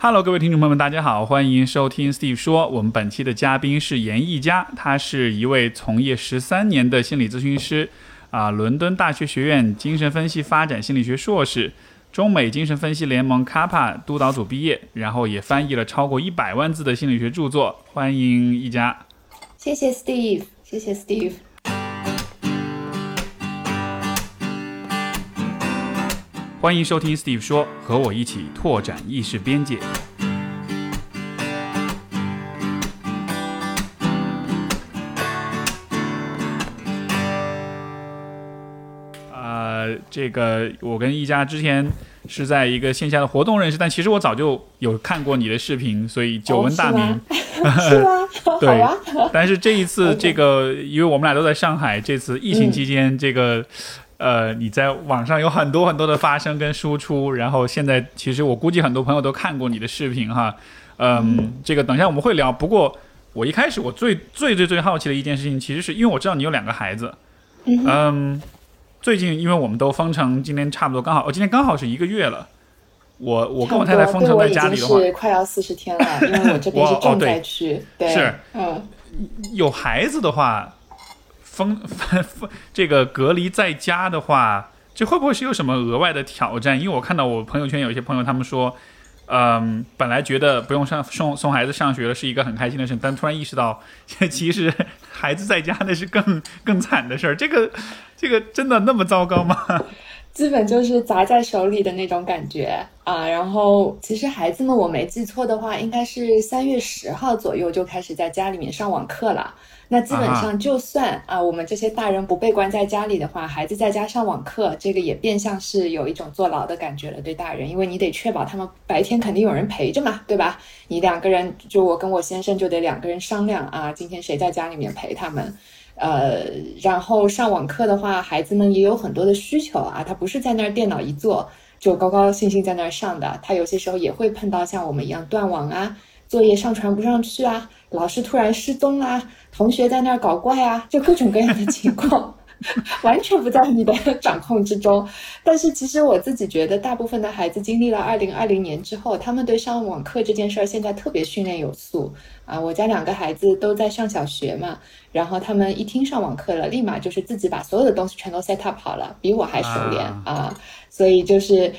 Hello，各位听众朋友们，大家好，欢迎收听 Steve 说。我们本期的嘉宾是严艺佳，他是一位从业十三年的心理咨询师，啊，伦敦大学学院精神分析发展心理学硕士，中美精神分析联盟 Kappa 督导组毕业，然后也翻译了超过一百万字的心理学著作。欢迎艺佳。谢谢 Steve，谢谢 Steve。欢迎收听 Steve 说，和我一起拓展意识边界。呃，这个我跟一家之前是在一个线下的活动认识，但其实我早就有看过你的视频，所以久闻大名。是吗？对。但是这一次，这个因为我们俩都在上海，这次疫情期间，这个。呃，你在网上有很多很多的发声跟输出，然后现在其实我估计很多朋友都看过你的视频哈，嗯，这个等一下我们会聊。不过我一开始我最最最最好奇的一件事情，其实是因为我知道你有两个孩子，嗯，最近因为我们都封城，今天差不多刚好，我今天刚好是一个月了。我我跟我太太封城在家里的话，是快要四十天了，因为我这边 是重灾区，对，是，嗯，有孩子的话。封 封封，这个隔离在家的话，这会不会是有什么额外的挑战？因为我看到我朋友圈有一些朋友，他们说，嗯，本来觉得不用上送送孩子上学了是一个很开心的事，但突然意识到，其实孩子在家那是更更惨的事儿。这个这个真的那么糟糕吗？基本就是砸在手里的那种感觉啊。然后其实孩子们，我没记错的话，应该是三月十号左右就开始在家里面上网课了。那基本上，就算啊，我们这些大人不被关在家里的话，孩子在家上网课，这个也变相是有一种坐牢的感觉了，对大人，因为你得确保他们白天肯定有人陪着嘛，对吧？你两个人，就我跟我先生就得两个人商量啊，今天谁在家里面陪他们？呃，然后上网课的话，孩子们也有很多的需求啊，他不是在那儿电脑一坐就高高兴兴在那儿上的，他有些时候也会碰到像我们一样断网啊，作业上传不上去啊，老师突然失踪啊。同学在那儿搞怪啊，就各种各样的情况，完全不在你的 掌控之中。但是其实我自己觉得，大部分的孩子经历了二零二零年之后，他们对上网课这件事儿现在特别训练有素啊。我家两个孩子都在上小学嘛，然后他们一听上网课了，立马就是自己把所有的东西全都 set up 好了，比我还熟练啊。所以就是。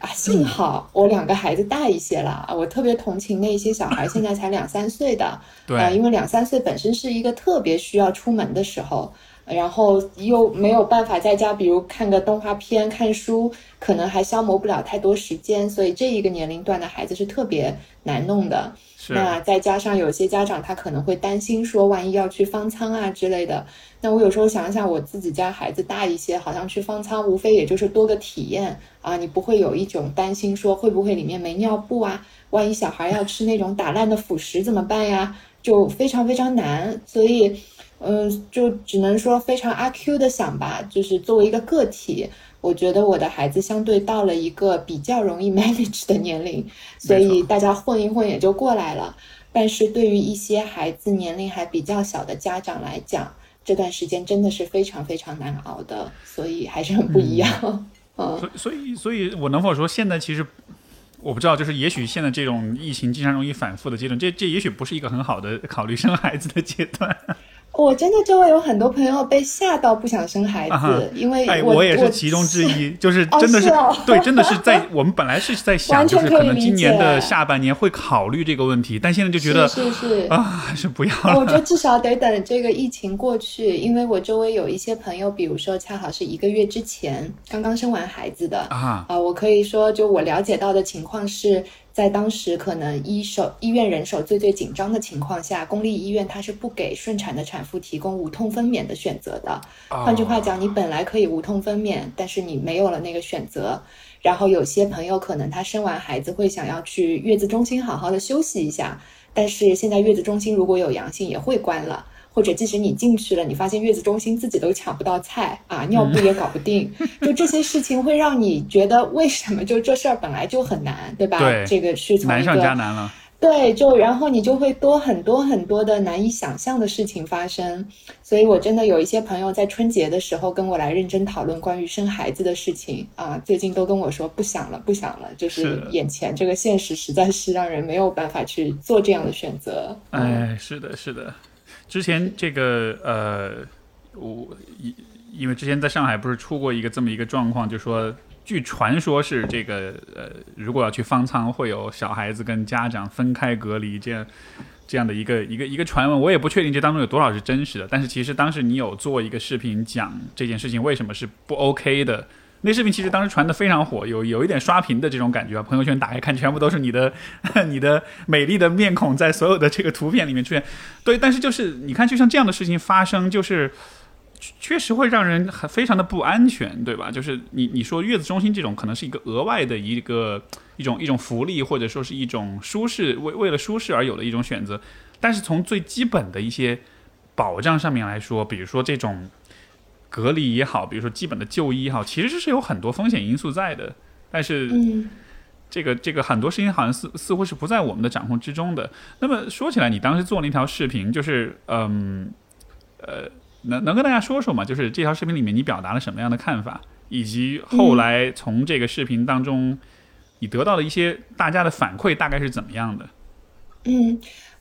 啊，幸好我两个孩子大一些了啊，我特别同情那些小孩，现在才两三岁的，对，因为两三岁本身是一个特别需要出门的时候，然后又没有办法在家，比如看个动画片、看书，可能还消磨不了太多时间，所以这一个年龄段的孩子是特别难弄的。那再加上有些家长他可能会担心说，万一要去方舱啊之类的。那我有时候想想，我自己家孩子大一些，好像去方舱无非也就是多个体验啊，你不会有一种担心说会不会里面没尿布啊？万一小孩要吃那种打烂的辅食怎么办呀？就非常非常难。所以，嗯，就只能说非常阿 Q 的想吧，就是作为一个个体，我觉得我的孩子相对到了一个比较容易 manage 的年龄，所以大家混一混也就过来了。但是对于一些孩子年龄还比较小的家长来讲，这段时间真的是非常非常难熬的，所以还是很不一样。嗯，所所以所以，我能否说现在其实我不知道，就是也许现在这种疫情经常容易反复的阶段，这这也许不是一个很好的考虑生孩子的阶段。我真的周围有很多朋友被吓到不想生孩子，因为我我也是其中之一，就是真的是对，真的是在我们本来是在想，就是可能今年的下半年会考虑这个问题，但现在就觉得是是啊，还是不要了。我觉得至少得等这个疫情过去，因为我周围有一些朋友，比如说恰好是一个月之前刚刚生完孩子的啊啊，我可以说，就我了解到的情况是。在当时可能医手医院人手最最紧张的情况下，公立医院它是不给顺产的产妇提供无痛分娩的选择的。换句话讲，你本来可以无痛分娩，但是你没有了那个选择。然后有些朋友可能他生完孩子会想要去月子中心好好的休息一下，但是现在月子中心如果有阳性也会关了。或者即使你进去了，你发现月子中心自己都抢不到菜啊，尿布也搞不定，就这些事情会让你觉得为什么就这事儿本来就很难，对吧？对，这个是从难上加难了。对，就然后你就会多很多很多的难以想象的事情发生，所以我真的有一些朋友在春节的时候跟我来认真讨论关于生孩子的事情啊，最近都跟我说不想了，不想了，就是眼前这个现实实在是让人没有办法去做这样的选择。哎，是的，是的，之前这个呃，我因因为之前在上海不是出过一个这么一个状况，就说。据传说是这个呃，如果要去方舱，会有小孩子跟家长分开隔离，这样这样的一个一个一个传闻，我也不确定这当中有多少是真实的。但是其实当时你有做一个视频讲这件事情为什么是不 OK 的，那视频其实当时传的非常火，有有一点刷屏的这种感觉啊。朋友圈打开看，全部都是你的 你的美丽的面孔在所有的这个图片里面出现。对，但是就是你看，就像这样的事情发生，就是。确实会让人很非常的不安全，对吧？就是你你说月子中心这种可能是一个额外的一个一种一种福利，或者说是一种舒适为为了舒适而有的一种选择。但是从最基本的一些保障上面来说，比如说这种隔离也好，比如说基本的就医也好，其实是有很多风险因素在的。但是这个这个很多事情好像似似乎是不在我们的掌控之中的。那么说起来，你当时做那条视频，就是嗯呃。能能跟大家说说吗？就是这条视频里面你表达了什么样的看法，以及后来从这个视频当中你得到的一些大家的反馈大概是怎么样的？嗯，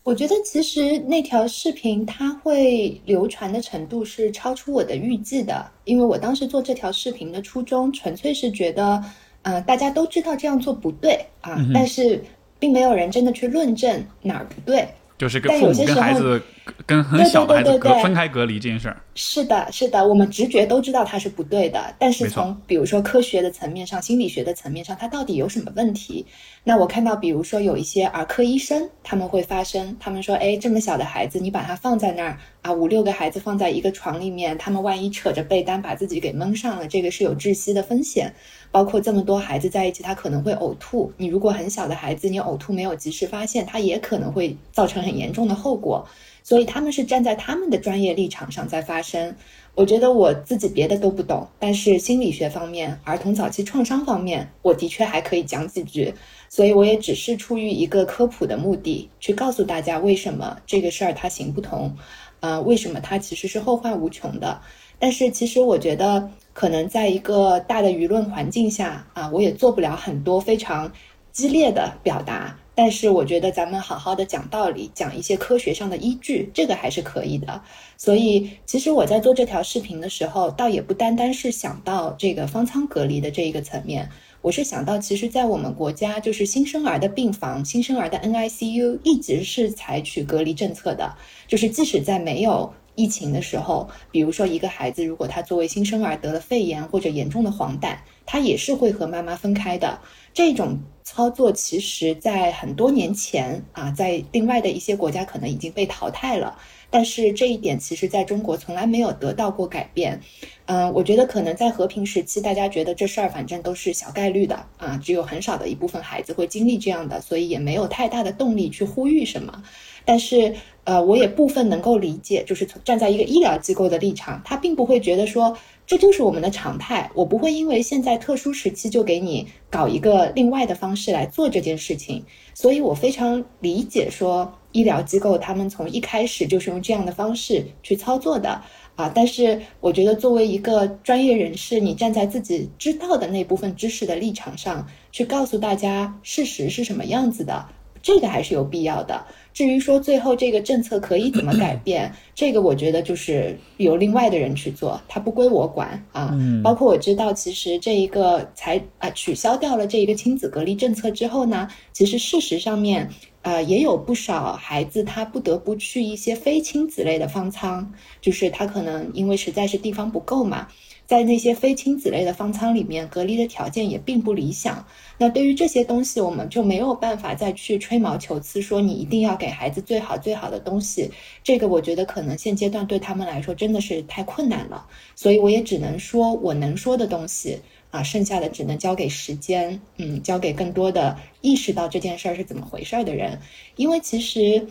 我觉得其实那条视频它会流传的程度是超出我的预计的，因为我当时做这条视频的初衷纯粹是觉得，呃，大家都知道这样做不对啊，但是并没有人真的去论证哪儿不对。就是跟父母跟孩子跟很小的孩子隔分开隔离这件事儿，是的，是的，我们直觉都知道它是不对的。但是从比如说科学的层面上、心理学的层面上，它到底有什么问题？那我看到，比如说有一些儿科医生，他们会发声，他们说：“哎，这么小的孩子，你把他放在那儿啊，五六个孩子放在一个床里面，他们万一扯着被单把自己给蒙上了，这个是有窒息的风险。”包括这么多孩子在一起，他可能会呕吐。你如果很小的孩子，你呕吐没有及时发现，他也可能会造成很严重的后果。所以他们是站在他们的专业立场上在发声。我觉得我自己别的都不懂，但是心理学方面、儿童早期创伤方面，我的确还可以讲几句。所以我也只是出于一个科普的目的，去告诉大家为什么这个事儿它行不通，呃，为什么它其实是后患无穷的。但是其实我觉得。可能在一个大的舆论环境下啊，我也做不了很多非常激烈的表达。但是我觉得咱们好好的讲道理，讲一些科学上的依据，这个还是可以的。所以，其实我在做这条视频的时候，倒也不单单是想到这个方舱隔离的这一个层面，我是想到，其实，在我们国家，就是新生儿的病房、新生儿的 NICU 一直是采取隔离政策的，就是即使在没有。疫情的时候，比如说一个孩子，如果他作为新生儿得了肺炎或者严重的黄疸，他也是会和妈妈分开的。这种操作其实，在很多年前啊，在另外的一些国家可能已经被淘汰了。但是这一点，其实在中国从来没有得到过改变。嗯，我觉得可能在和平时期，大家觉得这事儿反正都是小概率的啊，只有很少的一部分孩子会经历这样的，所以也没有太大的动力去呼吁什么。但是，呃，我也部分能够理解，就是站在一个医疗机构的立场，他并不会觉得说这就是我们的常态，我不会因为现在特殊时期就给你搞一个另外的方式来做这件事情。所以我非常理解说医疗机构他们从一开始就是用这样的方式去操作的啊。但是我觉得作为一个专业人士，你站在自己知道的那部分知识的立场上去告诉大家事实是什么样子的，这个还是有必要的。至于说最后这个政策可以怎么改变，这个我觉得就是由另外的人去做，它不归我管啊。包括我知道，其实这一个才啊取消掉了这一个亲子隔离政策之后呢，其实事实上面呃也有不少孩子他不得不去一些非亲子类的方舱，就是他可能因为实在是地方不够嘛。在那些非亲子类的方舱里面，隔离的条件也并不理想。那对于这些东西，我们就没有办法再去吹毛求疵，说你一定要给孩子最好最好的东西。这个我觉得可能现阶段对他们来说真的是太困难了。所以我也只能说我能说的东西啊，剩下的只能交给时间，嗯，交给更多的意识到这件事儿是怎么回事儿的人。因为其实，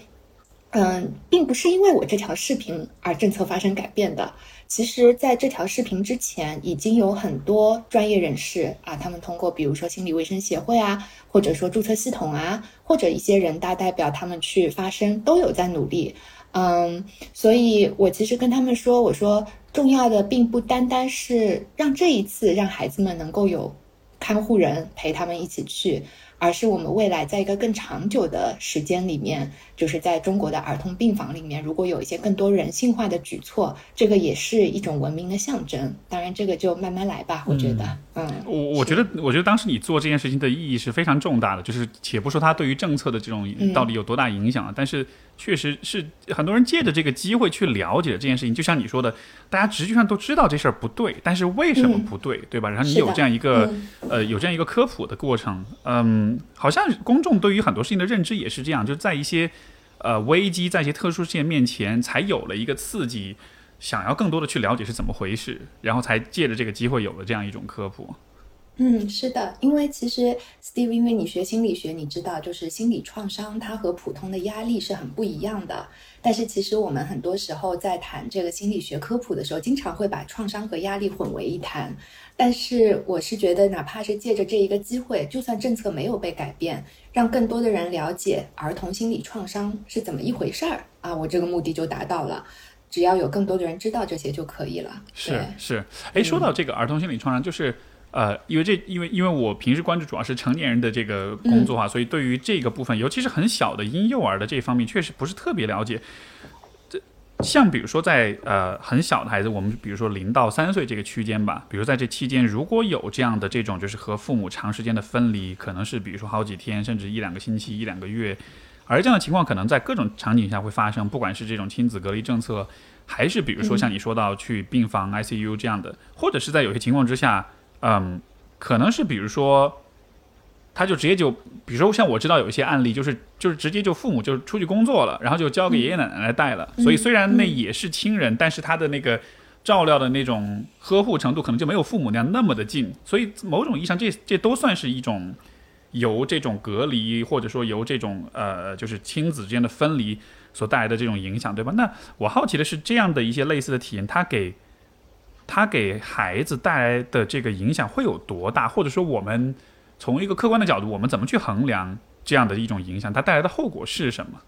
嗯，并不是因为我这条视频而政策发生改变的。其实在这条视频之前，已经有很多专业人士啊，他们通过比如说心理卫生协会啊，或者说注册系统啊，或者一些人大代表他们去发声，都有在努力。嗯，所以我其实跟他们说，我说重要的并不单单是让这一次让孩子们能够有看护人陪他们一起去。而是我们未来在一个更长久的时间里面，就是在中国的儿童病房里面，如果有一些更多人性化的举措，这个也是一种文明的象征。当然，这个就慢慢来吧，我觉得。嗯，我我觉得，我觉得当时你做这件事情的意义是非常重大的。就是且不说它对于政策的这种到底有多大影响，但是确实是很多人借着这个机会去了解这件事情。就像你说的，大家直觉上都知道这事儿不对，但是为什么不对，对吧？然后你有这样一个呃，有这样一个科普的过程，嗯。嗯，好像公众对于很多事情的认知也是这样，就在一些呃危机，在一些特殊事件面前，才有了一个刺激，想要更多的去了解是怎么回事，然后才借着这个机会有了这样一种科普。嗯，是的，因为其实 Steve，因为你学心理学，你知道，就是心理创伤它和普通的压力是很不一样的。但是其实我们很多时候在谈这个心理学科普的时候，经常会把创伤和压力混为一谈。但是我是觉得，哪怕是借着这一个机会，就算政策没有被改变，让更多的人了解儿童心理创伤是怎么一回事儿啊，我这个目的就达到了。只要有更多的人知道这些就可以了。是是，哎，说到这个儿童心理创伤，就是。呃，因为这，因为因为我平时关注主要是成年人的这个工作啊，所以对于这个部分，尤其是很小的婴幼儿的这方面，确实不是特别了解。这像比如说在呃很小的孩子，我们比如说零到三岁这个区间吧，比如在这期间，如果有这样的这种就是和父母长时间的分离，可能是比如说好几天，甚至一两个星期、一两个月，而这样的情况可能在各种场景下会发生，不管是这种亲子隔离政策，还是比如说像你说到去病房 ICU 这样的，或者是在有些情况之下。嗯，可能是比如说，他就直接就，比如说像我知道有一些案例，就是就是直接就父母就出去工作了，然后就交给爷爷奶奶来带了。所以虽然那也是亲人，但是他的那个照料的那种呵护程度，可能就没有父母那样那么的近。所以某种意义上，这这都算是一种由这种隔离，或者说由这种呃，就是亲子之间的分离所带来的这种影响，对吧？那我好奇的是，这样的一些类似的体验，它给。它给孩子带来的这个影响会有多大？或者说，我们从一个客观的角度，我们怎么去衡量这样的一种影响？它带来的后果是什么？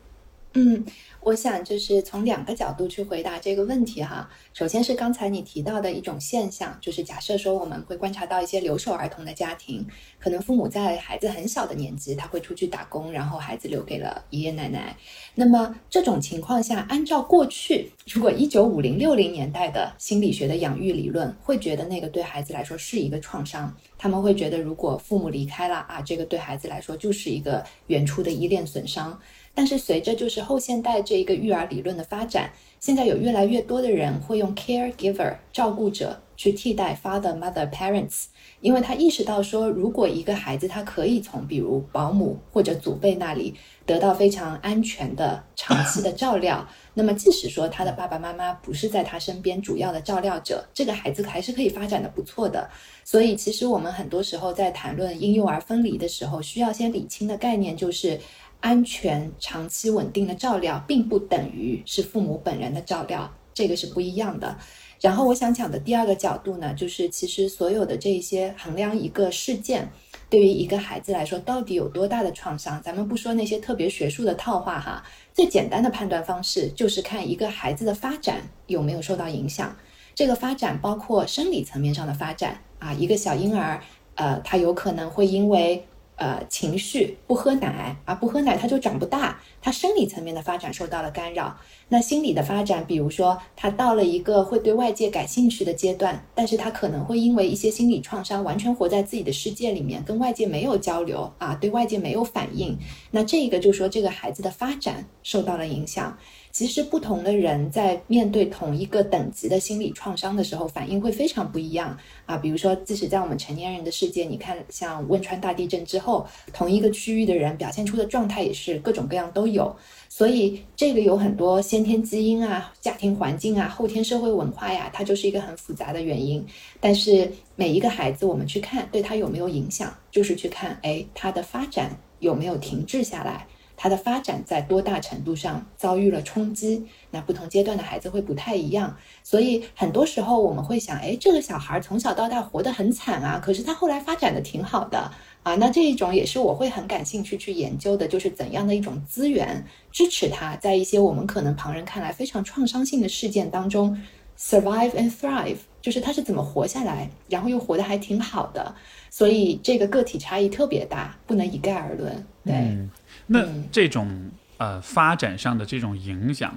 嗯。我想就是从两个角度去回答这个问题哈。首先是刚才你提到的一种现象，就是假设说我们会观察到一些留守儿童的家庭，可能父母在孩子很小的年纪他会出去打工，然后孩子留给了爷爷奶奶。那么这种情况下，按照过去如果一九五零六零年代的心理学的养育理论，会觉得那个对孩子来说是一个创伤。他们会觉得如果父母离开了啊，这个对孩子来说就是一个原初的依恋损伤。但是随着就是后现代这一个育儿理论的发展，现在有越来越多的人会用 caregiver 照顾者去替代 father mother parents，因为他意识到说，如果一个孩子他可以从比如保姆或者祖辈那里得到非常安全的长期的照料，那么即使说他的爸爸妈妈不是在他身边主要的照料者，这个孩子还是可以发展的不错的。所以其实我们很多时候在谈论婴幼儿分离的时候，需要先理清的概念就是。安全、长期、稳定的照料，并不等于是父母本人的照料，这个是不一样的。然后我想讲的第二个角度呢，就是其实所有的这些衡量一个事件对于一个孩子来说到底有多大的创伤，咱们不说那些特别学术的套话哈，最简单的判断方式就是看一个孩子的发展有没有受到影响。这个发展包括生理层面上的发展啊，一个小婴儿，呃，他有可能会因为。呃，情绪不喝奶啊，不喝奶他就长不大，他生理层面的发展受到了干扰。那心理的发展，比如说他到了一个会对外界感兴趣的阶段，但是他可能会因为一些心理创伤，完全活在自己的世界里面，跟外界没有交流啊，对外界没有反应。那这个就说这个孩子的发展受到了影响。其实不同的人在面对同一个等级的心理创伤的时候，反应会非常不一样啊。比如说，即使在我们成年人的世界，你看像汶川大地震之后，同一个区域的人表现出的状态也是各种各样都有。所以这个有很多先先天基因啊、家庭环境啊、后天社会文化呀，它就是一个很复杂的原因。但是每一个孩子，我们去看对他有没有影响，就是去看哎他的发展有没有停滞下来。他的发展在多大程度上遭遇了冲击。那不同阶段的孩子会不太一样，所以很多时候我们会想，哎，这个小孩从小到大活得很惨啊，可是他后来发展的挺好的啊。那这一种也是我会很感兴趣去研究的，就是怎样的一种资源支持他在一些我们可能旁人看来非常创伤性的事件当中 survive and thrive，就是他是怎么活下来，然后又活得还挺好的。所以这个个体差异特别大，不能一概而论。对，那这种呃发展上的这种影响。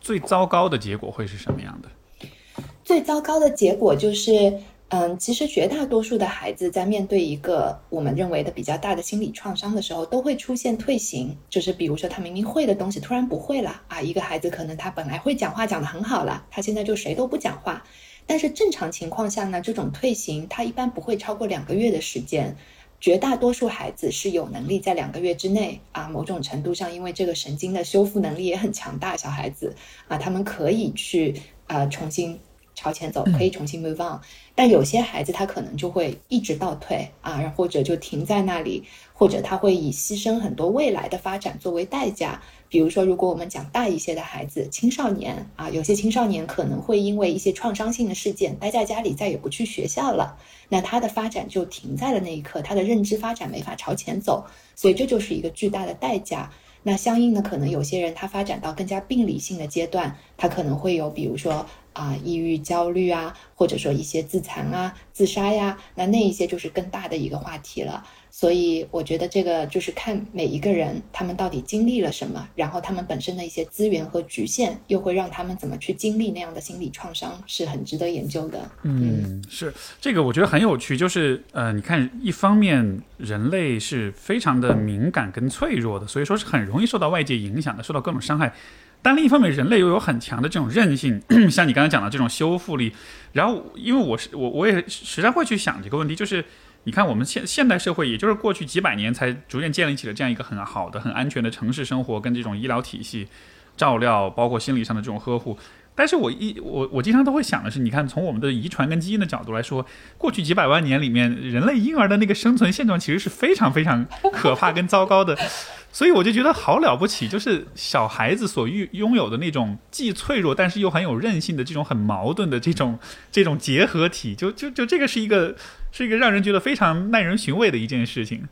最糟糕的结果会是什么样的？最糟糕的结果就是，嗯，其实绝大多数的孩子在面对一个我们认为的比较大的心理创伤的时候，都会出现退行。就是比如说，他明明会的东西突然不会了啊。一个孩子可能他本来会讲话，讲得很好了，他现在就谁都不讲话。但是正常情况下呢，这种退行他一般不会超过两个月的时间。绝大多数孩子是有能力在两个月之内啊，某种程度上，因为这个神经的修复能力也很强大，小孩子啊，他们可以去啊重新朝前走，可以重新 move on。但有些孩子他可能就会一直倒退啊，或者就停在那里，或者他会以牺牲很多未来的发展作为代价。比如说，如果我们讲大一些的孩子，青少年啊，有些青少年可能会因为一些创伤性的事件待在家里，再也不去学校了，那他的发展就停在了那一刻，他的认知发展没法朝前走，所以这就是一个巨大的代价。那相应的，可能有些人他发展到更加病理性的阶段，他可能会有，比如说啊，抑郁、焦虑啊，或者说一些自残啊、自杀呀，那那一些就是更大的一个话题了。所以我觉得这个就是看每一个人他们到底经历了什么，然后他们本身的一些资源和局限，又会让他们怎么去经历那样的心理创伤，是很值得研究的。嗯，是这个我觉得很有趣，就是呃，你看一方面人类是非常的敏感跟脆弱的，所以说是很容易受到外界影响的，受到各种伤害。但另一方面，人类又有很强的这种韧性，像你刚才讲的这种修复力。然后因为我是我我也时常会去想这个问题，就是。你看，我们现现代社会，也就是过去几百年才逐渐建立起了这样一个很好的、很安全的城市生活，跟这种医疗体系照料，包括心理上的这种呵护。但是我一我我经常都会想的是，你看，从我们的遗传跟基因的角度来说，过去几百万年里面，人类婴儿的那个生存现状其实是非常非常可怕跟糟糕的。所以我就觉得好了不起，就是小孩子所拥拥有的那种既脆弱但是又很有韧性的这种很矛盾的这种这种结合体，就就就这个是一个是一个让人觉得非常耐人寻味的一件事情。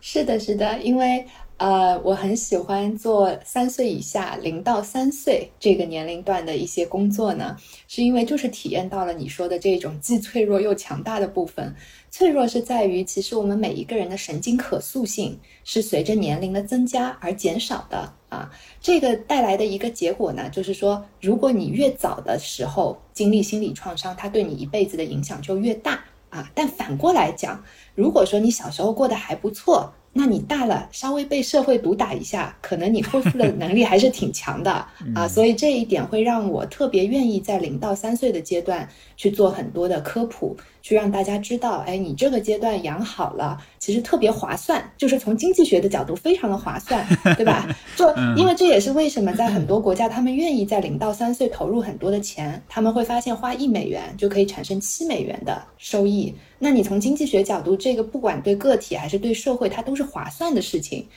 是的，是的，因为。呃，我很喜欢做三岁以下零到三岁这个年龄段的一些工作呢，是因为就是体验到了你说的这种既脆弱又强大的部分。脆弱是在于，其实我们每一个人的神经可塑性是随着年龄的增加而减少的啊。这个带来的一个结果呢，就是说，如果你越早的时候经历心理创伤，它对你一辈子的影响就越大啊。但反过来讲，如果说你小时候过得还不错。那你大了，稍微被社会毒打一下，可能你恢复的能力还是挺强的 啊，所以这一点会让我特别愿意在零到三岁的阶段去做很多的科普，去让大家知道，哎，你这个阶段养好了，其实特别划算，就是从经济学的角度非常的划算，对吧？就因为这也是为什么在很多国家，他们愿意在零到三岁投入很多的钱，他们会发现花一美元就可以产生七美元的收益。那你从经济学角度，这个不管对个体还是对社会，它都是划算的事情。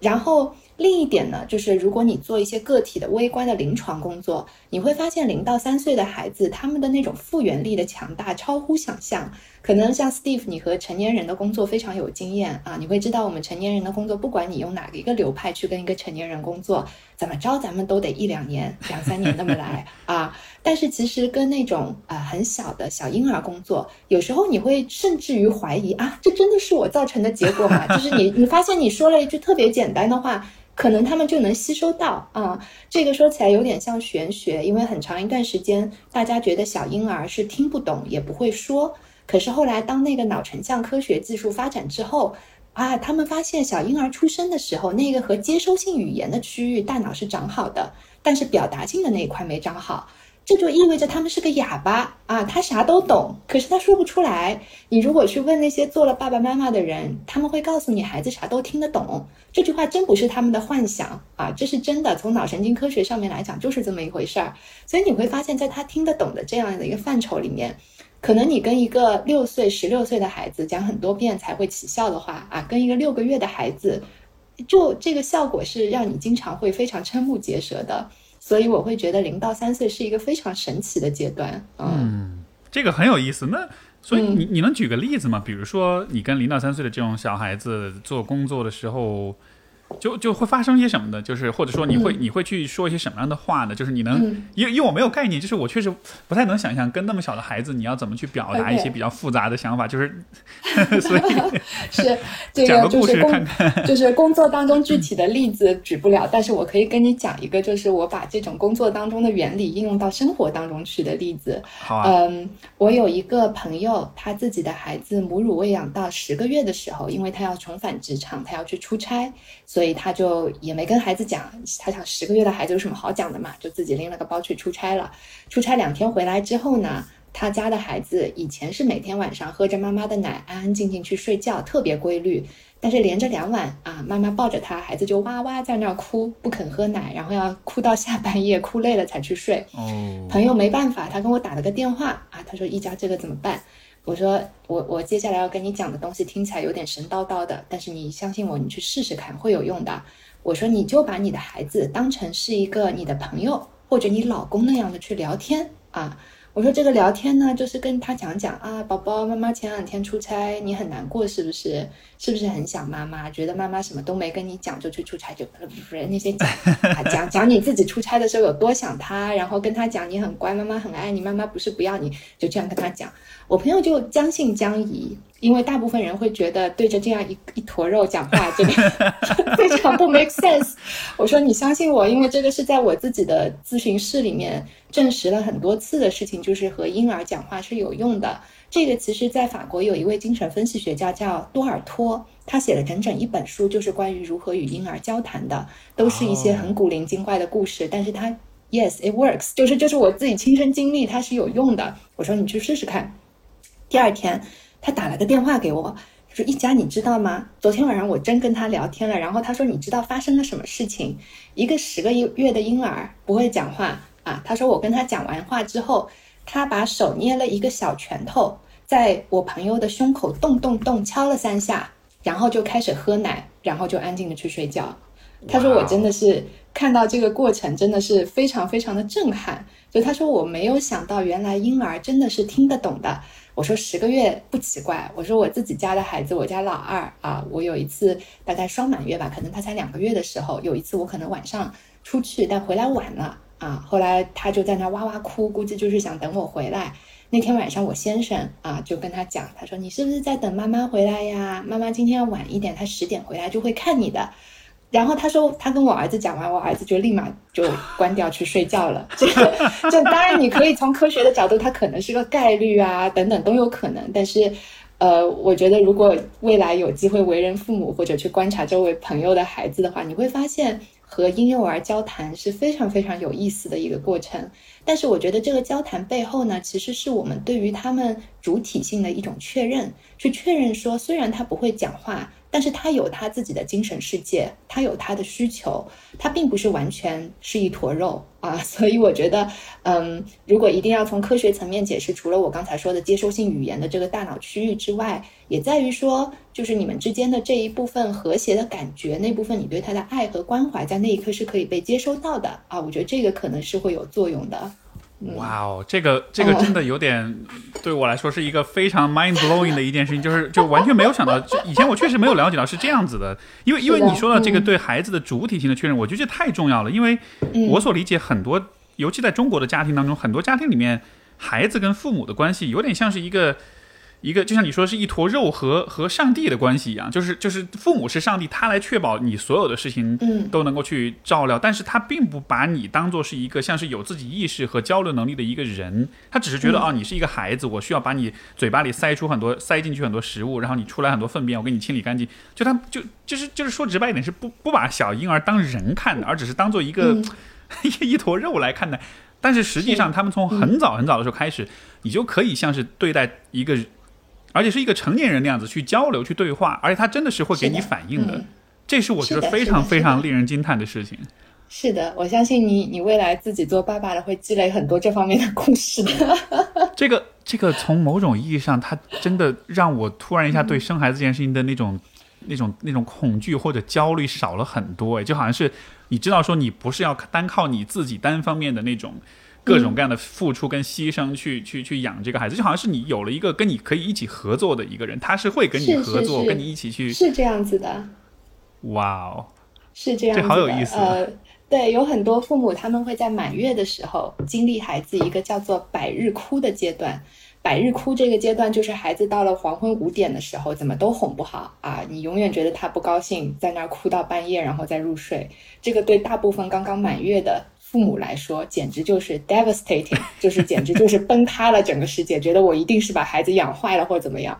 然后另一点呢，就是如果你做一些个体的微观的临床工作，你会发现零到三岁的孩子，他们的那种复原力的强大超乎想象。可能像 Steve，你和成年人的工作非常有经验啊，你会知道我们成年人的工作，不管你用哪一个流派去跟一个成年人工作，怎么着咱们都得一两年、两三年那么来 啊。但是其实跟那种啊很小的小婴儿工作，有时候你会甚至于怀疑啊，这真的是我造成的结果吗？就是你你发现你说了一句特别简单的话，可能他们就能吸收到啊。这个说起来有点像玄学，因为很长一段时间大家觉得小婴儿是听不懂也不会说。可是后来，当那个脑成像科学技术发展之后，啊，他们发现小婴儿出生的时候，那个和接收性语言的区域大脑是长好的，但是表达性的那一块没长好，这就意味着他们是个哑巴啊，他啥都懂，可是他说不出来。你如果去问那些做了爸爸妈妈的人，他们会告诉你，孩子啥都听得懂。这句话真不是他们的幻想啊，这是真的。从脑神经科学上面来讲，就是这么一回事儿。所以你会发现，在他听得懂的这样的一个范畴里面。可能你跟一个六岁、十六岁的孩子讲很多遍才会起效的话啊，跟一个六个月的孩子就这个效果是让你经常会非常瞠目结舌的。所以我会觉得零到三岁是一个非常神奇的阶段。嗯，这个很有意思。那所以你你能举个例子吗？比如说你跟零到三岁的这种小孩子做工作的时候。就就会发生一些什么的，就是或者说你会你会去说一些什么样的话呢？就是你能，因为因为我没有概念，就是我确实不太能想象跟那么小的孩子你要怎么去表达一些比较复杂的想法，就是 所以是这个就是工就是工作当中具体的例子举不了，但是我可以跟你讲一个，就是我把这种工作当中的原理应用到生活当中去的例子。好，嗯，我有一个朋友，他自己的孩子母乳喂养到十个月的时候，因为他要重返职场，他要去出差，所所以他就也没跟孩子讲，他想十个月的孩子有什么好讲的嘛，就自己拎了个包去出差了。出差两天回来之后呢，他家的孩子以前是每天晚上喝着妈妈的奶，安安静静去睡觉，特别规律。但是连着两晚啊，妈妈抱着他，孩子就哇哇在那儿哭，不肯喝奶，然后要哭到下半夜，哭累了才去睡。哦，朋友没办法，他跟我打了个电话啊，他说一家这个怎么办？我说我我接下来要跟你讲的东西听起来有点神叨叨的，但是你相信我，你去试试看会有用的。我说你就把你的孩子当成是一个你的朋友或者你老公那样的去聊天啊。我说这个聊天呢，就是跟他讲讲啊，宝宝，妈妈前两天出差，你很难过是不是？是不是很想妈妈？觉得妈妈什么都没跟你讲就去出差，就不是那些讲讲讲你自己出差的时候有多想他，然后跟他讲你很乖，妈妈很爱你，妈妈不是不要你，就这样跟他讲。我朋友就将信将疑，因为大部分人会觉得对着这样一一坨肉讲话，这个 非常不 make sense。我说你相信我，因为这个是在我自己的咨询室里面证实了很多次的事情，就是和婴儿讲话是有用的。这个其实，在法国有一位精神分析学家叫多尔托，他写了整整一本书，就是关于如何与婴儿交谈的，都是一些很古灵精怪的故事，但是他 yes it works，就是就是我自己亲身经历，它是有用的。我说你去试试看。第二天，他打了个电话给我，他说：“一家，你知道吗？昨天晚上我真跟他聊天了。然后他说，你知道发生了什么事情？一个十个月的婴儿不会讲话啊。他说，我跟他讲完话之后，他把手捏了一个小拳头，在我朋友的胸口咚咚咚敲了三下，然后就开始喝奶，然后就安静的去睡觉。他说，我真的是看到这个过程，真的是非常非常的震撼。就他说，我没有想到，原来婴儿真的是听得懂的。”我说十个月不奇怪。我说我自己家的孩子，我家老二啊，我有一次大概双满月吧，可能他才两个月的时候，有一次我可能晚上出去，但回来晚了啊，后来他就在那哇哇哭，估计就是想等我回来。那天晚上我先生啊就跟他讲，他说你是不是在等妈妈回来呀？妈妈今天要晚一点，他十点回来就会看你的。然后他说，他跟我儿子讲完，我儿子就立马就关掉去睡觉了。这个，就当然你可以从科学的角度，它可能是个概率啊，等等都有可能。但是，呃，我觉得如果未来有机会为人父母或者去观察周围朋友的孩子的话，你会发现和婴幼儿交谈是非常非常有意思的一个过程。但是，我觉得这个交谈背后呢，其实是我们对于他们主体性的一种确认，去确认说，虽然他不会讲话。但是他有他自己的精神世界，他有他的需求，他并不是完全是一坨肉啊。所以我觉得，嗯，如果一定要从科学层面解释，除了我刚才说的接收性语言的这个大脑区域之外，也在于说，就是你们之间的这一部分和谐的感觉，那部分你对他的爱和关怀，在那一刻是可以被接收到的啊。我觉得这个可能是会有作用的。哇哦，这个这个真的有点对我来说是一个非常 mind blowing 的一件事情，就是就完全没有想到，就以前我确实没有了解到是这样子的，因为因为你说到这个对孩子的主体性的确认，我觉得这太重要了，因为我所理解很多，尤其在中国的家庭当中，很多家庭里面孩子跟父母的关系有点像是一个。一个就像你说是一坨肉和和上帝的关系一样，就是就是父母是上帝，他来确保你所有的事情都能够去照料，但是他并不把你当做是一个像是有自己意识和交流能力的一个人，他只是觉得哦，你是一个孩子，我需要把你嘴巴里塞出很多塞进去很多食物，然后你出来很多粪便，我给你清理干净。就他就就是就是说直白一点是不不把小婴儿当人看的，而只是当做一个一坨肉来看待。但是实际上他们从很早很早的时候开始，你就可以像是对待一个。而且是一个成年人那样子去交流、去对话，而且他真的是会给你反应的，这是我觉得非常非常令人惊叹的事情。是的，我相信你，你未来自己做爸爸的会积累很多这方面的故事的。这个这个从某种意义上，他真的让我突然一下对生孩子这件事情的那种那种那种恐惧或者焦虑少了很多，哎，就好像是你知道说你不是要单靠你自己单方面的那种各种各样的付出跟牺牲去去去养这个孩子，就好像是你有了一个跟你可以一起合作的一个人，他是会跟你合作，跟你一起去，是这样子的。哇哦，是这样，这好有意思。呃，对，有很多父母他们会在满月的时候经历孩子一个叫做百日哭的阶段。百日哭这个阶段，就是孩子到了黄昏五点的时候，怎么都哄不好啊！你永远觉得他不高兴，在那儿哭到半夜，然后再入睡。这个对大部分刚刚满月的父母来说，简直就是 devastating，就是简直就是崩塌了整个世界，觉得我一定是把孩子养坏了或者怎么样。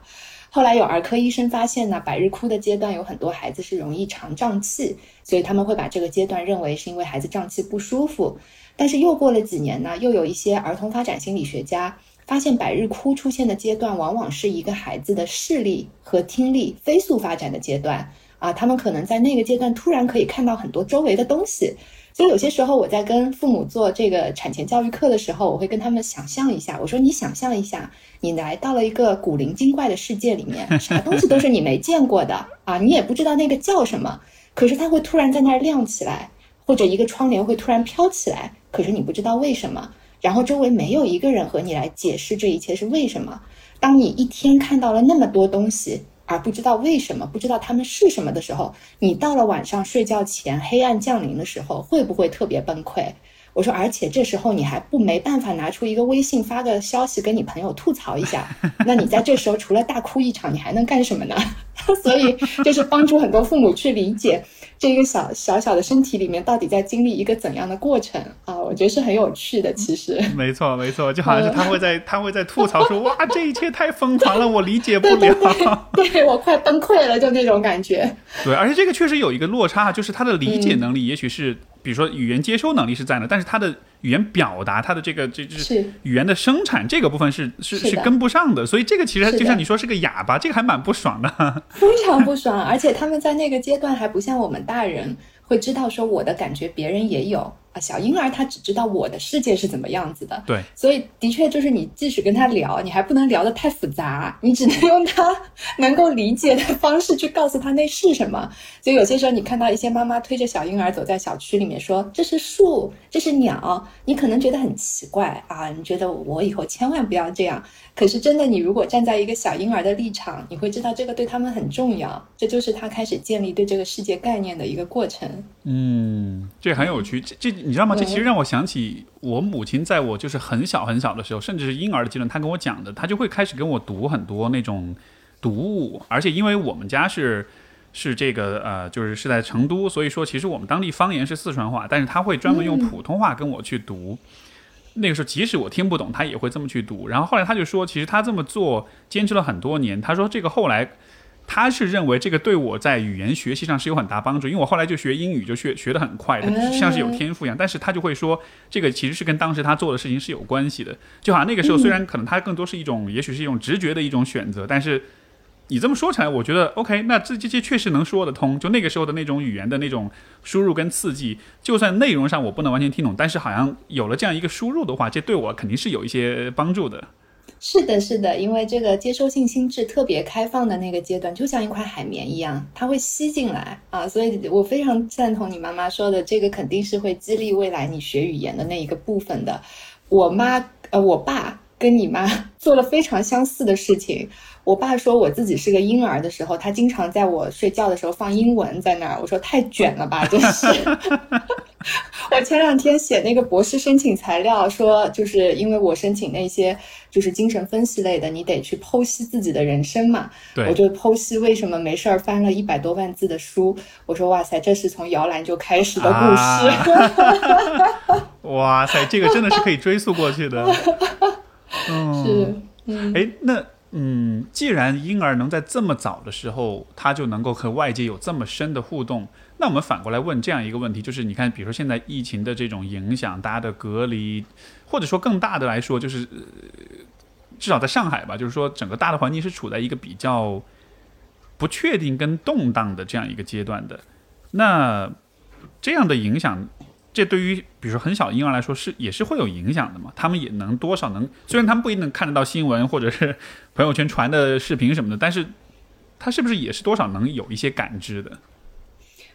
后来有儿科医生发现呢，百日哭的阶段有很多孩子是容易肠胀气，所以他们会把这个阶段认为是因为孩子胀气不舒服。但是又过了几年呢，又有一些儿童发展心理学家。发现百日哭出现的阶段，往往是一个孩子的视力和听力飞速发展的阶段啊，他们可能在那个阶段突然可以看到很多周围的东西。所以有些时候我在跟父母做这个产前教育课的时候，我会跟他们想象一下，我说你想象一下，你来到了一个古灵精怪的世界里面，啥东西都是你没见过的啊，你也不知道那个叫什么，可是它会突然在那儿亮起来，或者一个窗帘会突然飘起来，可是你不知道为什么。然后周围没有一个人和你来解释这一切是为什么。当你一天看到了那么多东西，而不知道为什么，不知道他们是什么的时候，你到了晚上睡觉前，黑暗降临的时候，会不会特别崩溃？我说，而且这时候你还不没办法拿出一个微信发个消息跟你朋友吐槽一下，那你在这时候除了大哭一场，你还能干什么呢？所以就是帮助很多父母去理解。这个小小小的身体里面到底在经历一个怎样的过程啊？我觉得是很有趣的。其实，没错没错，就好像是他会在他会在吐槽说：“哇，这一切太疯狂了，我理解不了，对我快崩溃了，就那种感觉。”对，而且这个确实有一个落差，就是他的理解能力，也许是比如说语言接收能力是在的，但是他的。语言表达，它的这个这就是语言的生产这个部分是是是跟不上的，所以这个其实就像你说是个哑巴，这个还蛮不爽的，非常不爽。而且他们在那个阶段还不像我们大人会知道说我的感觉别人也有。啊，小婴儿他只知道我的世界是怎么样子的，对，所以的确就是你即使跟他聊，你还不能聊得太复杂，你只能用他 能够理解的方式去告诉他那是什么。所以有些时候你看到一些妈妈推着小婴儿走在小区里面说这是树，这是鸟，你可能觉得很奇怪啊，你觉得我以后千万不要这样。可是真的，你如果站在一个小婴儿的立场，你会知道这个对他们很重要，这就是他开始建立对这个世界概念的一个过程。嗯，这很有趣，这这。你知道吗？这其实让我想起我母亲在我就是很小很小的时候，甚至是婴儿的阶段，她跟我讲的，她就会开始跟我读很多那种读物，而且因为我们家是是这个呃，就是是在成都，所以说其实我们当地方言是四川话，但是他会专门用普通话跟我去读。那个时候即使我听不懂，他也会这么去读。然后后来他就说，其实他这么做坚持了很多年。他说这个后来。他是认为这个对我在语言学习上是有很大帮助，因为我后来就学英语就学学得很快，像是有天赋一样。但是他就会说，这个其实是跟当时他做的事情是有关系的。就好像那个时候，虽然可能他更多是一种，也许是一种直觉的一种选择，但是你这么说起来，我觉得 OK，那这这这确实能说得通。就那个时候的那种语言的那种输入跟刺激，就算内容上我不能完全听懂，但是好像有了这样一个输入的话，这对我肯定是有一些帮助的。是的，是的，因为这个接收性心智特别开放的那个阶段，就像一块海绵一样，它会吸进来啊，所以我非常赞同你妈妈说的，这个肯定是会激励未来你学语言的那一个部分的。我妈，呃，我爸跟你妈 做了非常相似的事情。我爸说我自己是个婴儿的时候，他经常在我睡觉的时候放英文在那儿。我说太卷了吧，真是。我前两天写那个博士申请材料，说就是因为我申请那些就是精神分析类的，你得去剖析自己的人生嘛。对。我就剖析为什么没事儿翻了一百多万字的书。我说哇塞，这是从摇篮就开始的故事。哇塞，这个真的是可以追溯过去的。嗯。是。嗯。哎，那。嗯，既然婴儿能在这么早的时候，他就能够和外界有这么深的互动，那我们反过来问这样一个问题，就是你看，比如说现在疫情的这种影响，大家的隔离，或者说更大的来说，就是至少在上海吧，就是说整个大的环境是处在一个比较不确定跟动荡的这样一个阶段的，那这样的影响。这对于比如说很小婴儿来说是也是会有影响的嘛？他们也能多少能，虽然他们不一定看得到新闻或者是朋友圈传的视频什么的，但是他是不是也是多少能有一些感知的？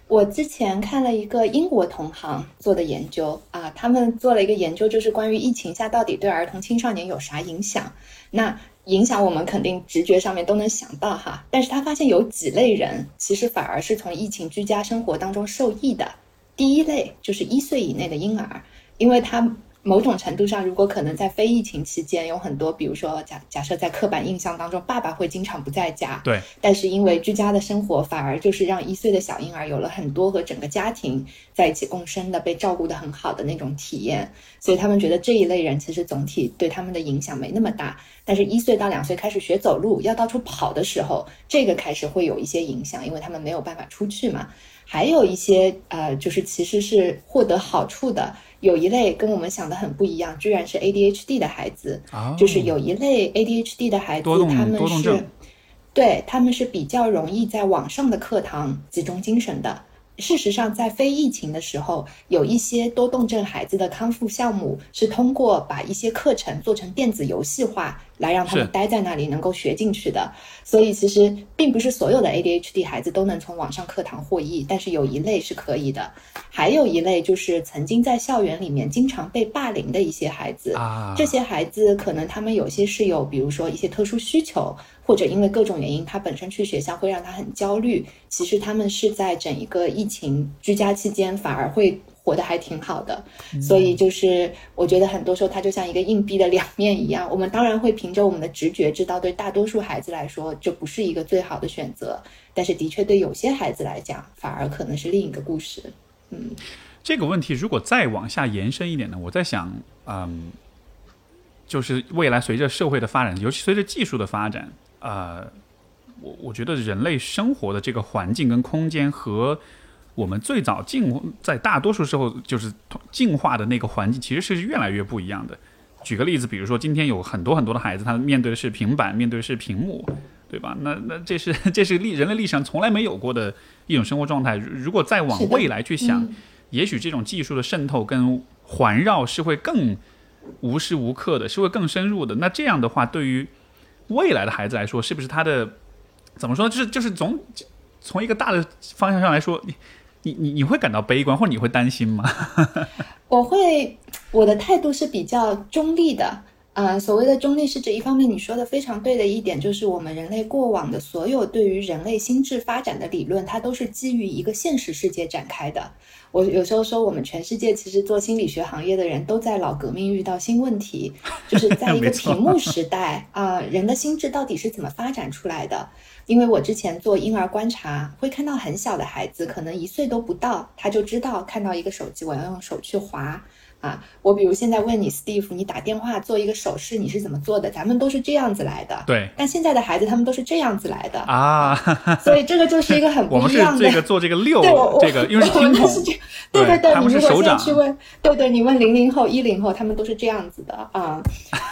我之前看了一个英国同行做的研究啊，他们做了一个研究，就是关于疫情下到底对儿童青少年有啥影响。那影响我们肯定直觉上面都能想到哈，但是他发现有几类人其实反而是从疫情居家生活当中受益的。第一类就是一岁以内的婴儿，因为他。某种程度上，如果可能在非疫情期间，有很多，比如说假假设在刻板印象当中，爸爸会经常不在家，对，但是因为居家的生活，反而就是让一岁的小婴儿有了很多和整个家庭在一起共生的、被照顾的很好的那种体验，所以他们觉得这一类人其实总体对他们的影响没那么大。但是，一岁到两岁开始学走路，要到处跑的时候，这个开始会有一些影响，因为他们没有办法出去嘛。还有一些呃，就是其实是获得好处的。有一类跟我们想的很不一样，居然是 ADHD 的孩子，就是有一类 ADHD 的孩子，他们是，对他们是比较容易在网上的课堂集中精神的。事实上，在非疫情的时候，有一些多动症孩子的康复项目是通过把一些课程做成电子游戏化，来让他们待在那里能够学进去的。所以，其实并不是所有的 ADHD 孩子都能从网上课堂获益，但是有一类是可以的。还有一类就是曾经在校园里面经常被霸凌的一些孩子啊，这些孩子可能他们有些是有，比如说一些特殊需求。或者因为各种原因，他本身去学校会让他很焦虑。其实他们是在整一个疫情居家期间，反而会活得还挺好的。所以就是我觉得很多时候，它就像一个硬币的两面一样。我们当然会凭着我们的直觉知道，对大多数孩子来说，这不是一个最好的选择。但是的确，对有些孩子来讲，反而可能是另一个故事。嗯，这个问题如果再往下延伸一点呢？我在想，嗯，就是未来随着社会的发展，尤其随着技术的发展。呃，我我觉得人类生活的这个环境跟空间和我们最早进在大多数时候就是进化的那个环境，其实是越来越不一样的。举个例子，比如说今天有很多很多的孩子，他面对的是平板，面对的是屏幕，对吧？那那这是这是历人类历史上从来没有过的一种生活状态。如果再往未来去想，也许这种技术的渗透跟环绕是会更无时无刻的，是会更深入的。那这样的话，对于未来的孩子来说，是不是他的怎么说？就是就是从从一个大的方向上来说，你你你你会感到悲观，或者你会担心吗？我会，我的态度是比较中立的。啊，所谓的中立是指一方面，你说的非常对的一点，就是我们人类过往的所有对于人类心智发展的理论，它都是基于一个现实世界展开的。我有时候说，我们全世界其实做心理学行业的人都在老革命遇到新问题，就是在一个 屏幕时代啊，人的心智到底是怎么发展出来的？因为我之前做婴儿观察，会看到很小的孩子，可能一岁都不到，他就知道看到一个手机，我要用手去划。啊，我比如现在问你，Steve，你打电话做一个手势，你是怎么做的？咱们都是这样子来的。对。但现在的孩子他们都是这样子来的啊，所以这个就是一个很不一样的。这个做这个六，这个因为是 听筒。对对对，你如果现在去问，对对，你问零零后、一零后，他们都是这样子的啊。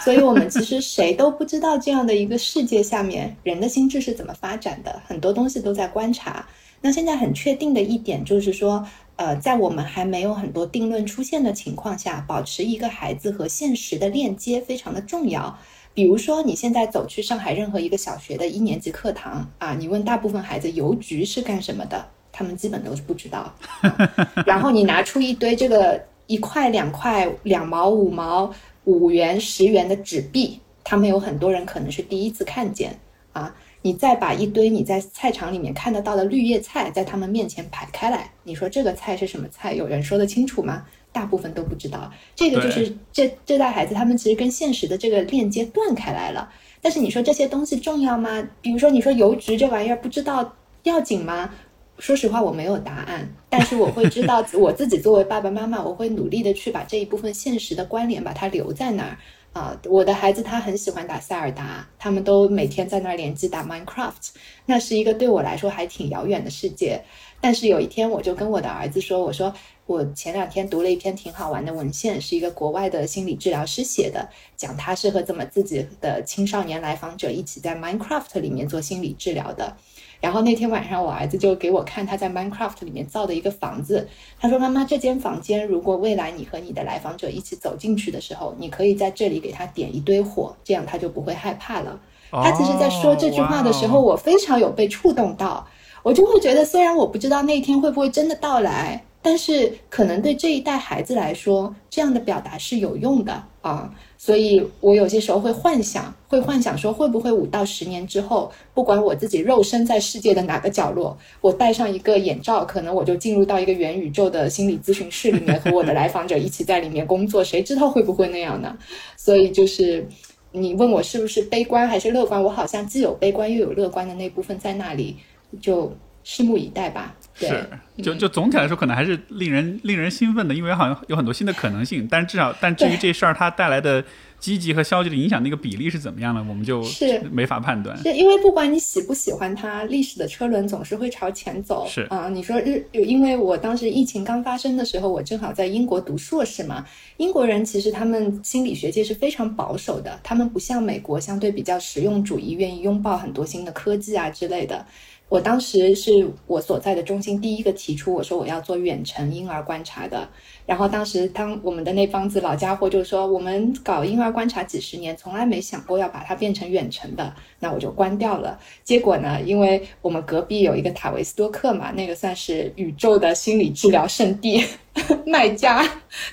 所以我们其实谁都不知道这样的一个世界下面人的心智是怎么发展的，很多东西都在观察。那现在很确定的一点就是说。呃，在我们还没有很多定论出现的情况下，保持一个孩子和现实的链接非常的重要。比如说，你现在走去上海任何一个小学的一年级课堂啊，你问大部分孩子邮局是干什么的，他们基本都是不知道。然后你拿出一堆这个一块两块两毛五毛五元十元的纸币，他们有很多人可能是第一次看见啊。你再把一堆你在菜场里面看得到的绿叶菜在他们面前排开来，你说这个菜是什么菜？有人说得清楚吗？大部分都不知道。这个就是这这代孩子他们其实跟现实的这个链接断开来了。但是你说这些东西重要吗？比如说你说邮局这玩意儿不知道要紧吗？说实话我没有答案，但是我会知道 我自己作为爸爸妈妈，我会努力的去把这一部分现实的关联把它留在那儿。啊，我的孩子他很喜欢打塞尔达，他们都每天在那儿联机打 Minecraft，那是一个对我来说还挺遥远的世界。但是有一天，我就跟我的儿子说：“我说我前两天读了一篇挺好玩的文献，是一个国外的心理治疗师写的，讲他是和怎么自己的青少年来访者一起在 Minecraft 里面做心理治疗的。”然后那天晚上，我儿子就给我看他在 Minecraft 里面造的一个房子。他说：“妈妈，这间房间如果未来你和你的来访者一起走进去的时候，你可以在这里给他点一堆火，这样他就不会害怕了。”他其实在说这句话的时候，我非常有被触动到，我就会觉得，虽然我不知道那一天会不会真的到来。但是，可能对这一代孩子来说，这样的表达是有用的啊。所以我有些时候会幻想，会幻想说，会不会五到十年之后，不管我自己肉身在世界的哪个角落，我戴上一个眼罩，可能我就进入到一个元宇宙的心理咨询室里面，和我的来访者一起在里面工作。谁知道会不会那样呢？所以，就是你问我是不是悲观还是乐观，我好像既有悲观又有乐观的那部分在那里，就拭目以待吧。是，就就总体来说，可能还是令人令人兴奋的，因为好像有很多新的可能性。但至少，但至于这事儿它带来的积极和消极的影响，那个比例是怎么样呢？我们就是没法判断。是因为不管你喜不喜欢它，历史的车轮总是会朝前走。是啊，你说日，因为我当时疫情刚发生的时候，我正好在英国读硕士嘛。英国人其实他们心理学界是非常保守的，他们不像美国相对比较实用主义，愿意拥抱很多新的科技啊之类的。我当时是我所在的中心第一个提出我说我要做远程婴儿观察的，然后当时当我们的那帮子老家伙就说我们搞婴儿观察几十年，从来没想过要把它变成远程的，那我就关掉了。结果呢，因为我们隔壁有一个塔维斯多克嘛，那个算是宇宙的心理治疗圣地 卖家，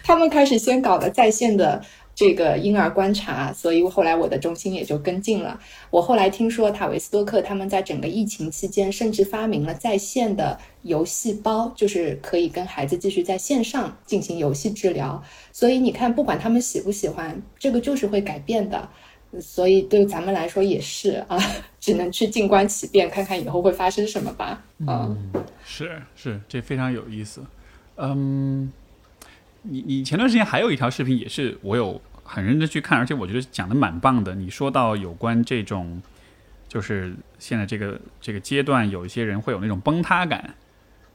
他们开始先搞了在线的。这个婴儿观察，所以后来我的中心也就跟进了。我后来听说塔维斯多克他们在整个疫情期间，甚至发明了在线的游戏包，就是可以跟孩子继续在线上进行游戏治疗。所以你看，不管他们喜不喜欢，这个就是会改变的。所以对咱们来说也是啊，只能去静观其变，看看以后会发生什么吧。嗯，是是，这非常有意思。嗯，你你前段时间还有一条视频，也是我有。很认真去看，而且我觉得讲的蛮棒的。你说到有关这种，就是现在这个这个阶段，有一些人会有那种崩塌感，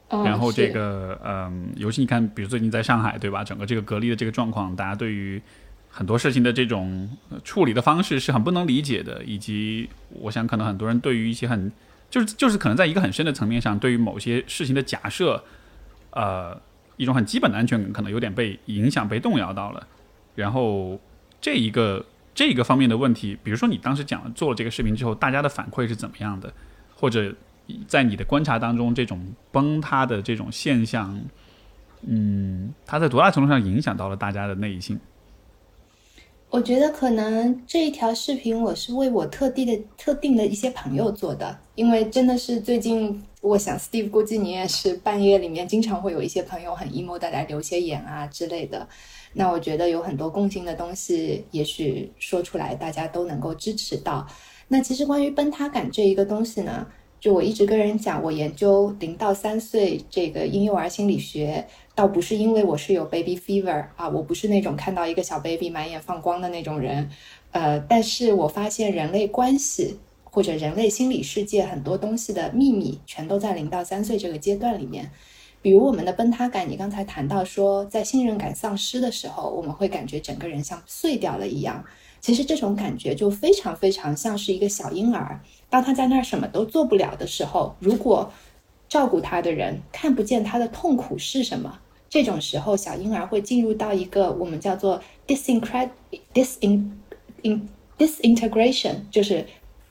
然后这个嗯，尤其你看，比如最近在上海，对吧？整个这个隔离的这个状况，大家对于很多事情的这种处理的方式是很不能理解的，以及我想可能很多人对于一些很就是就是可能在一个很深的层面上，对于某些事情的假设，呃，一种很基本的安全感可能有点被影响、被动摇到了，然后。这一个这一个方面的问题，比如说你当时讲做了这个视频之后，大家的反馈是怎么样的？或者在你的观察当中，这种崩塌的这种现象，嗯，它在多大程度上影响到了大家的内心？我觉得可能这一条视频我是为我特地的特定的一些朋友做的，因为真的是最近，我想 Steve 估计你也是半夜里面经常会有一些朋友很 emo 的来留些言啊之类的。那我觉得有很多共性的东西，也许说出来大家都能够支持到。那其实关于崩塌感这一个东西呢，就我一直跟人讲，我研究零到三岁这个婴幼儿心理学，倒不是因为我是有 baby fever 啊，我不是那种看到一个小 baby 满眼放光的那种人，呃，但是我发现人类关系或者人类心理世界很多东西的秘密，全都在零到三岁这个阶段里面。比如我们的崩塌感，你刚才谈到说，在信任感丧失的时候，我们会感觉整个人像碎掉了一样。其实这种感觉就非常非常像是一个小婴儿，当他在那儿什么都做不了的时候，如果照顾他的人看不见他的痛苦是什么，这种时候小婴儿会进入到一个我们叫做 disincred disin in disintegration，就是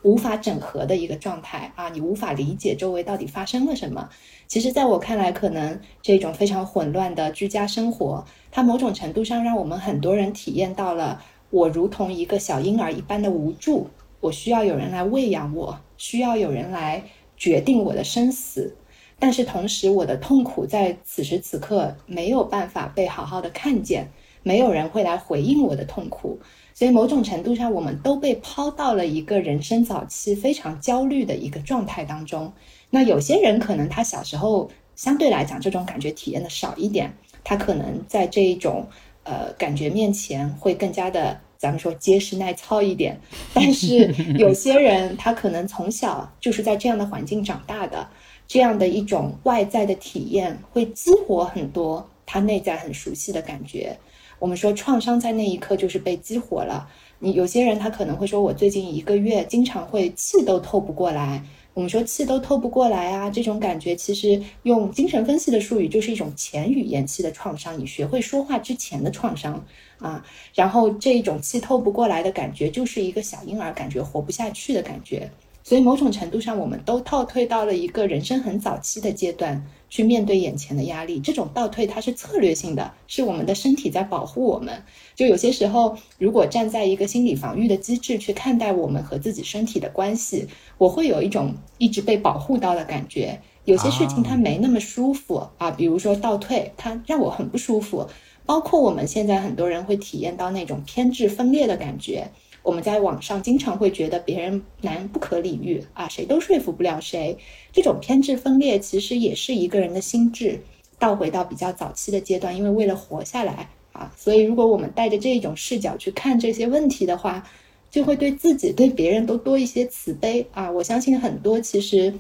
无法整合的一个状态啊，你无法理解周围到底发生了什么。其实，在我看来，可能这种非常混乱的居家生活，它某种程度上让我们很多人体验到了我如同一个小婴儿一般的无助。我需要有人来喂养我，需要有人来决定我的生死。但是同时，我的痛苦在此时此刻没有办法被好好的看见，没有人会来回应我的痛苦。所以，某种程度上，我们都被抛到了一个人生早期非常焦虑的一个状态当中。那有些人可能他小时候相对来讲这种感觉体验的少一点，他可能在这一种呃感觉面前会更加的咱们说结实耐操一点。但是有些人他可能从小就是在这样的环境长大的，这样的一种外在的体验会激活很多他内在很熟悉的感觉。我们说创伤在那一刻就是被激活了。你有些人他可能会说，我最近一个月经常会气都透不过来。我们说气都透不过来啊，这种感觉其实用精神分析的术语就是一种前语言期的创伤，你学会说话之前的创伤啊。然后这一种气透不过来的感觉，就是一个小婴儿感觉活不下去的感觉。所以某种程度上，我们都倒退到了一个人生很早期的阶段。去面对眼前的压力，这种倒退它是策略性的，是我们的身体在保护我们。就有些时候，如果站在一个心理防御的机制去看待我们和自己身体的关系，我会有一种一直被保护到的感觉。有些事情它没那么舒服啊，比如说倒退，它让我很不舒服。包括我们现在很多人会体验到那种偏执分裂的感觉。我们在网上经常会觉得别人难不可理喻啊，谁都说服不了谁。这种偏执分裂其实也是一个人的心智倒回到比较早期的阶段，因为为了活下来啊，所以如果我们带着这种视角去看这些问题的话，就会对自己、对别人都多一些慈悲啊。我相信很多其实，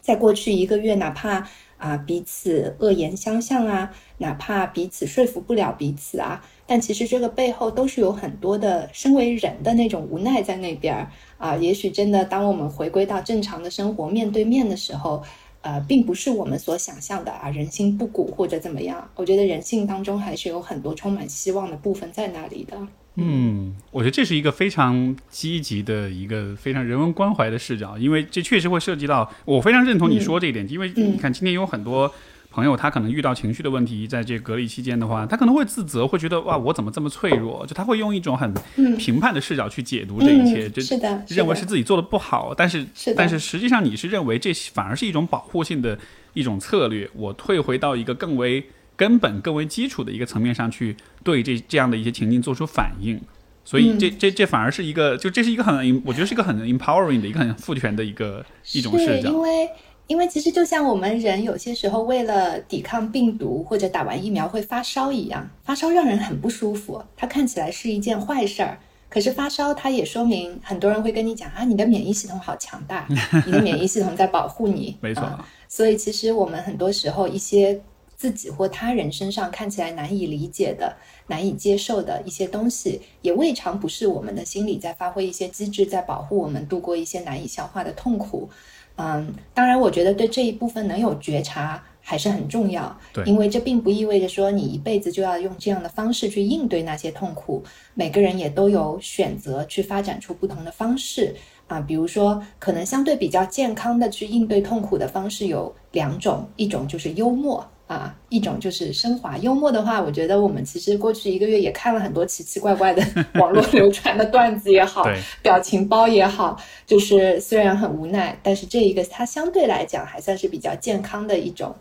在过去一个月，哪怕啊彼此恶言相向啊，哪怕彼此说服不了彼此啊。但其实这个背后都是有很多的身为人的那种无奈在那边儿啊。也许真的，当我们回归到正常的生活面对面的时候，呃，并不是我们所想象的啊，人心不古或者怎么样。我觉得人性当中还是有很多充满希望的部分在那里的。嗯，我觉得这是一个非常积极的一个非常人文关怀的视角，因为这确实会涉及到我非常认同你说这一点，因为你看今天有很多。朋友他可能遇到情绪的问题，在这隔离期间的话，他可能会自责，会觉得哇，我怎么这么脆弱？就他会用一种很评判的视角去解读这一切，就是的认为是自己做的不好。但是，但是实际上你是认为这反而是一种保护性的一种策略。我退回到一个更为根本、更为基础的一个层面上去对这这样的一些情境做出反应。所以这这这反而是一个，就这是一个很，我觉得是一个很 empowering 的一个很赋权的一个一种视角。因为。因为其实就像我们人有些时候为了抵抗病毒或者打完疫苗会发烧一样，发烧让人很不舒服，它看起来是一件坏事儿。可是发烧它也说明很多人会跟你讲啊，你的免疫系统好强大，你的免疫系统在保护你。没错。所以其实我们很多时候一些自己或他人身上看起来难以理解的、难以接受的一些东西，也未尝不是我们的心理在发挥一些机制，在保护我们度过一些难以消化的痛苦。嗯，当然，我觉得对这一部分能有觉察还是很重要。对，因为这并不意味着说你一辈子就要用这样的方式去应对那些痛苦。每个人也都有选择去发展出不同的方式啊。比如说，可能相对比较健康的去应对痛苦的方式有两种，一种就是幽默。啊，一种就是升华幽默的话，我觉得我们其实过去一个月也看了很多奇奇怪怪的网络流传的段子也好，表情包也好，就是虽然很无奈，但是这一个它相对来讲还算是比较健康的一种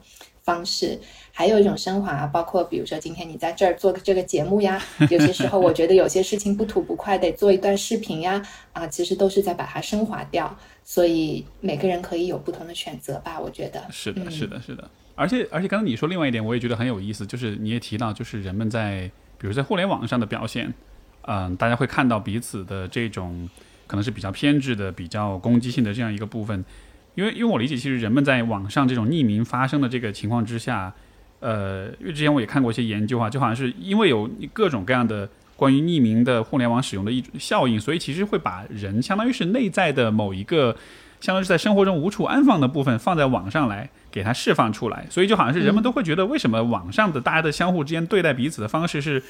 方式。还有一种升华，包括比如说今天你在这儿做这个节目呀，有些时候我觉得有些事情不吐不快得做一段视频呀，啊，其实都是在把它升华掉。所以每个人可以有不同的选择吧，我觉得是的，是的，是的。而且，而且，刚刚你说另外一点，我也觉得很有意思，就是你也提到，就是人们在，比如在互联网上的表现，嗯，大家会看到彼此的这种可能是比较偏执的、比较攻击性的这样一个部分，因为，因为我理解，其实人们在网上这种匿名发生的这个情况之下，呃，因为之前我也看过一些研究啊，就好像是因为有各种各样的关于匿名的互联网使用的一种效应，所以其实会把人相当于是内在的某一个。相当于是在生活中无处安放的部分放在网上来给它释放出来，所以就好像是人们都会觉得，为什么网上的大家的相互之间对待彼此的方式是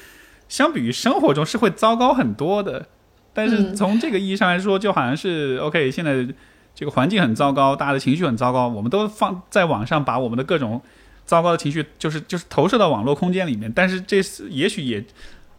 相比于生活中是会糟糕很多的。但是从这个意义上来说，就好像是 OK，现在这个环境很糟糕，大家的情绪很糟糕，我们都放在网上把我们的各种糟糕的情绪就是就是投射到网络空间里面，但是这是也许也。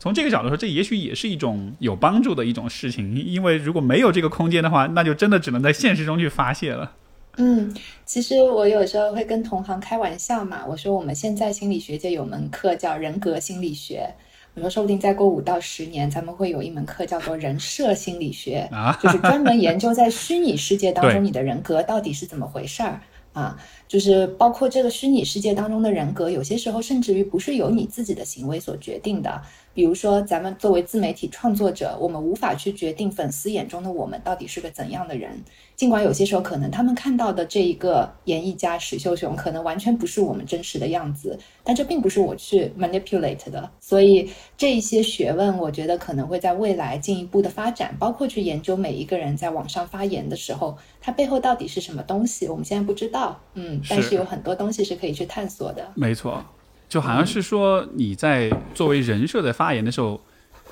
从这个角度说，这也许也是一种有帮助的一种事情，因为如果没有这个空间的话，那就真的只能在现实中去发泄了。嗯，其实我有时候会跟同行开玩笑嘛，我说我们现在心理学界有门课叫人格心理学，我说说不定再过五到十年，咱们会有一门课叫做人设心理学，就是专门研究在虚拟世界当中你的人格到底是怎么回事儿。啊，就是包括这个虚拟世界当中的人格，有些时候甚至于不是由你自己的行为所决定的。比如说，咱们作为自媒体创作者，我们无法去决定粉丝眼中的我们到底是个怎样的人，尽管有些时候可能他们看到的这一个演艺家史秀雄可能完全不是我们真实的样子，但这并不是我去 manipulate 的。所以这一些学问，我觉得可能会在未来进一步的发展，包括去研究每一个人在网上发言的时候，他背后到底是什么东西，我们现在不知道。嗯，但是有很多东西是可以去探索的。没错，就好像是说你在作为人设在发言的时候。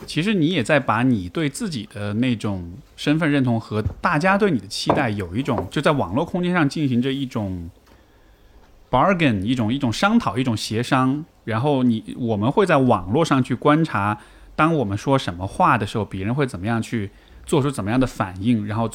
其实你也在把你对自己的那种身份认同和大家对你的期待有一种就在网络空间上进行着一种 bargain，一种一种商讨，一种协商。然后你我们会在网络上去观察，当我们说什么话的时候，别人会怎么样去做出怎么样的反应，然后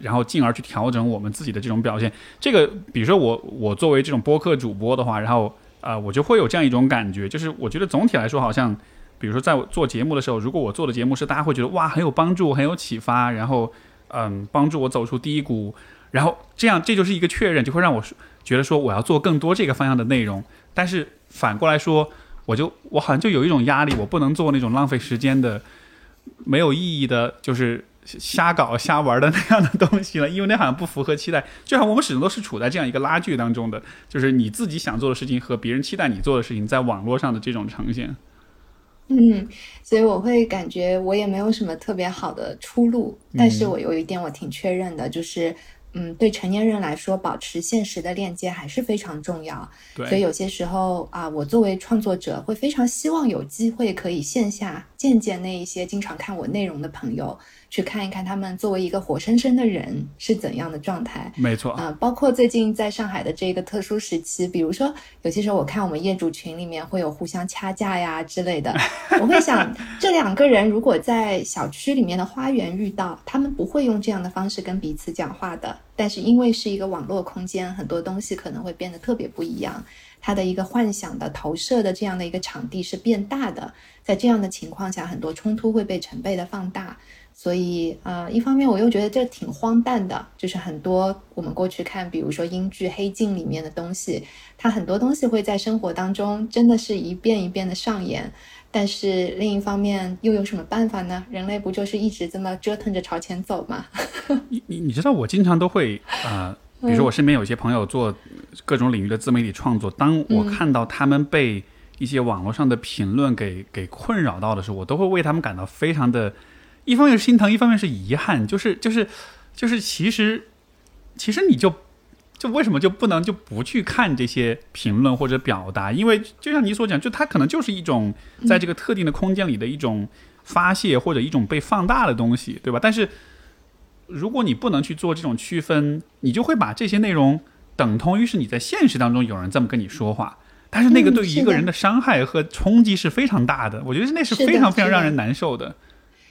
然后进而去调整我们自己的这种表现。这个比如说我我作为这种播客主播的话，然后啊我就会有这样一种感觉，就是我觉得总体来说好像。比如说，在我做节目的时候，如果我做的节目是大家会觉得哇很有帮助、很有启发，然后嗯帮助我走出低谷，然后这样这就是一个确认，就会让我觉得说我要做更多这个方向的内容。但是反过来说，我就我好像就有一种压力，我不能做那种浪费时间的、没有意义的，就是瞎搞瞎玩的那样的东西了，因为那好像不符合期待。就像我们始终都是处在这样一个拉锯当中的，就是你自己想做的事情和别人期待你做的事情在网络上的这种呈现。嗯，所以我会感觉我也没有什么特别好的出路，但是我有一点我挺确认的，就是，嗯，对成年人来说，保持现实的链接还是非常重要。对，所以有些时候啊，我作为创作者会非常希望有机会可以线下见见那一些经常看我内容的朋友。去看一看他们作为一个活生生的人是怎样的状态。没错，啊，包括最近在上海的这个特殊时期，比如说有些时候我看我们业主群里面会有互相掐架呀之类的，我会想这两个人如果在小区里面的花园遇到，他们不会用这样的方式跟彼此讲话的。但是因为是一个网络空间，很多东西可能会变得特别不一样。他的一个幻想的投射的这样的一个场地是变大的，在这样的情况下，很多冲突会被成倍的放大。所以，呃，一方面我又觉得这挺荒诞的，就是很多我们过去看，比如说英剧《黑镜》里面的东西，它很多东西会在生活当中真的是一遍一遍的上演。但是另一方面，又有什么办法呢？人类不就是一直这么折腾着朝前走吗？你你你知道，我经常都会啊，比如说我身边有些朋友做各种领域的自媒体创作，当我看到他们被一些网络上的评论给给困扰到的时候，我都会为他们感到非常的。一方面是心疼，一方面是遗憾，就是就是就是，其实其实你就就为什么就不能就不去看这些评论或者表达？因为就像你所讲，就它可能就是一种在这个特定的空间里的一种发泄或者一种被放大的东西，对吧？但是如果你不能去做这种区分，你就会把这些内容等同于是你在现实当中有人这么跟你说话，但是那个对于一个人的伤害和冲击是非常大的。我觉得那是非常非常让人难受的。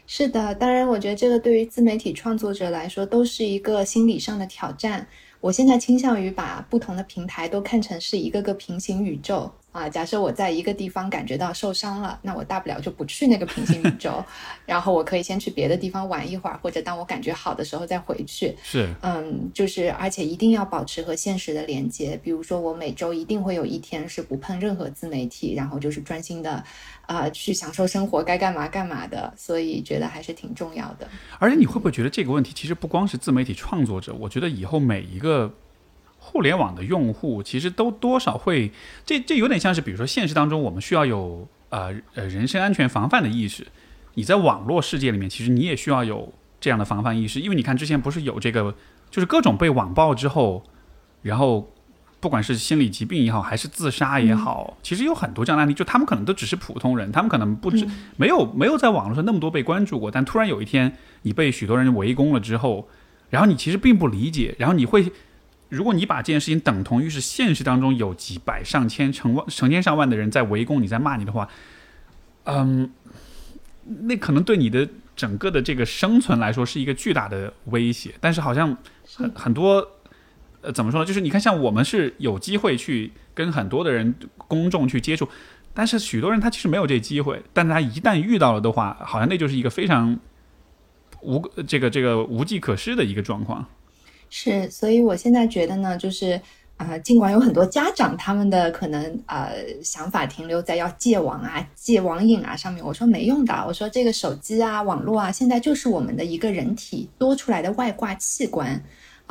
是的，当然，我觉得这个对于自媒体创作者来说都是一个心理上的挑战。我现在倾向于把不同的平台都看成是一个个平行宇宙。啊，假设我在一个地方感觉到受伤了，那我大不了就不去那个平行宇宙，然后我可以先去别的地方玩一会儿，或者当我感觉好的时候再回去。是，嗯，就是而且一定要保持和现实的连接。比如说，我每周一定会有一天是不碰任何自媒体，然后就是专心的，啊，去享受生活，该干嘛干嘛的。所以觉得还是挺重要的。而且你会不会觉得这个问题其实不光是自媒体创作者，我觉得以后每一个。互联网的用户其实都多少会，这这有点像是，比如说现实当中我们需要有呃呃人身安全防范的意识，你在网络世界里面其实你也需要有这样的防范意识，因为你看之前不是有这个，就是各种被网暴之后，然后不管是心理疾病也好，还是自杀也好，其实有很多这样的案例，就他们可能都只是普通人，他们可能不知没有没有在网络上那么多被关注过，但突然有一天你被许多人围攻了之后，然后你其实并不理解，然后你会。如果你把这件事情等同于是现实当中有几百上千成万成千上万的人在围攻你在骂你的话，嗯，那可能对你的整个的这个生存来说是一个巨大的威胁。但是好像很很多，呃，怎么说呢？就是你看，像我们是有机会去跟很多的人公众去接触，但是许多人他其实没有这机会。但他一旦遇到了的话，好像那就是一个非常无这个这个无计可施的一个状况。是，所以我现在觉得呢，就是啊，尽管有很多家长他们的可能呃想法停留在要戒网啊、戒网瘾啊上面，我说没用的。我说这个手机啊、网络啊，现在就是我们的一个人体多出来的外挂器官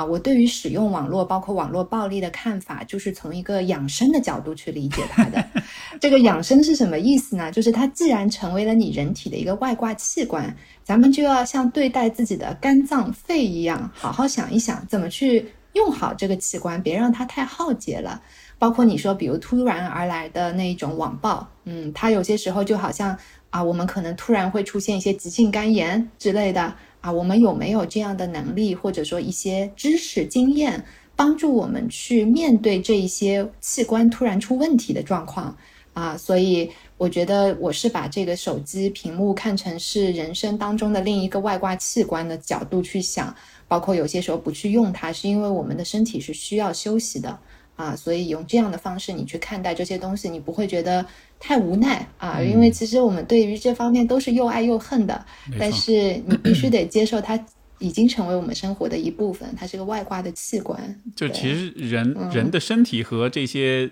啊，我对于使用网络，包括网络暴力的看法，就是从一个养生的角度去理解它的。这个养生是什么意思呢？就是它既然成为了你人体的一个外挂器官，咱们就要像对待自己的肝脏、肺一样，好好想一想怎么去用好这个器官，别让它太耗竭了。包括你说，比如突然而来的那一种网暴，嗯，它有些时候就好像啊，我们可能突然会出现一些急性肝炎之类的。啊，我们有没有这样的能力，或者说一些知识经验，帮助我们去面对这一些器官突然出问题的状况啊？所以我觉得我是把这个手机屏幕看成是人生当中的另一个外挂器官的角度去想，包括有些时候不去用它，是因为我们的身体是需要休息的啊。所以用这样的方式你去看待这些东西，你不会觉得。太无奈啊！因为其实我们对于这方面都是又爱又恨的，但是你必须得接受它已经成为我们生活的一部分，它是个外挂的器官。就其实人人的身体和这些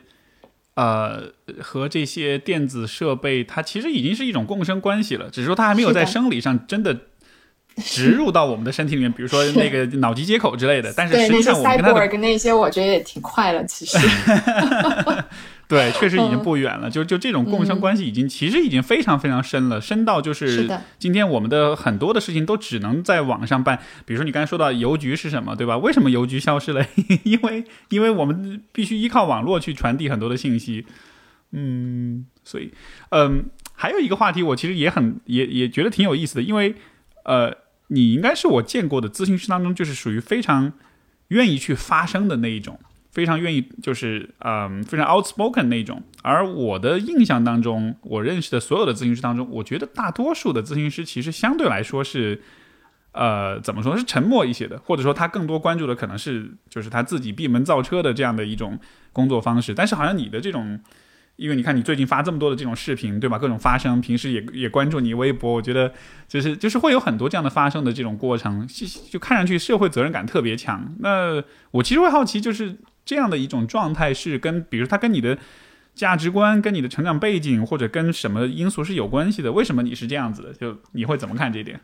呃和这些电子设备，它其实已经是一种共生关系了，只是说它还没有在生理上真的 植入到我们的身体里面，比如说那个脑机接口之类的。但是实际上我们跟它那些，我觉得也挺快了，其实。对，确实已经不远了。就就这种共生关系，已经其实已经非常非常深了，深到就是今天我们的很多的事情都只能在网上办。比如说你刚才说到邮局是什么，对吧？为什么邮局消失了？因为因为我们必须依靠网络去传递很多的信息。嗯，所以嗯，还有一个话题，我其实也很也也觉得挺有意思的，因为呃，你应该是我见过的咨询师当中，就是属于非常愿意去发声的那一种。非常愿意，就是嗯，非常 outspoken 那种。而我的印象当中，我认识的所有的咨询师当中，我觉得大多数的咨询师其实相对来说是，呃，怎么说是沉默一些的，或者说他更多关注的可能是就是他自己闭门造车的这样的一种工作方式。但是好像你的这种。因为你看，你最近发这么多的这种视频，对吧？各种发声，平时也也关注你微博，我觉得就是就是会有很多这样的发生的这种过程，就看上去社会责任感特别强。那我其实会好奇，就是这样的一种状态是跟，比如他跟你的价值观、跟你的成长背景或者跟什么因素是有关系的？为什么你是这样子的？就你会怎么看这点？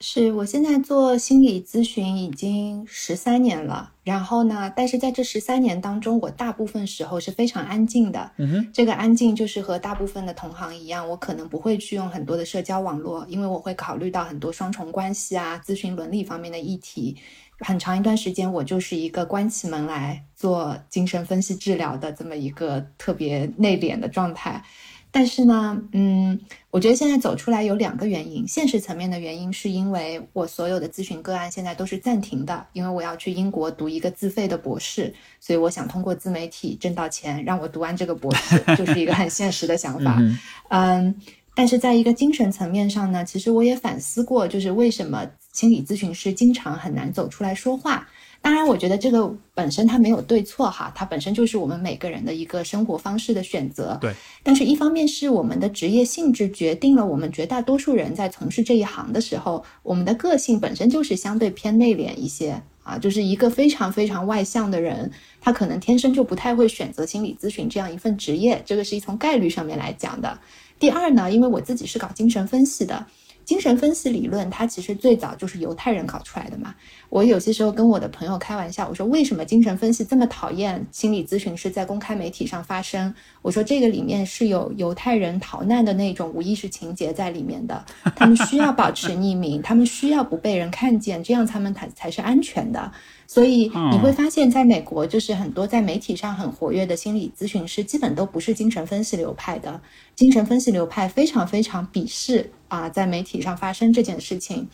是我现在做心理咨询已经十三年了，然后呢，但是在这十三年当中，我大部分时候是非常安静的。嗯哼，这个安静就是和大部分的同行一样，我可能不会去用很多的社交网络，因为我会考虑到很多双重关系啊、咨询伦理方面的议题。很长一段时间，我就是一个关起门来做精神分析治疗的这么一个特别内敛的状态。但是呢，嗯，我觉得现在走出来有两个原因。现实层面的原因是因为我所有的咨询个案现在都是暂停的，因为我要去英国读一个自费的博士，所以我想通过自媒体挣到钱，让我读完这个博士，就是一个很现实的想法。嗯，但是在一个精神层面上呢，其实我也反思过，就是为什么心理咨询师经常很难走出来说话。当然，我觉得这个本身它没有对错哈，它本身就是我们每个人的一个生活方式的选择。对。但是，一方面是我们的职业性质决定了我们绝大多数人在从事这一行的时候，我们的个性本身就是相对偏内敛一些啊，就是一个非常非常外向的人，他可能天生就不太会选择心理咨询这样一份职业，这个是一从概率上面来讲的。第二呢，因为我自己是搞精神分析的。精神分析理论，它其实最早就是犹太人搞出来的嘛。我有些时候跟我的朋友开玩笑，我说为什么精神分析这么讨厌心理咨询师在公开媒体上发声？我说这个里面是有犹太人逃难的那种无意识情节在里面的，他们需要保持匿名，他们需要不被人看见，这样他们才才是安全的。所以你会发现，在美国，就是很多在媒体上很活跃的心理咨询师，基本都不是精神分析流派的。精神分析流派非常非常鄙视啊，在媒体上发生这件事情。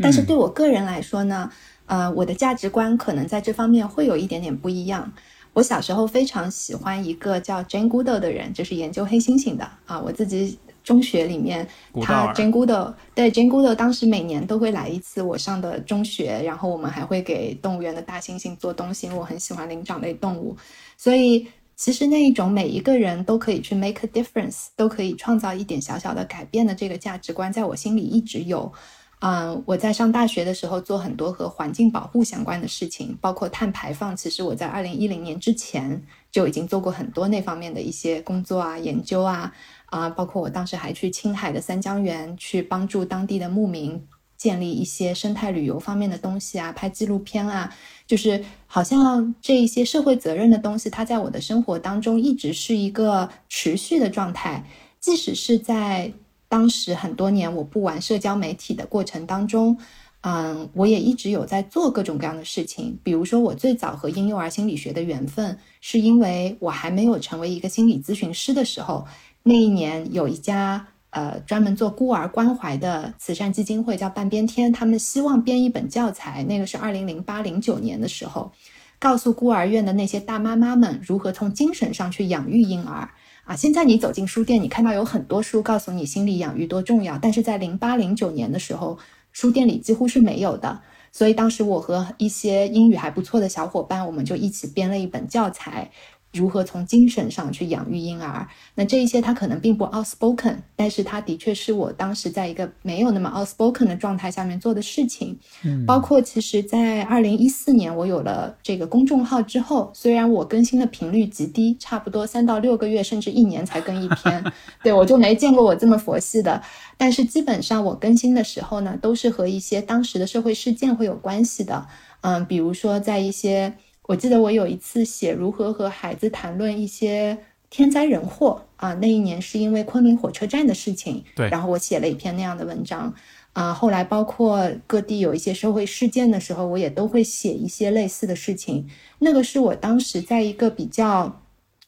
但是对我个人来说呢，呃，我的价值观可能在这方面会有一点点不一样。我小时候非常喜欢一个叫 Jane Goodall 的人，就是研究黑猩猩的啊，我自己。中学里面，他 Jane Goodall 对 Jane Goodall 当时每年都会来一次我上的中学，然后我们还会给动物园的大猩猩做东西，因为我很喜欢灵长类动物，所以其实那一种每一个人都可以去 make a difference，都可以创造一点小小的改变的这个价值观，在我心里一直有。嗯，我在上大学的时候做很多和环境保护相关的事情，包括碳排放。其实我在二零一零年之前就已经做过很多那方面的一些工作啊、研究啊。啊，包括我当时还去青海的三江源去帮助当地的牧民建立一些生态旅游方面的东西啊，拍纪录片啊，就是好像这一些社会责任的东西，它在我的生活当中一直是一个持续的状态。即使是在当时很多年我不玩社交媒体的过程当中，嗯，我也一直有在做各种各样的事情。比如说，我最早和婴幼儿心理学的缘分，是因为我还没有成为一个心理咨询师的时候，那一年有一家。呃，专门做孤儿关怀的慈善基金会叫半边天，他们希望编一本教材，那个是二零零八零九年的时候，告诉孤儿院的那些大妈妈们如何从精神上去养育婴儿啊。现在你走进书店，你看到有很多书告诉你心理养育多重要，但是在零八零九年的时候，书店里几乎是没有的。所以当时我和一些英语还不错的小伙伴，我们就一起编了一本教材。如何从精神上去养育婴儿？那这一些他可能并不 outspoken，但是他的确是我当时在一个没有那么 outspoken 的状态下面做的事情。嗯，包括其实，在二零一四年我有了这个公众号之后，虽然我更新的频率极低，差不多三到六个月，甚至一年才更一篇，对我就没见过我这么佛系的。但是基本上我更新的时候呢，都是和一些当时的社会事件会有关系的。嗯，比如说在一些。我记得我有一次写如何和孩子谈论一些天灾人祸啊，那一年是因为昆明火车站的事情，对，然后我写了一篇那样的文章啊。后来包括各地有一些社会事件的时候，我也都会写一些类似的事情。那个是我当时在一个比较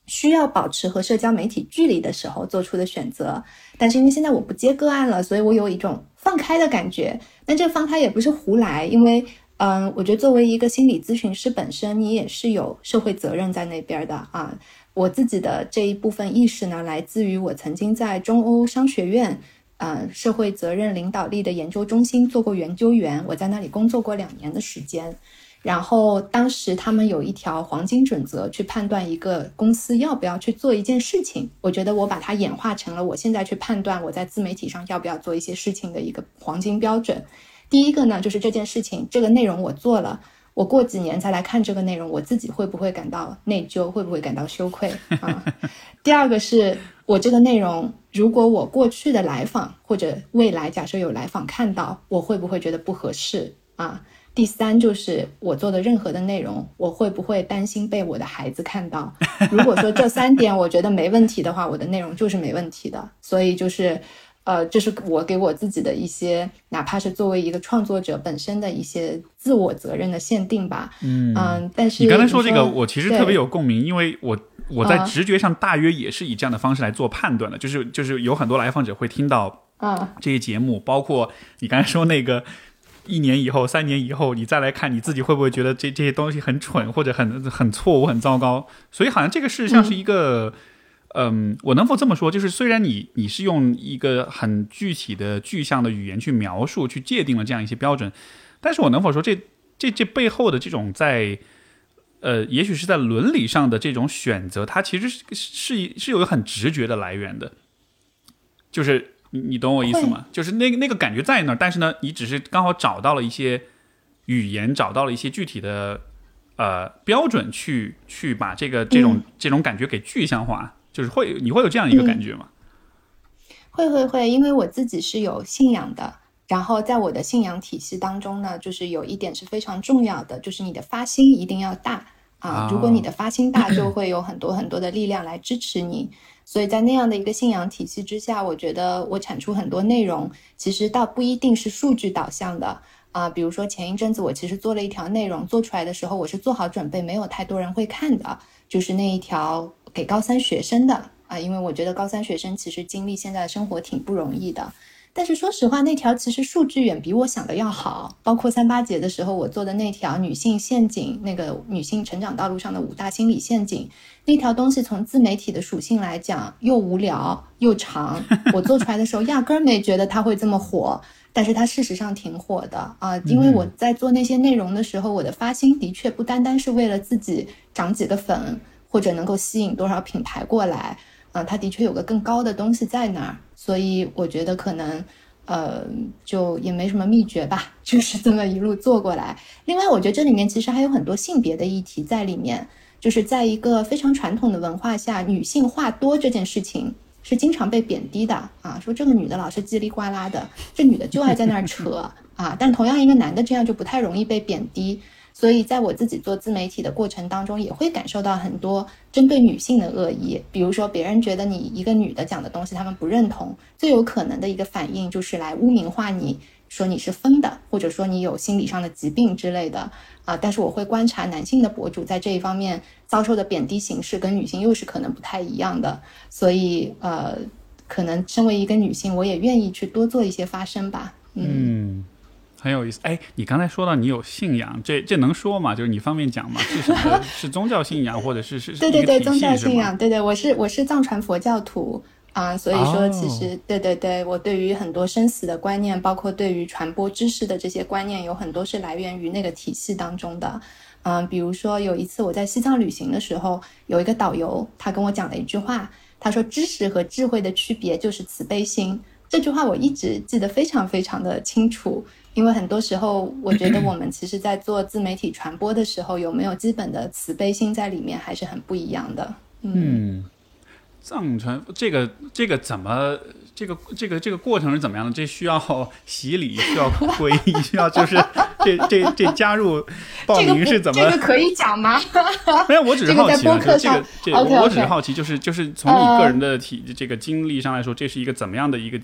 需要保持和社交媒体距离的时候做出的选择。但是因为现在我不接个案了，所以我有一种放开的感觉。但这放开也不是胡来，因为。嗯，我觉得作为一个心理咨询师本身，你也是有社会责任在那边的啊。我自己的这一部分意识呢，来自于我曾经在中欧商学院，呃，社会责任领导力的研究中心做过研究员，我在那里工作过两年的时间。然后当时他们有一条黄金准则，去判断一个公司要不要去做一件事情。我觉得我把它演化成了我现在去判断我在自媒体上要不要做一些事情的一个黄金标准。第一个呢，就是这件事情，这个内容我做了，我过几年再来看这个内容，我自己会不会感到内疚，会不会感到羞愧啊？第二个是我这个内容，如果我过去的来访或者未来假设有来访看到，我会不会觉得不合适啊？第三就是我做的任何的内容，我会不会担心被我的孩子看到？如果说这三点我觉得没问题的话，我的内容就是没问题的。所以就是。呃，这是我给我自己的一些，哪怕是作为一个创作者本身的一些自我责任的限定吧。嗯嗯，但是你刚才说这个，我其实特别有共鸣，因为我我在直觉上大约也是以这样的方式来做判断的，就是就是有很多来访者会听到啊这些节目，包括你刚才说那个一年以后、三年以后，你再来看你自己会不会觉得这这些东西很蠢或者很很错误、很糟糕？所以好像这个事实上是一个。嗯，我能否这么说？就是虽然你你是用一个很具体的具象的语言去描述、去界定了这样一些标准，但是我能否说这这这背后的这种在呃，也许是在伦理上的这种选择，它其实是是是有个很直觉的来源的，就是你你懂我意思吗？就是那个那个感觉在那儿，但是呢，你只是刚好找到了一些语言，找到了一些具体的呃标准，去去把这个这种这种感觉给具象化。就是会，你会有这样一个感觉吗？会会会，因为我自己是有信仰的，然后在我的信仰体系当中呢，就是有一点是非常重要的，就是你的发心一定要大啊。如果你的发心大，就会有很多很多的力量来支持你。所以在那样的一个信仰体系之下，我觉得我产出很多内容，其实倒不一定是数据导向的啊。比如说前一阵子我其实做了一条内容，做出来的时候我是做好准备，没有太多人会看的，就是那一条。给高三学生的啊，因为我觉得高三学生其实经历现在的生活挺不容易的。但是说实话，那条其实数据远比我想的要好。包括三八节的时候我做的那条女性陷阱，那个女性成长道路上的五大心理陷阱，那条东西从自媒体的属性来讲，又无聊又长。我做出来的时候压根儿没觉得它会这么火，但是它事实上挺火的啊。因为我在做那些内容的时候，我的发心的确不单单是为了自己涨几个粉。或者能够吸引多少品牌过来，啊，它的确有个更高的东西在那儿，所以我觉得可能，呃，就也没什么秘诀吧，就是这么一路做过来。另外，我觉得这里面其实还有很多性别的议题在里面，就是在一个非常传统的文化下，女性话多这件事情是经常被贬低的啊，说这个女的老是叽里呱啦的，这女的就爱在那儿扯。啊，但同样一个男的这样就不太容易被贬低。所以，在我自己做自媒体的过程当中，也会感受到很多针对女性的恶意。比如说，别人觉得你一个女的讲的东西他们不认同，最有可能的一个反应就是来污名化你，说你是疯的，或者说你有心理上的疾病之类的啊。但是我会观察男性的博主在这一方面遭受的贬低形式跟女性又是可能不太一样的。所以，呃，可能身为一个女性，我也愿意去多做一些发声吧。嗯。很有意思，哎，你刚才说到你有信仰，这这能说吗？就是你方便讲吗？是什么？是宗教信仰，或者是是？对对对，宗教信仰，对对，我是我是藏传佛教徒啊，所以说其实对对对，我对于很多生死的观念，包括对于传播知识的这些观念，有很多是来源于那个体系当中的。嗯，比如说有一次我在西藏旅行的时候，有一个导游他跟我讲了一句话，他说知识和智慧的区别就是慈悲心。这句话我一直记得非常非常的清楚。因为很多时候，我觉得我们其实，在做自媒体传播的时候，有没有基本的慈悲心在里面，还是很不一样的。嗯，藏传这个这个怎么这个这个这个过程是怎么样的？这需要洗礼，需要皈依，需要就是这这这加入报名是怎么？这个可以讲吗？没有，我只是好奇。这个这个这我只是好奇，就是就是从你个人的体这个经历上来说，这是一个怎么样的一个？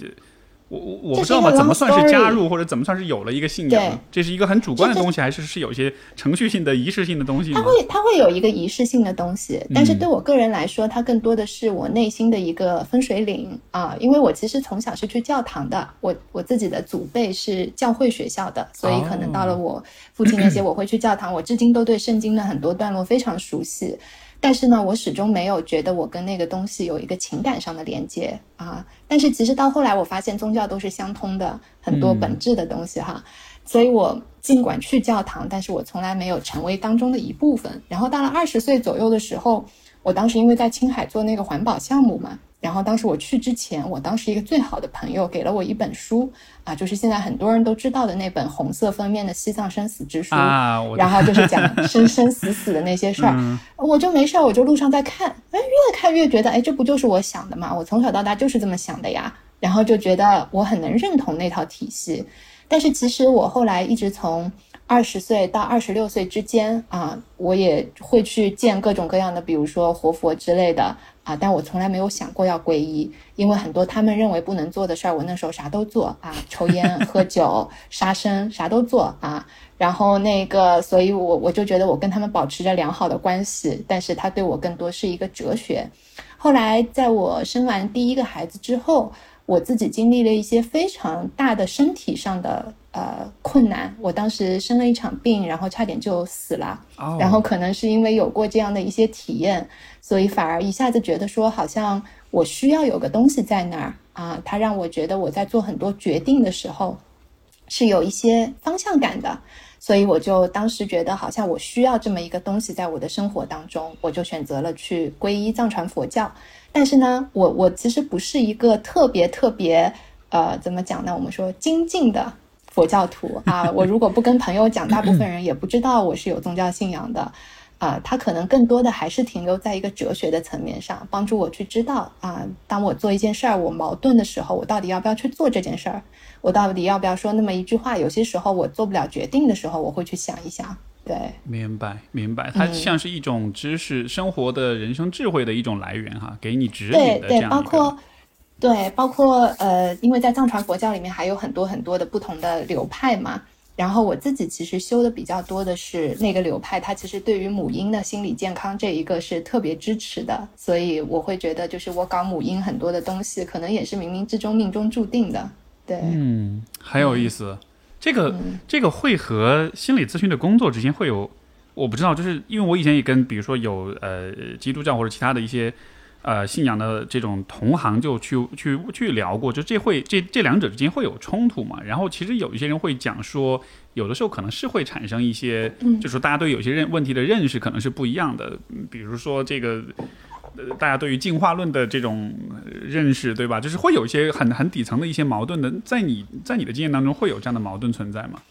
我我我不知道嘛，怎么算是加入，或者怎么算是有了一个信仰？这是一个很主观的东西，还是是有一些程序性的仪式性的东西？它会它会有一个仪式性的东西，但是对我个人来说，它更多的是我内心的一个分水岭啊。因为我其实从小是去教堂的，我我自己的祖辈是教会学校的，所以可能到了我父亲那些，我会去教堂，我至今都对圣经的很多段落非常熟悉。但是呢，我始终没有觉得我跟那个东西有一个情感上的连接啊。但是其实到后来，我发现宗教都是相通的，很多本质的东西哈。所以我尽管去教堂，但是我从来没有成为当中的一部分。然后到了二十岁左右的时候，我当时因为在青海做那个环保项目嘛。然后当时我去之前，我当时一个最好的朋友给了我一本书啊，就是现在很多人都知道的那本红色封面的《西藏生死之书》啊，然后就是讲生生死死的那些事儿，我就没事儿，我就路上在看，哎，越看越觉得，哎，这不就是我想的嘛？我从小到大就是这么想的呀，然后就觉得我很能认同那套体系。但是其实我后来一直从二十岁到二十六岁之间啊，我也会去见各种各样的，比如说活佛之类的。啊！但我从来没有想过要皈依，因为很多他们认为不能做的事儿，我那时候啥都做啊，抽烟、喝酒、杀生，啥都做啊。然后那个，所以我我就觉得我跟他们保持着良好的关系，但是他对我更多是一个哲学。后来在我生完第一个孩子之后，我自己经历了一些非常大的身体上的。呃，困难。我当时生了一场病，然后差点就死了。然后可能是因为有过这样的一些体验，所以反而一下子觉得说，好像我需要有个东西在那儿啊，它让我觉得我在做很多决定的时候是有一些方向感的。所以我就当时觉得，好像我需要这么一个东西在我的生活当中，我就选择了去皈依藏传佛教。但是呢，我我其实不是一个特别特别呃，怎么讲呢？我们说精进的。佛教徒 啊，我如果不跟朋友讲，大部分人也不知道我是有宗教信仰的，啊，他可能更多的还是停留在一个哲学的层面上，帮助我去知道啊，当我做一件事儿我矛盾的时候，我到底要不要去做这件事儿？我到底要不要说那么一句话？有些时候我做不了决定的时候，我会去想一想。对，明白明白，它像是一种知识、生活的人生智慧的一种来源哈，给你指引的这样一个。对，包括呃，因为在藏传佛教里面还有很多很多的不同的流派嘛。然后我自己其实修的比较多的是那个流派，它其实对于母婴的心理健康这一个是特别支持的。所以我会觉得，就是我搞母婴很多的东西，可能也是冥冥之中命中注定的。对，嗯，很有意思。这个这个会和心理咨询的工作之间会有，我不知道，就是因为我以前也跟比如说有呃基督教或者其他的一些。呃，信仰的这种同行就去去去聊过，就这会这这两者之间会有冲突嘛？然后其实有一些人会讲说，有的时候可能是会产生一些，就是大家对有些认问题的认识可能是不一样的。比如说这个，呃，大家对于进化论的这种认识，对吧？就是会有一些很很底层的一些矛盾的，在你在你的经验当中会有这样的矛盾存在吗？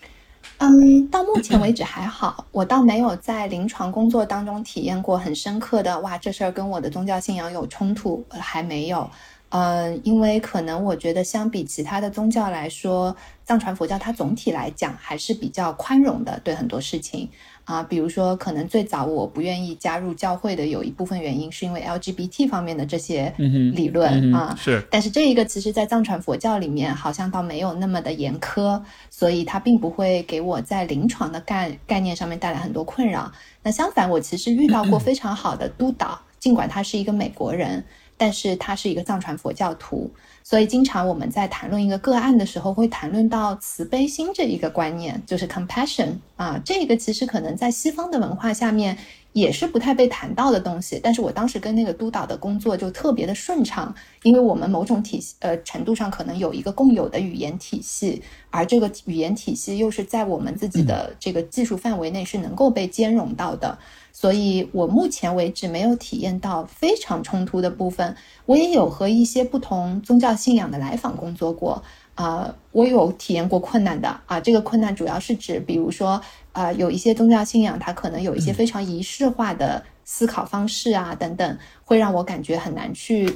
嗯，到目前为止还好，我倒没有在临床工作当中体验过很深刻的哇，这事儿跟我的宗教信仰有冲突，还没有嗯，因为可能我觉得相比其他的宗教来说，藏传佛教它总体来讲还是比较宽容的，对很多事情。啊，比如说，可能最早我不愿意加入教会的有一部分原因，是因为 LGBT 方面的这些理论啊。是，但是这一个其实，在藏传佛教里面，好像倒没有那么的严苛，所以它并不会给我在临床的概概念上面带来很多困扰。那相反，我其实遇到过非常好的督导，尽管他是一个美国人，但是他是一个藏传佛教徒。所以，经常我们在谈论一个个案的时候，会谈论到慈悲心这一个观念，就是 compassion 啊，这个其实可能在西方的文化下面也是不太被谈到的东西。但是我当时跟那个督导的工作就特别的顺畅，因为我们某种体系呃程度上可能有一个共有的语言体系，而这个语言体系又是在我们自己的这个技术范围内是能够被兼容到的。所以我目前为止没有体验到非常冲突的部分。我也有和一些不同宗教信仰的来访工作过，啊，我有体验过困难的啊。这个困难主要是指，比如说，啊，有一些宗教信仰它可能有一些非常仪式化的思考方式啊，等等，会让我感觉很难去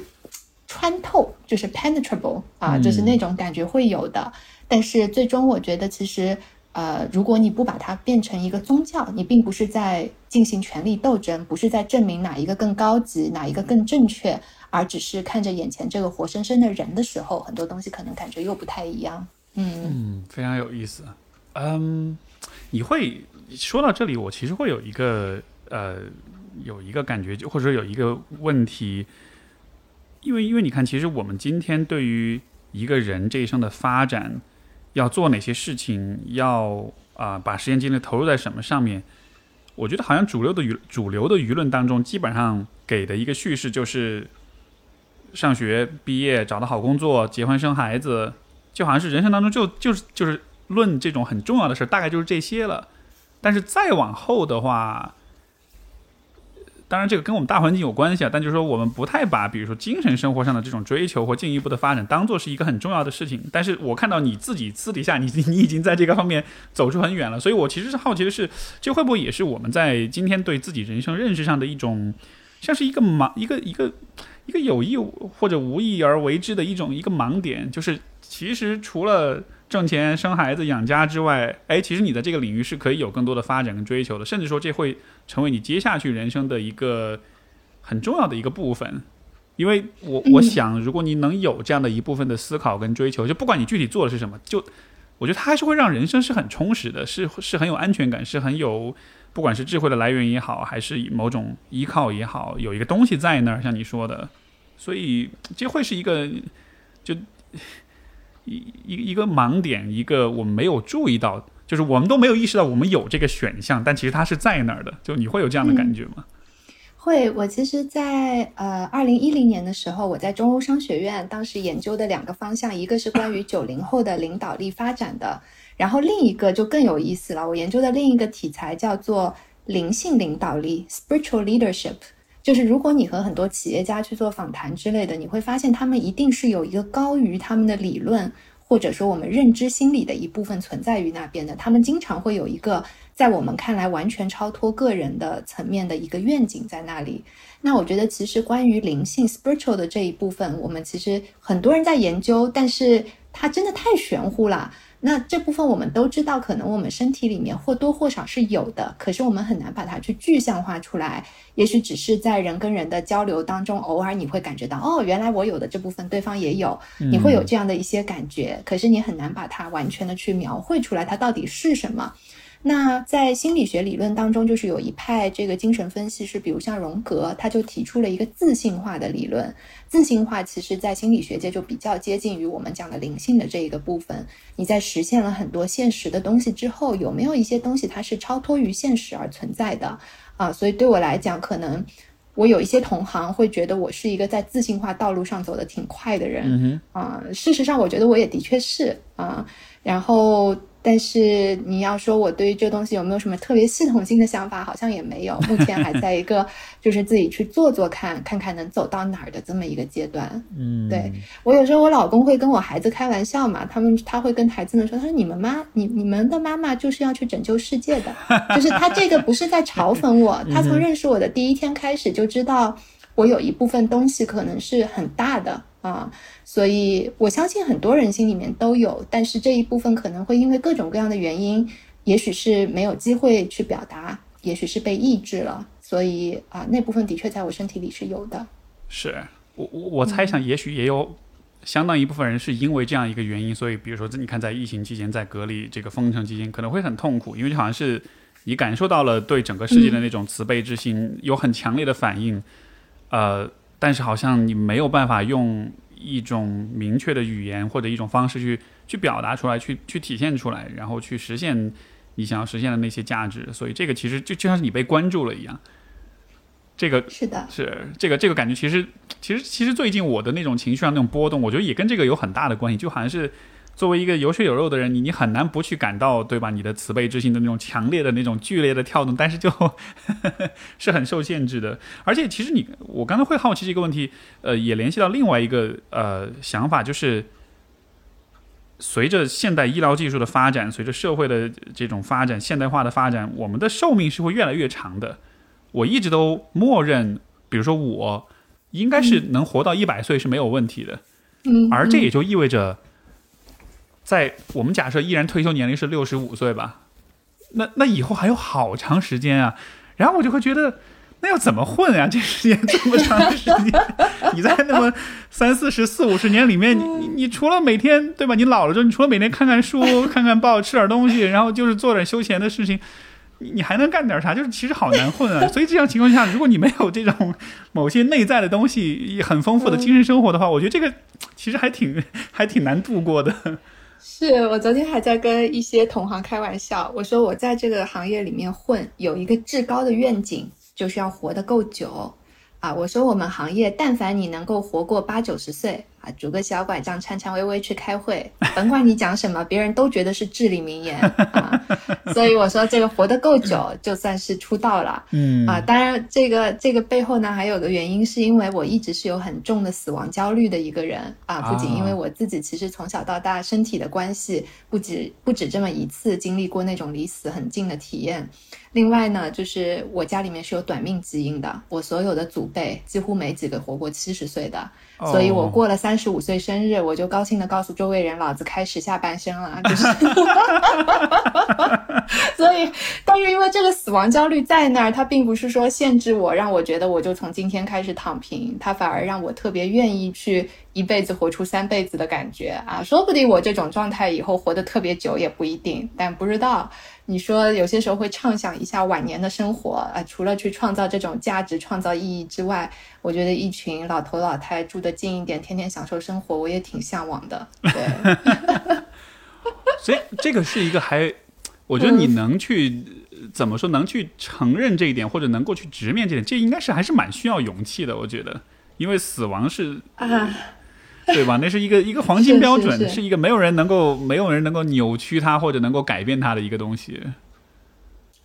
穿透，就是 penetrable 啊，就是那种感觉会有的。但是最终我觉得其实。呃，如果你不把它变成一个宗教，你并不是在进行权力斗争，不是在证明哪一个更高级，哪一个更正确，而只是看着眼前这个活生生的人的时候，很多东西可能感觉又不太一样。嗯嗯，非常有意思。嗯，你会说到这里，我其实会有一个呃，有一个感觉，就或者说有一个问题，因为因为你看，其实我们今天对于一个人这一生的发展。要做哪些事情？要啊，把时间精力投入在什么上面？我觉得好像主流的舆主流的舆论当中，基本上给的一个叙事就是：上学、毕业、找到好工作、结婚、生孩子，就好像是人生当中就就是就是论这种很重要的事，大概就是这些了。但是再往后的话，当然，这个跟我们大环境有关系啊，但就是说，我们不太把，比如说精神生活上的这种追求或进一步的发展，当做是一个很重要的事情。但是我看到你自己私底下，你你已经在这个方面走出很远了，所以我其实是好奇的是，这会不会也是我们在今天对自己人生认识上的一种，像是一个盲一个一个一个有意或者无意而为之的一种一个盲点，就是其实除了。挣钱、生孩子、养家之外，哎，其实你的这个领域是可以有更多的发展跟追求的，甚至说这会成为你接下去人生的一个很重要的一个部分。因为我我想，如果你能有这样的一部分的思考跟追求，就不管你具体做的是什么，就我觉得它还是会让人生是很充实的，是是很有安全感，是很有不管是智慧的来源也好，还是某种依靠也好，有一个东西在那儿，像你说的，所以这会是一个就。一一一个盲点，一个我们没有注意到，就是我们都没有意识到我们有这个选项，但其实它是在那儿的。就你会有这样的感觉吗？会。我其实，在呃二零一零年的时候，我在中欧商学院，当时研究的两个方向，一个是关于九零后的领导力发展的，然后另一个就更有意思了。我研究的另一个题材叫做灵性领导力 （spiritual leadership）。就是如果你和很多企业家去做访谈之类的，你会发现他们一定是有一个高于他们的理论，或者说我们认知心理的一部分存在于那边的。他们经常会有一个在我们看来完全超脱个人的层面的一个愿景在那里。那我觉得其实关于灵性 spiritual 的这一部分，我们其实很多人在研究，但是它真的太玄乎了。那这部分我们都知道，可能我们身体里面或多或少是有的，可是我们很难把它去具象化出来。也许只是在人跟人的交流当中，偶尔你会感觉到，哦，原来我有的这部分对方也有，你会有这样的一些感觉。可是你很难把它完全的去描绘出来，它到底是什么。那在心理学理论当中，就是有一派这个精神分析是，比如像荣格，他就提出了一个自信化的理论。自信化其实在心理学界就比较接近于我们讲的灵性的这一个部分。你在实现了很多现实的东西之后，有没有一些东西它是超脱于现实而存在的啊？所以对我来讲，可能我有一些同行会觉得我是一个在自信化道路上走的挺快的人啊。事实上，我觉得我也的确是啊。然后。但是你要说我对于这东西有没有什么特别系统性的想法，好像也没有。目前还在一个就是自己去做做看，看看能走到哪儿的这么一个阶段。嗯，对我有时候我老公会跟我孩子开玩笑嘛，他们他会跟孩子们说，他说你们妈你你们的妈妈就是要去拯救世界的，就是他这个不是在嘲讽我，他从认识我的第一天开始就知道我有一部分东西可能是很大的。啊，所以我相信很多人心里面都有，但是这一部分可能会因为各种各样的原因，也许是没有机会去表达，也许是被抑制了，所以啊，那部分的确在我身体里是有的。是我我我猜想，也许也有相当一部分人是因为这样一个原因，所以比如说你看，在疫情期间，在隔离这个封城期间，可能会很痛苦，因为好像是你感受到了对整个世界的那种慈悲之心，有很强烈的反应，呃。但是好像你没有办法用一种明确的语言或者一种方式去去表达出来，去去体现出来，然后去实现你想要实现的那些价值。所以这个其实就就像是你被关注了一样。这个是的，是这个这个感觉，其实其实其实最近我的那种情绪上那种波动，我觉得也跟这个有很大的关系，就好像是。作为一个有血有肉的人，你你很难不去感到，对吧？你的慈悲之心的那种强烈的那种剧烈的跳动，但是就 是很受限制的。而且，其实你我刚才会好奇这个问题，呃，也联系到另外一个呃想法，就是随着现代医疗技术的发展，随着社会的这种发展、现代化的发展，我们的寿命是会越来越长的。我一直都默认，比如说我应该是能活到一百岁是没有问题的。嗯，而这也就意味着。在我们假设依然退休年龄是六十五岁吧，那那以后还有好长时间啊，然后我就会觉得，那要怎么混啊？这时间这么长的时间，你在那么三四十四五十年里面，你你除了每天对吧？你老了之后，你除了每天看看书、看看报、吃点东西，然后就是做点休闲的事情，你你还能干点啥？就是其实好难混啊。所以这样情况下，如果你没有这种某些内在的东西，很丰富的精神生活的话，我觉得这个其实还挺还挺难度过的。是我昨天还在跟一些同行开玩笑，我说我在这个行业里面混，有一个至高的愿景，就是要活得够久。啊，我说我们行业，但凡你能够活过八九十岁。啊，拄个小拐杖，颤颤巍巍去开会，甭管你讲什么，别人都觉得是至理名言啊。所以我说，这个活得够久，就算是出道了。嗯啊，当然，这个这个背后呢，还有个原因，是因为我一直是有很重的死亡焦虑的一个人啊。不仅因为我自己其实从小到大身体的关系，不止不止这么一次经历过那种离死很近的体验。另外呢，就是我家里面是有短命基因的，我所有的祖辈几乎没几个活过七十岁的。所以我过了三十五岁生日，我就高兴的告诉周围人，老子开始下半生了。就是，所以，但是因为这个死亡焦虑在那儿，它并不是说限制我，让我觉得我就从今天开始躺平，它反而让我特别愿意去一辈子活出三辈子的感觉啊！说不定我这种状态以后活得特别久也不一定，但不知道。你说有些时候会畅想一下晚年的生活啊，除了去创造这种价值、创造意义之外，我觉得一群老头老太住得近一点，天天享受生活，我也挺向往的。对，所以这个是一个还，我觉得你能去怎么说，能去承认这一点，或者能够去直面这点，这应该是还是蛮需要勇气的。我觉得，因为死亡是啊。对吧？那是一个一个黄金标准，是一个没有人能够没有人能够扭曲它或者能够改变它的一个东西。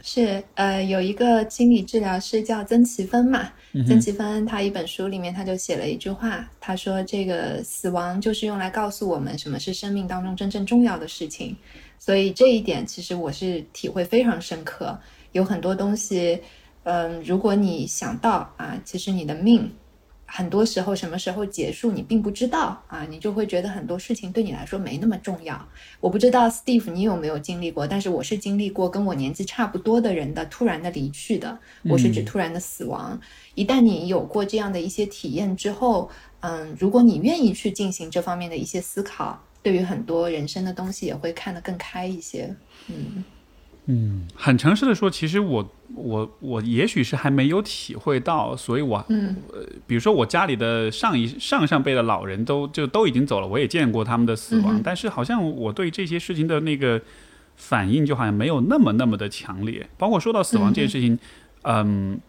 是呃，有一个心理治疗师叫曾奇芬嘛，曾奇芬他一本书里面他就写了一句话，他说这个死亡就是用来告诉我们什么是生命当中真正重要的事情。所以这一点其实我是体会非常深刻。有很多东西，嗯，如果你想到啊，其实你的命。很多时候，什么时候结束你并不知道啊，你就会觉得很多事情对你来说没那么重要。我不知道 Steve 你有没有经历过，但是我是经历过跟我年纪差不多的人的突然的离去的。我是指突然的死亡。一旦你有过这样的一些体验之后，嗯，如果你愿意去进行这方面的一些思考，对于很多人生的东西也会看得更开一些。嗯。嗯，很诚实的说，其实我我我也许是还没有体会到，所以我嗯，呃，比如说我家里的上一上上辈的老人都就都已经走了，我也见过他们的死亡，但是好像我对这些事情的那个反应就好像没有那么那么的强烈，包括说到死亡这件事情，嗯。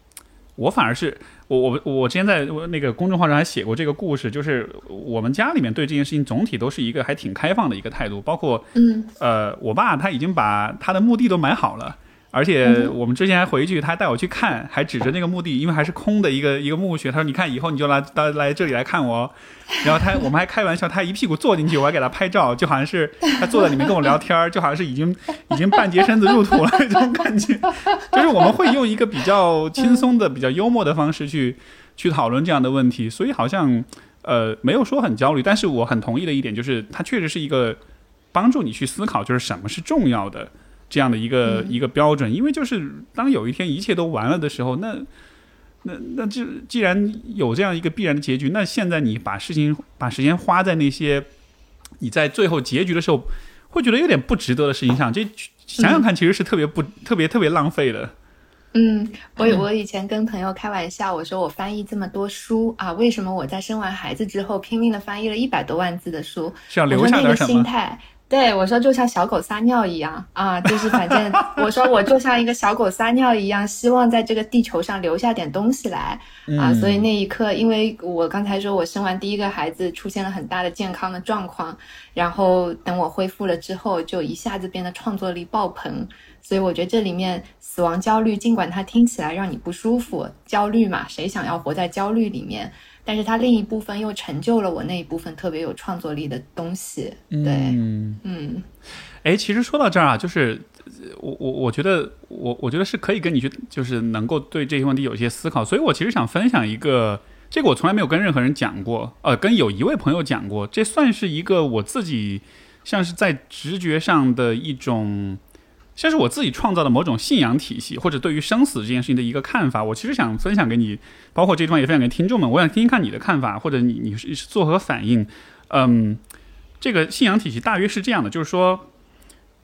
我反而是我我我之前在那个公众号上还写过这个故事，就是我们家里面对这件事情总体都是一个还挺开放的一个态度，包括嗯呃，我爸他已经把他的墓地都买好了。而且我们之前还回去，他还带我去看，还指着那个墓地，因为还是空的一个一个墓穴。他说：“你看，以后你就来到来这里来看我。”然后他我们还开玩笑，他一屁股坐进去，我还给他拍照，就好像是他坐在里面跟我聊天，就好像是已经 已经半截身子入土了那种感觉。就是我们会用一个比较轻松的、比较幽默的方式去去讨论这样的问题，所以好像。呃，没有说很焦虑，但是我很同意的一点就是，它确实是一个帮助你去思考，就是什么是重要的这样的一个一个标准。因为就是当有一天一切都完了的时候，那那那就既然有这样一个必然的结局，那现在你把事情把时间花在那些你在最后结局的时候会觉得有点不值得的事情上，这想想看，其实是特别不特别特别浪费的。嗯，我我以前跟朋友开玩笑，我说我翻译这么多书啊，为什么我在生完孩子之后拼命的翻译了一百多万字的书？是要留下点什么？对，我说就像小狗撒尿一样啊，就是反正 我说我就像一个小狗撒尿一样，希望在这个地球上留下点东西来啊。所以那一刻，因为我刚才说我生完第一个孩子出现了很大的健康的状况，然后等我恢复了之后，就一下子变得创作力爆棚。所以我觉得这里面死亡焦虑，尽管它听起来让你不舒服，焦虑嘛，谁想要活在焦虑里面？但是它另一部分又成就了我那一部分特别有创作力的东西。对，嗯，哎，其实说到这儿啊，就是我我我觉得我我觉得是可以跟你去，就是能够对这些问题有一些思考。所以我其实想分享一个，这个我从来没有跟任何人讲过，呃，跟有一位朋友讲过，这算是一个我自己像是在直觉上的一种。像是我自己创造的某种信仰体系，或者对于生死这件事情的一个看法，我其实想分享给你，包括这地方也分享给听众们。我想听听看你的看法，或者你你是作何反应？嗯，这个信仰体系大约是这样的，就是说，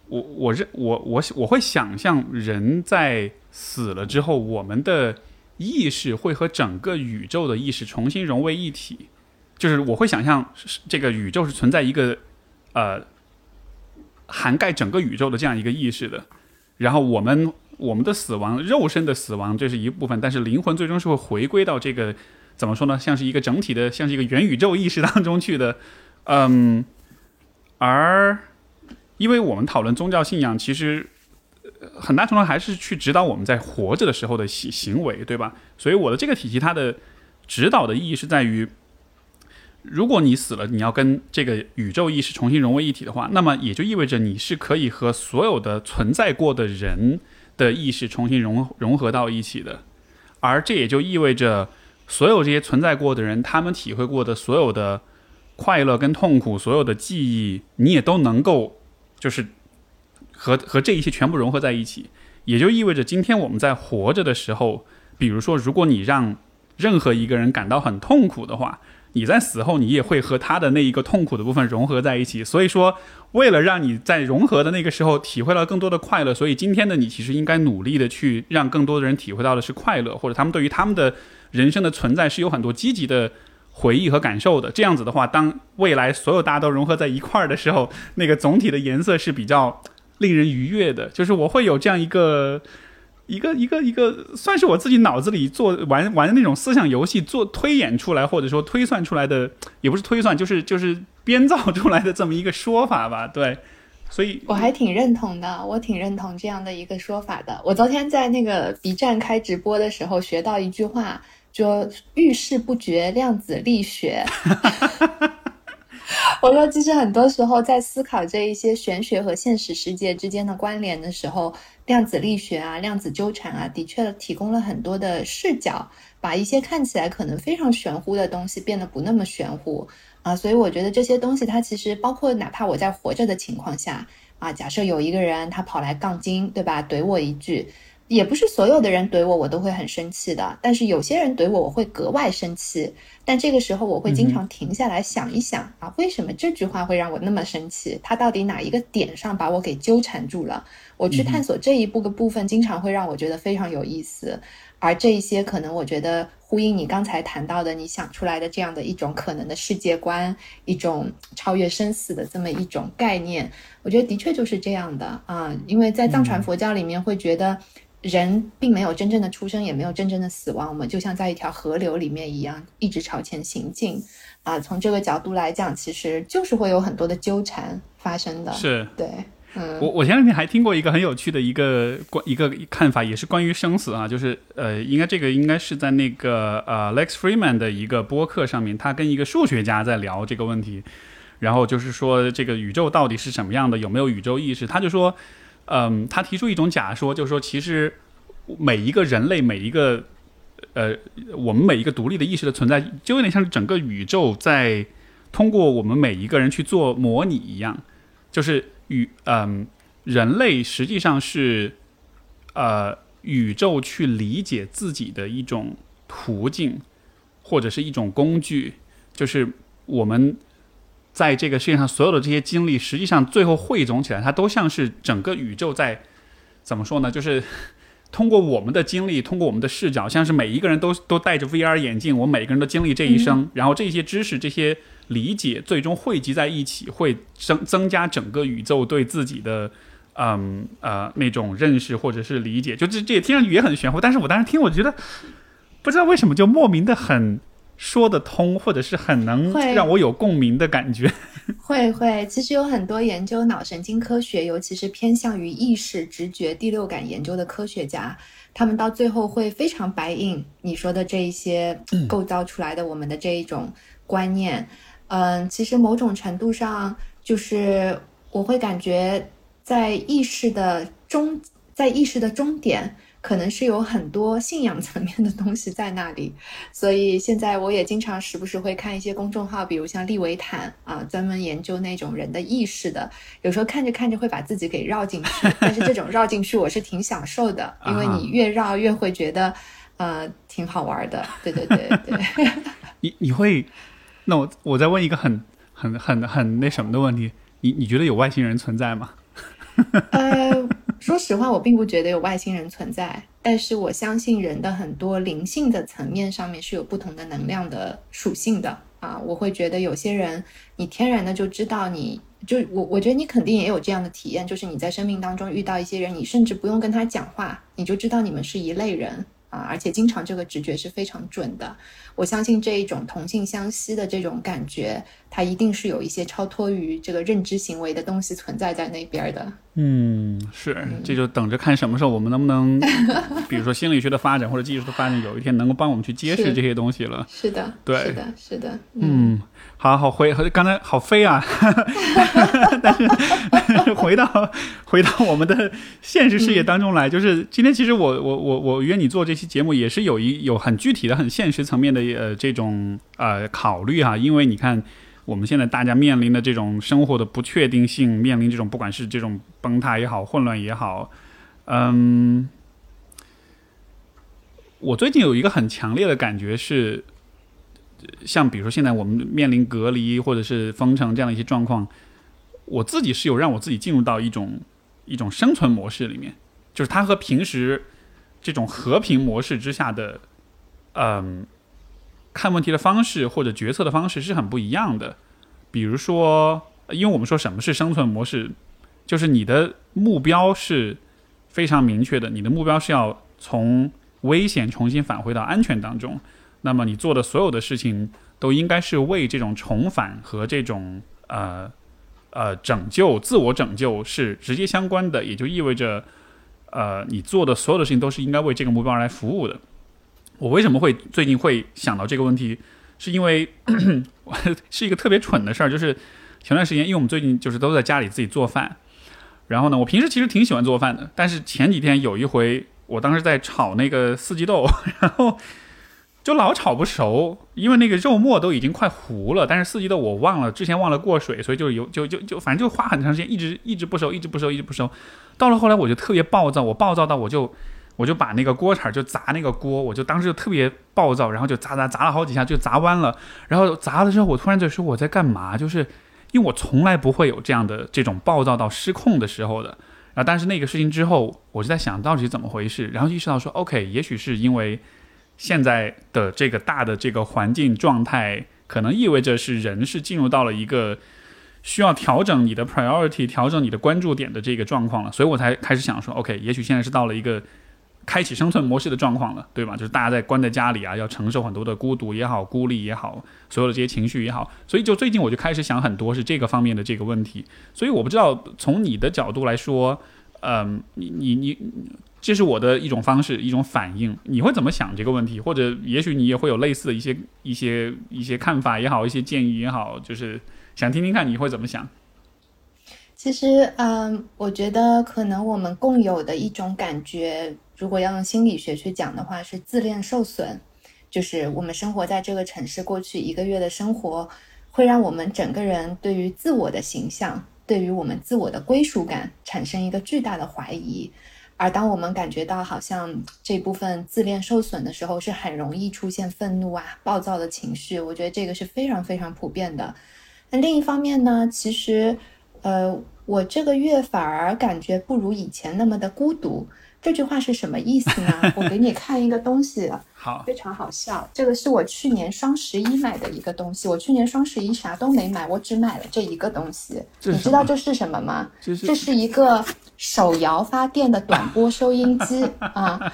我我认我我我会想象人在死了之后，我们的意识会和整个宇宙的意识重新融为一体，就是我会想象这个宇宙是存在一个呃。涵盖整个宇宙的这样一个意识的，然后我们我们的死亡，肉身的死亡这是一部分，但是灵魂最终是会回归到这个怎么说呢？像是一个整体的，像是一个元宇宙意识当中去的。嗯，而因为我们讨论宗教信仰，其实很大程度还是去指导我们在活着的时候的行行为，对吧？所以我的这个体系，它的指导的意义是在于。如果你死了，你要跟这个宇宙意识重新融为一体的话，那么也就意味着你是可以和所有的存在过的人的意识重新融融合到一起的，而这也就意味着所有这些存在过的人，他们体会过的所有的快乐跟痛苦，所有的记忆，你也都能够就是和和这一切全部融合在一起，也就意味着今天我们在活着的时候，比如说，如果你让任何一个人感到很痛苦的话。你在死后，你也会和他的那一个痛苦的部分融合在一起。所以说，为了让你在融合的那个时候体会到更多的快乐，所以今天的你其实应该努力的去让更多的人体会到的是快乐，或者他们对于他们的人生的存在是有很多积极的回忆和感受的。这样子的话，当未来所有大家都融合在一块儿的时候，那个总体的颜色是比较令人愉悦的。就是我会有这样一个。一个一个一个，算是我自己脑子里做玩玩的那种思想游戏，做推演出来或者说推算出来的，也不是推算，就是就是编造出来的这么一个说法吧。对，所以我还挺认同的，我挺认同这样的一个说法的。我昨天在那个 B 站开直播的时候学到一句话，说遇事不决，量子力学。我说，其实很多时候在思考这一些玄学和现实世界之间的关联的时候，量子力学啊、量子纠缠啊，的确提供了很多的视角，把一些看起来可能非常玄乎的东西变得不那么玄乎啊。所以我觉得这些东西，它其实包括哪怕我在活着的情况下啊，假设有一个人他跑来杠精，对吧？怼我一句。也不是所有的人怼我，我都会很生气的。但是有些人怼我，我会格外生气。但这个时候，我会经常停下来想一想啊，为什么这句话会让我那么生气？他到底哪一个点上把我给纠缠住了？我去探索这一步的部分，经常会让我觉得非常有意思。而这一些可能，我觉得呼应你刚才谈到的，你想出来的这样的一种可能的世界观，一种超越生死的这么一种概念，我觉得的确就是这样的啊。因为在藏传佛教里面，会觉得。人并没有真正的出生，也没有真正的死亡，我们就像在一条河流里面一样，一直朝前行进。啊，从这个角度来讲，其实就是会有很多的纠缠发生的。是，对，嗯，我我前两天还听过一个很有趣的一个关一个看法，也是关于生死啊，就是呃，应该这个应该是在那个呃 Lex Freeman 的一个播客上面，他跟一个数学家在聊这个问题，然后就是说这个宇宙到底是什么样的，有没有宇宙意识？他就说。嗯，他提出一种假说，就是说，其实每一个人类，每一个呃，我们每一个独立的意识的存在，就有点像整个宇宙在通过我们每一个人去做模拟一样，就是宇嗯，人类实际上是呃宇宙去理解自己的一种途径，或者是一种工具，就是我们在这个世界上所有的这些经历，实际上最后汇总起来，它都像是整个宇宙在怎么说呢？就是。通过我们的经历，通过我们的视角，像是每一个人都 都戴着 VR 眼镜，我们每个人都经历这一生，然后这些知识、这些理解，最终汇集在一起，会增增加整个宇宙对自己的，嗯呃那种认识或者是理解。就这这也听上去也很玄乎，但是我当时听，我觉得不知道为什么就莫名的很。说得通，或者是很能让我有共鸣的感觉。会会，其实有很多研究脑神经科学，尤其是偏向于意识、直觉、第六感研究的科学家，他们到最后会非常白印你说的这一些构造出来的我们的这一种观念。嗯，其实某种程度上，就是我会感觉在意识的终，在意识的终点。可能是有很多信仰层面的东西在那里，所以现在我也经常时不时会看一些公众号，比如像利维坦啊，专门研究那种人的意识的。有时候看着看着会把自己给绕进去，但是这种绕进去我是挺享受的，因为你越绕越会觉得，呃，挺好玩的。对对对对。你你会，那我我再问一个很很很很那什么的问题，你你觉得有外星人存在吗？呃。说实话，我并不觉得有外星人存在，但是我相信人的很多灵性的层面上面是有不同的能量的属性的啊。我会觉得有些人，你天然的就知道，你就我我觉得你肯定也有这样的体验，就是你在生命当中遇到一些人，你甚至不用跟他讲话，你就知道你们是一类人。啊，而且经常这个直觉是非常准的。我相信这一种同性相吸的这种感觉，它一定是有一些超脱于这个认知行为的东西存在在那边的。嗯，是，这就等着看什么时候我们能不能，比如说心理学的发展或者技术的发展，有一天能够帮我们去揭示这些东西了。是的，对，是的，是的。嗯，好好回，刚才好飞啊，但是回到回到我们的现实世界当中来，就是今天其实我我我我约你做这期节目，也是有一有很具体的、很现实层面的呃这种呃考虑哈，因为你看。我们现在大家面临的这种生活的不确定性，面临这种不管是这种崩塌也好、混乱也好，嗯，我最近有一个很强烈的感觉是，像比如说现在我们面临隔离或者是封城这样的一些状况，我自己是有让我自己进入到一种一种生存模式里面，就是它和平时这种和平模式之下的，嗯。看问题的方式或者决策的方式是很不一样的。比如说，因为我们说什么是生存模式，就是你的目标是非常明确的，你的目标是要从危险重新返回到安全当中。那么你做的所有的事情都应该是为这种重返和这种呃呃拯救、自我拯救是直接相关的，也就意味着呃你做的所有的事情都是应该为这个目标而来服务的。我为什么会最近会想到这个问题？是因为 是一个特别蠢的事儿，就是前段时间，因为我们最近就是都在家里自己做饭，然后呢，我平时其实挺喜欢做饭的，但是前几天有一回，我当时在炒那个四季豆，然后就老炒不熟，因为那个肉末都已经快糊了，但是四季豆我忘了之前忘了过水，所以就有就就就反正就花很长时间，一直一直不熟，一直不熟，一直不熟，到了后来我就特别暴躁，我暴躁到我就。我就把那个锅铲就砸那个锅，我就当时就特别暴躁，然后就砸砸砸了好几下，就砸弯了。然后砸了之后，我突然就说我在干嘛？就是因为我从来不会有这样的这种暴躁到失控的时候的。然后但是那个事情之后，我就在想到底是怎么回事，然后意识到说，OK，也许是因为现在的这个大的这个环境状态，可能意味着是人是进入到了一个需要调整你的 priority、调整你的关注点的这个状况了。所以我才开始想说，OK，也许现在是到了一个。开启生存模式的状况了，对吧？就是大家在关在家里啊，要承受很多的孤独也好、孤立也好，所有的这些情绪也好。所以就最近我就开始想很多是这个方面的这个问题。所以我不知道从你的角度来说，嗯，你你你，这是我的一种方式、一种反应。你会怎么想这个问题？或者也许你也会有类似的一些一些一些看法也好，一些建议也好，就是想听听看你会怎么想。其实，嗯，我觉得可能我们共有的一种感觉。如果要用心理学去讲的话，是自恋受损，就是我们生活在这个城市过去一个月的生活，会让我们整个人对于自我的形象，对于我们自我的归属感产生一个巨大的怀疑。而当我们感觉到好像这部分自恋受损的时候，是很容易出现愤怒啊、暴躁的情绪。我觉得这个是非常非常普遍的。那另一方面呢，其实，呃，我这个月反而感觉不如以前那么的孤独。这句话是什么意思呢？我给你看一个东西，好，非常好笑。这个是我去年双十一买的一个东西。我去年双十一啥都没买，我只买了这一个东西。你知道这是什么吗？这是一个手摇发电的短波收音机 啊。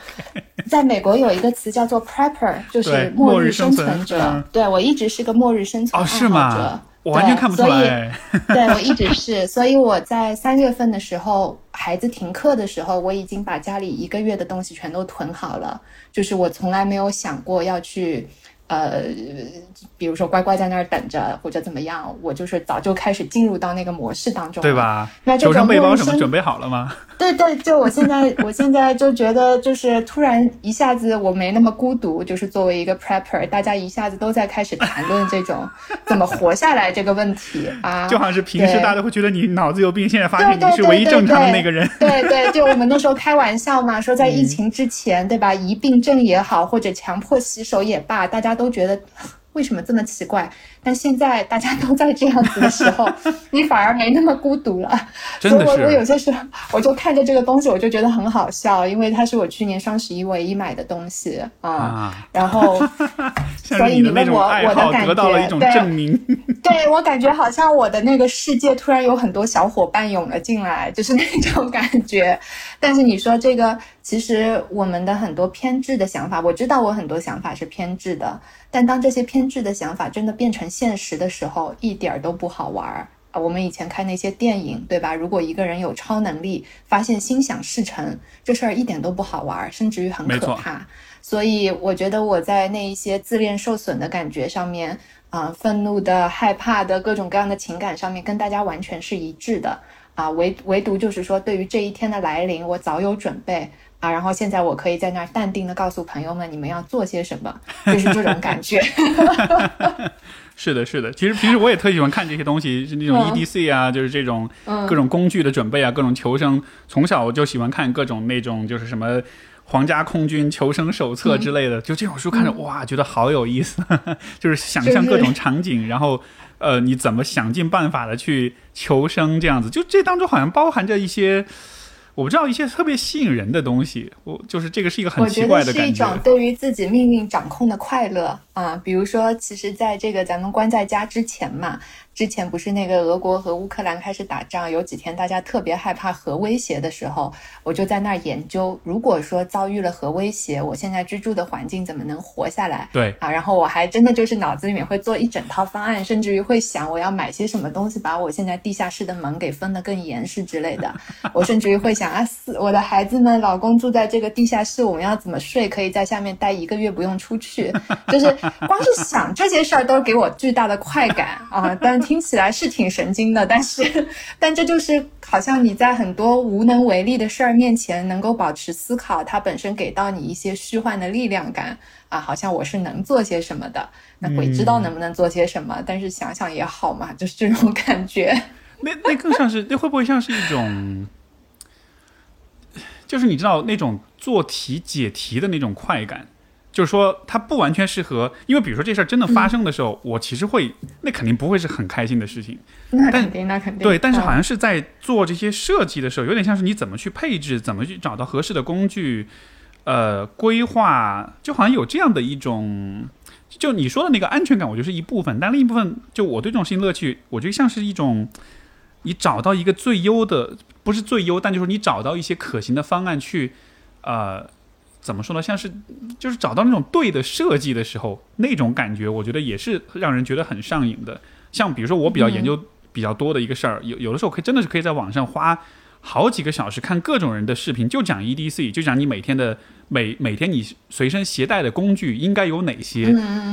在美国有一个词叫做 prepper，就是末日生存者。对我一直是个末日生存爱好者。完全看不出来。对我一直是，所以我在三月份的时候，孩子停课的时候，我已经把家里一个月的东西全都囤好了。就是我从来没有想过要去。呃，比如说乖乖在那儿等着或者怎么样，我就是早就开始进入到那个模式当中，对吧？那求生背包什么准备好了吗？对对，就我现在，我现在就觉得，就是突然一下子我没那么孤独，就是作为一个 prepper，大家一下子都在开始谈论这种怎么活下来这个问题啊，就好像是平时大家会觉得你脑子有病，现在发现你是唯一正常的那个人。对对，就我们那时候开玩笑嘛，说在疫情之前，对吧？疑病症也好，或者强迫洗手也罢，大家。都觉得 为什么这么奇怪？但现在大家都在这样子的时候，你反而没那么孤独了。真的是，我我有些时候我就看着这个东西，我就觉得很好笑，因为它是我去年双十一唯一买的东西啊。然后，所以你问我我的感觉，对，对我感觉好像我的那个世界突然有很多小伙伴涌了进来，就是那种感觉。但是你说这个，其实我们的很多偏执的想法，我知道我很多想法是偏执的，但当这些偏执的想法真的变成现实的时候，一点儿都不好玩儿啊！我们以前看那些电影，对吧？如果一个人有超能力，发现心想事成，这事儿一点都不好玩儿，甚至于很可怕。所以我觉得我在那一些自恋受损的感觉上面，啊，愤怒的、害怕的各种各样的情感上面，跟大家完全是一致的啊。唯唯独就是说，对于这一天的来临，我早有准备。啊，然后现在我可以在那儿淡定的告诉朋友们，你们要做些什么，就是这种感觉。是的，是的。其实平时我也特喜欢看这些东西，是那种 EDC 啊，就是这种各种工具的准备啊，各种求生。从小我就喜欢看各种那种，就是什么皇家空军求生手册之类的，就这种书看着哇，觉得好有意思，就是想象各种场景，然后呃，你怎么想尽办法的去求生这样子。就这当中好像包含着一些。我不知道一些特别吸引人的东西，我就是这个是一个很奇怪的感觉。是一种对于自己命运掌控的快乐啊，比如说，其实在这个咱们关在家之前嘛。之前不是那个俄国和乌克兰开始打仗，有几天大家特别害怕核威胁的时候，我就在那儿研究，如果说遭遇了核威胁，我现在居住的环境怎么能活下来？对啊，然后我还真的就是脑子里面会做一整套方案，甚至于会想我要买些什么东西，把我现在地下室的门给封得更严实之类的。我甚至于会想啊，四我的孩子们、老公住在这个地下室，我们要怎么睡？可以在下面待一个月不用出去，就是光是想这些事儿都给我巨大的快感啊！但听起来是挺神经的，但是，但这就是好像你在很多无能为力的事儿面前，能够保持思考，它本身给到你一些虚幻的力量感啊，好像我是能做些什么的。那鬼知道能不能做些什么，但是想想也好嘛，就是这种感觉。那那更像是，那会不会像是一种，就是你知道那种做题解题的那种快感？就是说，它不完全适合，因为比如说这事儿真的发生的时候，我其实会，那肯定不会是很开心的事情。那肯定，那肯定。对，但是好像是在做这些设计的时候，有点像是你怎么去配置，怎么去找到合适的工具，呃，规划，就好像有这样的一种，就你说的那个安全感，我觉得是一部分，但另一部分，就我对这种事情乐趣，我觉得像是一种，你找到一个最优的，不是最优，但就是你找到一些可行的方案去，呃。怎么说呢？像是就是找到那种对的设计的时候，那种感觉，我觉得也是让人觉得很上瘾的。像比如说，我比较研究比较多的一个事儿，有有的时候可以真的是可以在网上花好几个小时看各种人的视频，就讲 EDC，就讲你每天的。每每天你随身携带的工具应该有哪些？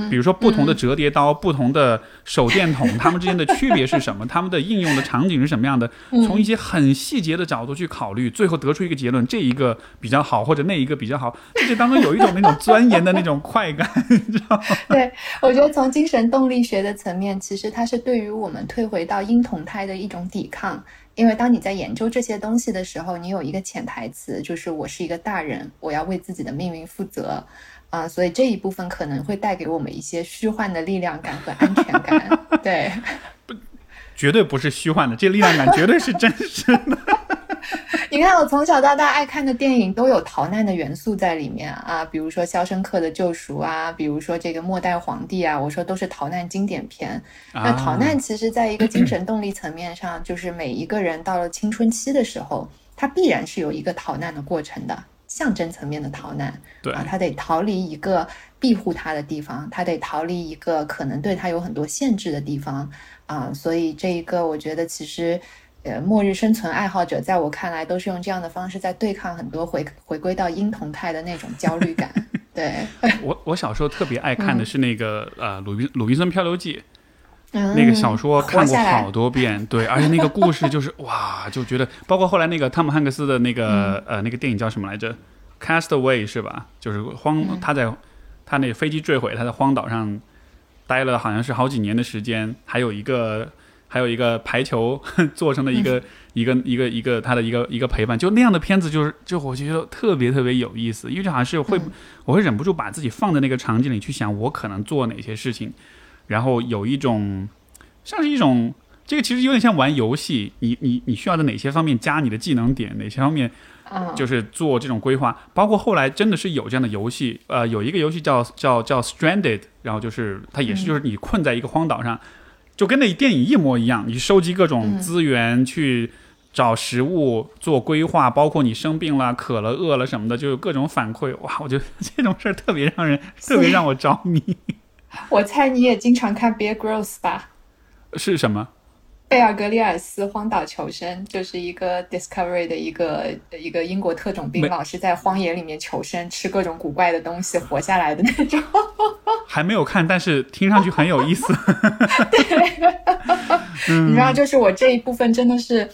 比如说不同的折叠刀、不同的手电筒，它们之间的区别是什么？它们的应用的场景是什么样的？从一些很细节的角度去考虑，最后得出一个结论：这一个比较好，或者那一个比较好。这当中有一种那种钻研的那种快感，你知道吗？对，我觉得从精神动力学的层面，其实它是对于我们退回到婴童态的一种抵抗。因为当你在研究这些东西的时候，你有一个潜台词，就是我是一个大人，我要为自己的命运负责，啊，所以这一部分可能会带给我们一些虚幻的力量感和安全感。对，不，绝对不是虚幻的，这力量感绝对是真实的。你看，我从小到大爱看的电影都有逃难的元素在里面啊，比如说《肖申克的救赎》啊，比如说这个《末代皇帝》啊，我说都是逃难经典片。那逃难其实在一个精神动力层面上，就是每一个人到了青春期的时候，他必然是有一个逃难的过程的，象征层面的逃难。对啊，他得逃离一个庇护他的地方，他得逃离一个可能对他有很多限制的地方啊，所以这一个我觉得其实。呃，末日生存爱好者在我看来都是用这样的方式在对抗很多回回归到婴童态的那种焦虑感。对我，我小时候特别爱看的是那个呃《鲁滨鲁滨孙漂流记》，那个小说看过好多遍。对，而且那个故事就是 哇，就觉得包括后来那个汤姆汉克斯的那个呃那个电影叫什么来着，《Castaway》是吧？就是荒他在他那飞机坠毁，他在荒岛上待了好像是好几年的时间，还有一个。还有一个排球 做成的一个一个一个一个他的一个一个陪伴，就那样的片子，就是就我觉得特别特别有意思，因为就好像是会我会忍不住把自己放在那个场景里去想，我可能做哪些事情，然后有一种像是一种这个其实有点像玩游戏，你你你需要在哪些方面加你的技能点，哪些方面就是做这种规划，包括后来真的是有这样的游戏，呃，有一个游戏叫叫叫 Stranded，然后就是它也是就是你困在一个荒岛上。就跟那电影一模一样，你收集各种资源，去找食物，做规划，包括你生病了、渴了、饿了什么的，就有各种反馈。哇，我觉得 这种事儿特别让人，特别让我着迷。我猜你也经常看《Bear Growth》吧？是什么？贝尔格里尔斯荒岛求生，就是一个 Discovery 的一个一个英国特种兵，老是在荒野里面求生，吃各种古怪的东西活下来的那种。还没有看，但是听上去很有意思。对，你知道，就是我这一部分真的是。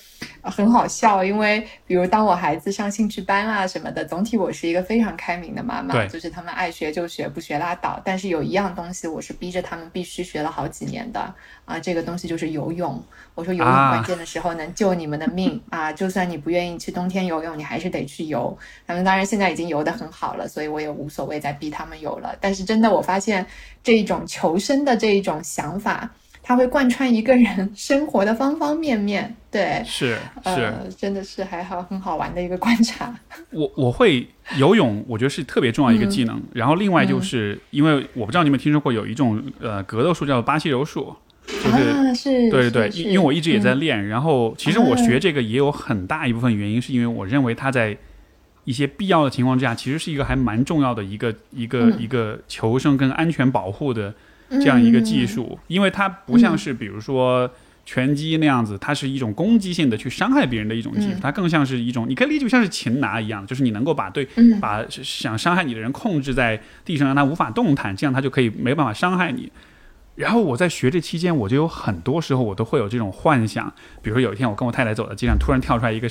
很好笑，因为比如当我孩子上兴趣班啊什么的，总体我是一个非常开明的妈妈，就是他们爱学就学，不学拉倒。但是有一样东西，我是逼着他们必须学了好几年的啊，这个东西就是游泳。我说游泳关键的时候能救你们的命啊，就算你不愿意去冬天游泳，你还是得去游。他们当然现在已经游得很好了，所以我也无所谓再逼他们游了。但是真的，我发现这一种求生的这一种想法。它会贯穿一个人生活的方方面面，对，是是，真的是还好很好玩的一个观察。我我会游泳，我觉得是特别重要一个技能。然后另外就是因为我不知道你们听说过有一种呃格斗术叫巴西柔术，就是是，对对对，因为我一直也在练。然后其实我学这个也有很大一部分原因，是因为我认为它在一些必要的情况之下，其实是一个还蛮重要的一个一个一个求生跟安全保护的。这样一个技术，因为它不像是比如说拳击那样子，它是一种攻击性的去伤害别人的一种技术，它更像是一种，你可以理解像是擒拿一样，就是你能够把对把想伤害你的人控制在地上，让他无法动弹，这样他就可以没办法伤害你。然后我在学这期间，我就有很多时候我都会有这种幻想，比如说有一天我跟我太太走在街上，突然跳出来一个。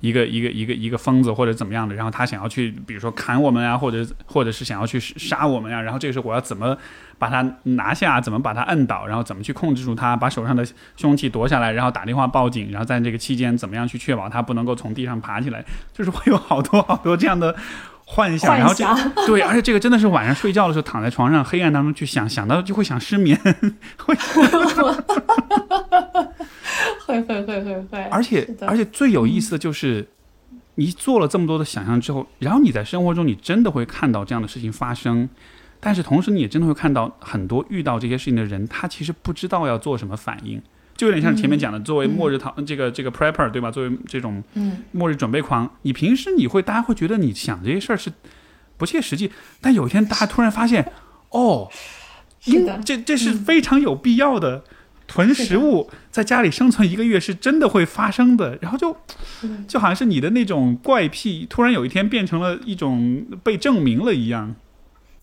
一个一个一个一个疯子或者怎么样的，然后他想要去，比如说砍我们啊，或者或者是想要去杀我们啊，然后这个时候我要怎么把他拿下，怎么把他摁倒，然后怎么去控制住他，把手上的凶器夺下来，然后打电话报警，然后在这个期间怎么样去确保他不能够从地上爬起来，就是会有好多好多这样的幻想，然后这对，而且这个真的是晚上睡觉的时候躺在床上黑暗当中去想，想到就会想失眠，会。会会会会会，而且而且最有意思的就是，你做了这么多的想象之后，然后你在生活中你真的会看到这样的事情发生，但是同时你也真的会看到很多遇到这些事情的人，他其实不知道要做什么反应，就有点像前面讲的，作为末日逃这个这个 prepper 对吧？作为这种末日准备狂，你平时你会大家会觉得你想这些事儿是不切实际，但有一天大家突然发现，哦，是的，这这是非常有必要的。囤食物，在家里生存一个月是真的会发生的。然后就就好像是你的那种怪癖，突然有一天变成了一种被证明了一样。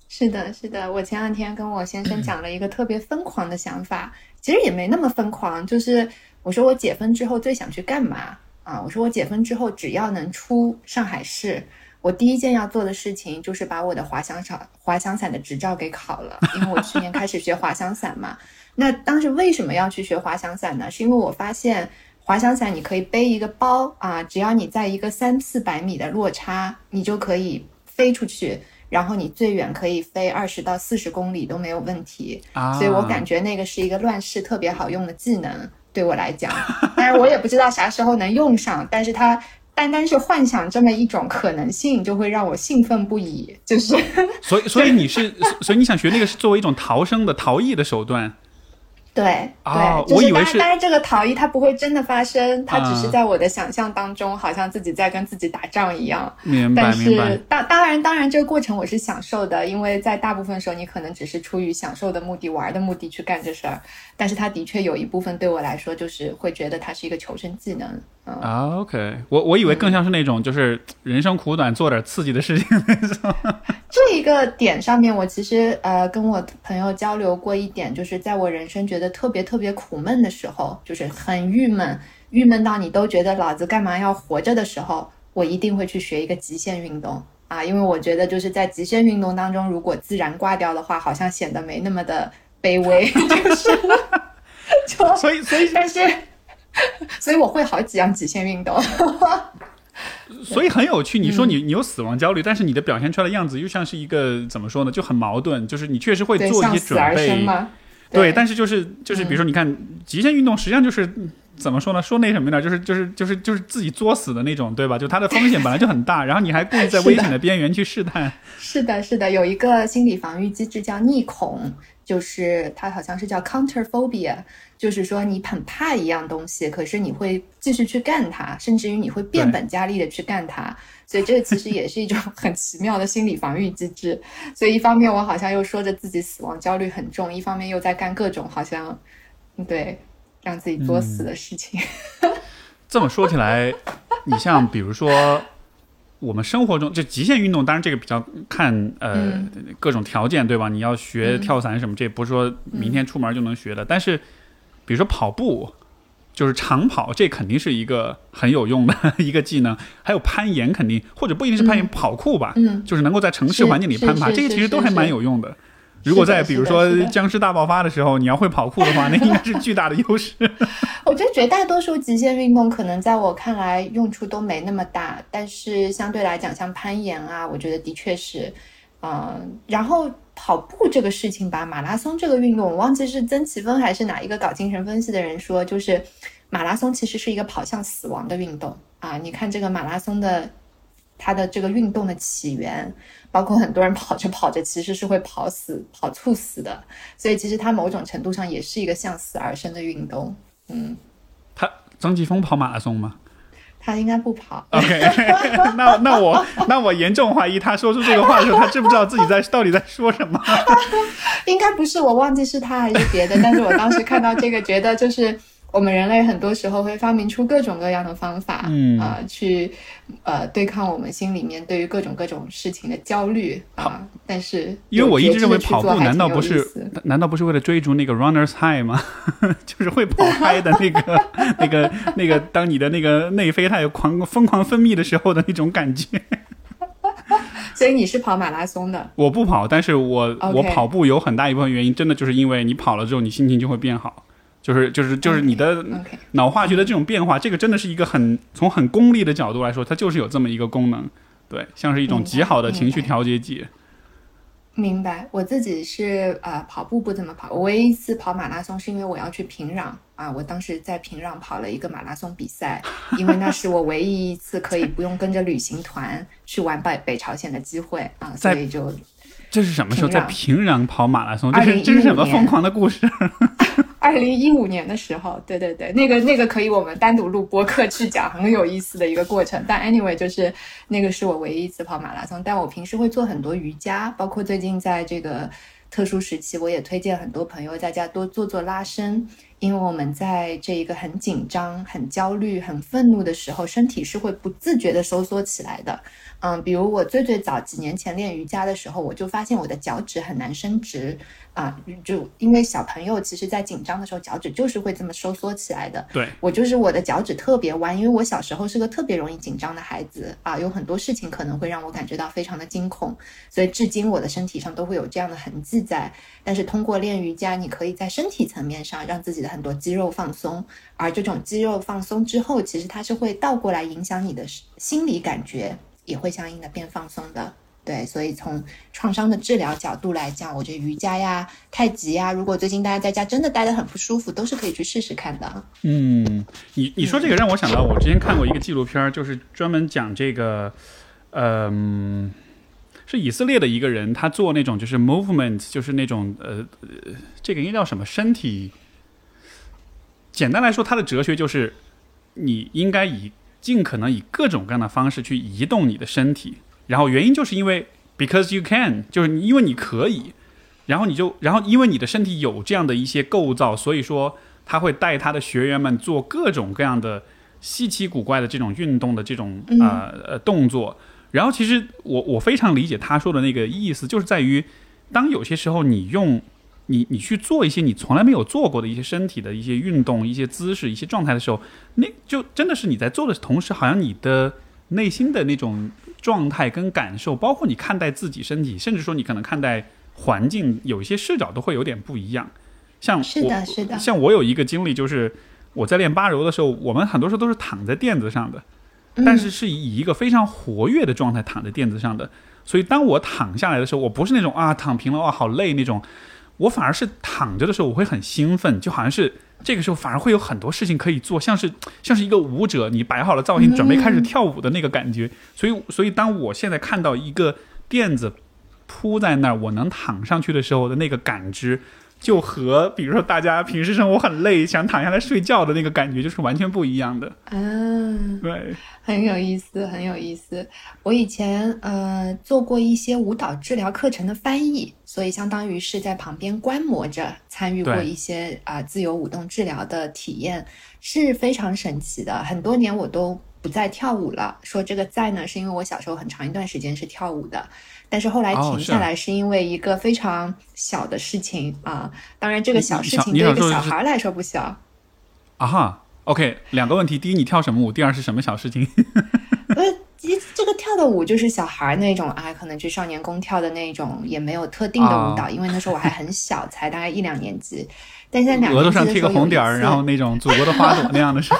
是的，是的。我前两天跟我先生讲了一个特别疯狂的想法，其实也没那么疯狂，就是我说我解封之后最想去干嘛啊？我说我解封之后只要能出上海市。我第一件要做的事情就是把我的滑翔伞滑翔伞的执照给考了，因为我去年开始学滑翔伞嘛。那当时为什么要去学滑翔伞呢？是因为我发现滑翔伞你可以背一个包啊，只要你在一个三四百米的落差，你就可以飞出去，然后你最远可以飞二十到四十公里都没有问题。啊所以我感觉那个是一个乱世特别好用的技能，对我来讲。但是我也不知道啥时候能用上，但是它。单单是幻想这么一种可能性，就会让我兴奋不已。就是，所以，所以你是，所以你想学那个是作为一种逃生的、逃逸的手段。对对，我以为是，但是这个逃逸它不会真的发生，它只是在我的想象当中，好像自己在跟自己打仗一样。明白明白。当当然当然，这个过程我是享受的，因为在大部分时候，你可能只是出于享受的目的、玩的目的去干这事儿。但是它的确有一部分对我来说，就是会觉得它是一个求生技能。啊，OK，我我以为更像是那种，就是人生苦短，做点刺激的事情那种。这一个点上面，我其实呃跟我朋友交流过一点，就是在我人生觉得特别特别苦闷的时候，就是很郁闷，郁闷到你都觉得老子干嘛要活着的时候，我一定会去学一个极限运动啊，因为我觉得就是在极限运动当中，如果自然挂掉的话，好像显得没那么的卑微，就是，就所以所以但是。所以我会好几样极限运动，所以很有趣。你说你你有死亡焦虑，但是你的表现出来的样子又像是一个怎么说呢？就很矛盾。就是你确实会做一些准备，对，但是就是就是，比如说你看极限运动，实际上就是怎么说呢？说那什么呢？就是就是就是就是自己作死的那种，对吧？就它的风险本来就很大，然后你还故意在危险的边缘去试探。是的，是的，有一个心理防御机制叫逆恐，就是它好像是叫 counter phobia。就是说，你很怕一样东西，可是你会继续去干它，甚至于你会变本加厉的去干它。所以这个其实也是一种很奇妙的心理防御机制。所以一方面我好像又说着自己死亡焦虑很重，一方面又在干各种好像对让自己作死的事情。这么说起来，你像比如说我们生活中这极限运动，当然这个比较看呃各种条件，对吧？你要学跳伞什么，这不是说明天出门就能学的，但是。比如说跑步，就是长跑，这肯定是一个很有用的 一个技能。还有攀岩，肯定或者不一定是攀岩，跑酷吧，嗯，就是能够在城市环境里攀爬，这个其实都还蛮有用的。如果在比如说僵尸大爆发的时候，你要会跑酷的话，那应该是巨大的优势。我觉得绝大多数极限运动可能在我看来用处都没那么大，但是相对来讲，像攀岩啊，我觉得的确是，嗯，然后。跑步这个事情吧，马拉松这个运动，我忘记是曾奇峰还是哪一个搞精神分析的人说，就是马拉松其实是一个跑向死亡的运动啊！你看这个马拉松的它的这个运动的起源，包括很多人跑着跑着其实是会跑死、跑猝死的，所以其实它某种程度上也是一个向死而生的运动。嗯，他张继峰跑马拉松吗？他应该不跑。OK，那那我那我严重怀疑他说出这个话的时候，他知不知道自己在到底在说什么？应该不是，我忘记是他还是别的。但是我当时看到这个，觉得就是。我们人类很多时候会发明出各种各样的方法，嗯啊，去呃对抗我们心里面对于各种各种事情的焦虑啊。但是，因为我一直认为跑步难道不是难道不是为了追逐那个 runners high 吗？就是会跑嗨的那个那个 那个，当你的那个内啡肽狂疯狂分泌的时候的那种感觉。所以你是跑马拉松的？我不跑，但是我我跑步有很大一部分原因，真的就是因为你跑了之后，你心情就会变好。就是就是就是你的脑化学的这种变化，这个真的是一个很从很功利的角度来说，它就是有这么一个功能，对，像是一种极好的情绪调节剂。明白，我自己是呃跑步不怎么跑，我唯一一次跑马拉松是因为我要去平壤啊，我当时在平壤跑了一个马拉松比赛，因为那是我唯一一次可以不用跟着旅行团去玩北北朝鲜的机会啊，所以就这是什么时候在平壤跑马拉松？这是这是什么疯狂的故事？二零一五年的时候，对对对，那个那个可以我们单独录播客去讲，很有意思的一个过程。但 anyway，就是那个是我唯一一次跑马拉松。但我平时会做很多瑜伽，包括最近在这个特殊时期，我也推荐很多朋友在家多做做拉伸，因为我们在这一个很紧张、很焦虑、很愤怒的时候，身体是会不自觉的收缩起来的。嗯，比如我最最早几年前练瑜伽的时候，我就发现我的脚趾很难伸直啊，就因为小朋友其实在紧张的时候，脚趾就是会这么收缩起来的。对我就是我的脚趾特别弯，因为我小时候是个特别容易紧张的孩子啊，有很多事情可能会让我感觉到非常的惊恐，所以至今我的身体上都会有这样的痕迹在。但是通过练瑜伽，你可以在身体层面上让自己的很多肌肉放松，而这种肌肉放松之后，其实它是会倒过来影响你的心理感觉。也会相应的变放松的，对，所以从创伤的治疗角度来讲，我觉得瑜伽呀、太极呀，如果最近大家在家真的待得很不舒服，都是可以去试试看的。嗯，你你说这个让我想到，我之前看过一个纪录片，就是专门讲这个，嗯，是以色列的一个人，他做那种就是 movement，就是那种呃，这个应该叫什么身体？简单来说，他的哲学就是你应该以。尽可能以各种各样的方式去移动你的身体，然后原因就是因为 because you can，就是因为你可以，然后你就，然后因为你的身体有这样的一些构造，所以说他会带他的学员们做各种各样的稀奇古怪的这种运动的这种呃呃动作。然后其实我我非常理解他说的那个意思，就是在于当有些时候你用。你你去做一些你从来没有做过的一些身体的一些运动、一些姿势、一些状态的时候，那就真的是你在做的同时，好像你的内心的那种状态跟感受，包括你看待自己身体，甚至说你可能看待环境，有一些视角都会有点不一样。像是的，是的。像我有一个经历，就是我在练八柔的时候，我们很多时候都是躺在垫子上的，但是是以一个非常活跃的状态躺在垫子上的。所以当我躺下来的时候，我不是那种啊躺平了哇好累那种。我反而是躺着的时候，我会很兴奋，就好像是这个时候反而会有很多事情可以做，像是像是一个舞者，你摆好了造型，准备开始跳舞的那个感觉。所以，所以当我现在看到一个垫子铺在那儿，我能躺上去的时候的那个感知。就和比如说大家平时生活很累，想躺下来睡觉的那个感觉，就是完全不一样的。嗯，对，很有意思，很有意思。我以前呃做过一些舞蹈治疗课程的翻译，所以相当于是在旁边观摩着，参与过一些啊自由舞动治疗的体验，是非常神奇的。很多年我都不再跳舞了，说这个在呢，是因为我小时候很长一段时间是跳舞的。但是后来停下来是因为一个非常小的事情啊，当然这个小事情对一个小孩来说不小。啊哈，OK，两个问题，第一你跳什么舞？第二是什么小事情？呃，这个跳的舞就是小孩那种啊，可能去少年宫跳的那种，也没有特定的舞蹈，因为那时候我还很小，才大概一两年级。但在两额头上贴个红点儿，然后那种祖国的花朵那样的是吗？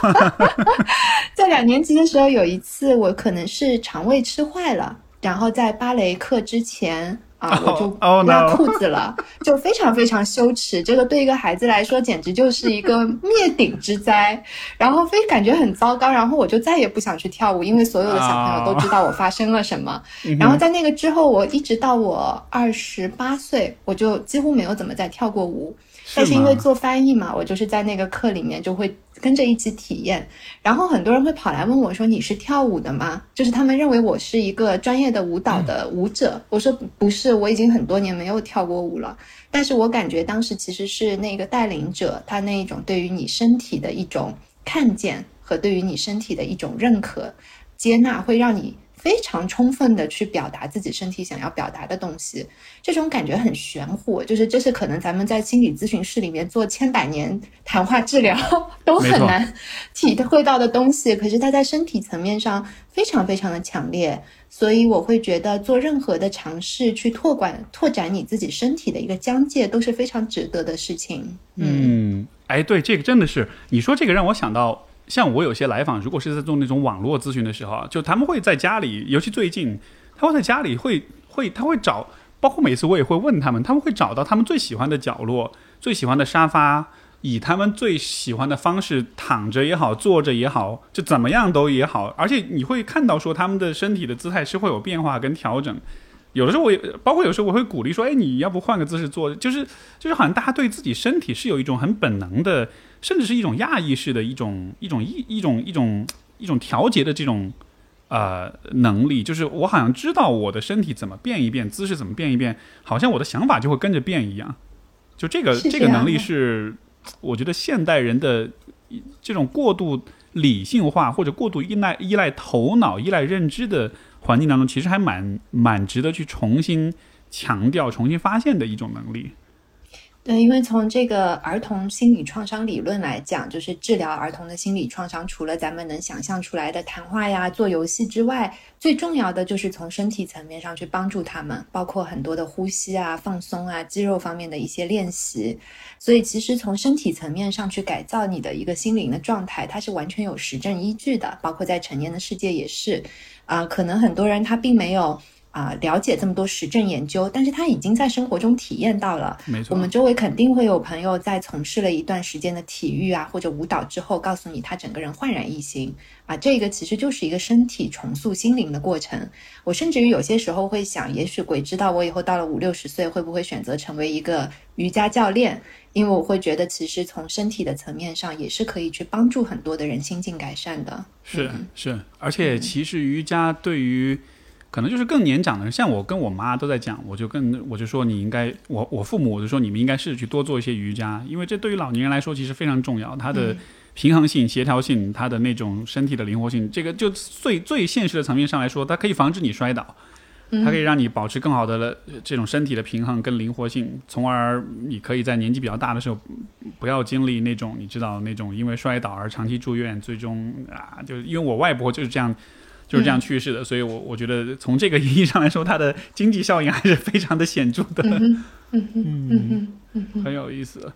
在两年级的时候有一次，我可能是肠胃吃坏了。然后在芭蕾课之前啊，我就拉裤子了，就非常非常羞耻。这个对一个孩子来说，简直就是一个灭顶之灾。然后非感觉很糟糕，然后我就再也不想去跳舞，因为所有的小朋友都知道我发生了什么。然后在那个之后，我一直到我二十八岁，我就几乎没有怎么再跳过舞。但是因为做翻译嘛，我就是在那个课里面就会。跟着一起体验，然后很多人会跑来问我说：“你是跳舞的吗？”就是他们认为我是一个专业的舞蹈的舞者。我说：“不是，我已经很多年没有跳过舞了。”但是我感觉当时其实是那个带领者，他那一种对于你身体的一种看见和对于你身体的一种认可、接纳，会让你。非常充分的去表达自己身体想要表达的东西，这种感觉很玄乎，就是这是可能咱们在心理咨询室里面做千百年谈话治疗都很难体会到的东西，可是它在身体层面上非常非常的强烈，所以我会觉得做任何的尝试去拓管拓展你自己身体的一个疆界都是非常值得的事情。嗯，哎，对，这个真的是你说这个让我想到。像我有些来访，如果是在做那种网络咨询的时候啊，就他们会在家里，尤其最近，他会在家里会会他会找，包括每次我也会问他们，他们会找到他们最喜欢的角落、最喜欢的沙发，以他们最喜欢的方式躺着也好，坐着也好，就怎么样都也好，而且你会看到说他们的身体的姿态是会有变化跟调整。有的时候我也包括有时候我会鼓励说，哎，你要不换个姿势做？就是就是好像大家对自己身体是有一种很本能的。甚至是一种亚意识的一种一种一一种一种一种调节的这种呃能力，就是我好像知道我的身体怎么变一变，姿势怎么变一变，好像我的想法就会跟着变一样。就这个这个能力是我觉得现代人的这种过度理性化或者过度依赖依赖头脑、依赖认知的环境当中，其实还蛮蛮值得去重新强调、重新发现的一种能力。对，因为从这个儿童心理创伤理论来讲，就是治疗儿童的心理创伤，除了咱们能想象出来的谈话呀、做游戏之外，最重要的就是从身体层面上去帮助他们，包括很多的呼吸啊、放松啊、肌肉方面的一些练习。所以，其实从身体层面上去改造你的一个心灵的状态，它是完全有实证依据的，包括在成年的世界也是。啊，可能很多人他并没有。啊，了解这么多实证研究，但是他已经在生活中体验到了。没错，我们周围肯定会有朋友在从事了一段时间的体育啊或者舞蹈之后，告诉你他整个人焕然一新啊。这个其实就是一个身体重塑心灵的过程。我甚至于有些时候会想，也许鬼知道我以后到了五六十岁会不会选择成为一个瑜伽教练，因为我会觉得其实从身体的层面上也是可以去帮助很多的人心境改善的。是是，而且其实瑜伽对于。可能就是更年长的人，像我跟我妈都在讲，我就跟我就说你应该，我我父母我就说你们应该试着去多做一些瑜伽，因为这对于老年人来说其实非常重要，它的平衡性、协调性，它的那种身体的灵活性，这个就最最现实的层面上来说，它可以防止你摔倒，它可以让你保持更好的这种身体的平衡跟灵活性，从而你可以在年纪比较大的时候不要经历那种你知道那种因为摔倒而长期住院，最终啊，就因为我外婆就是这样。就是这样去世的，所以，我我觉得从这个意义上来说，它的经济效应还是非常的显著的。嗯嗯嗯，很有意思。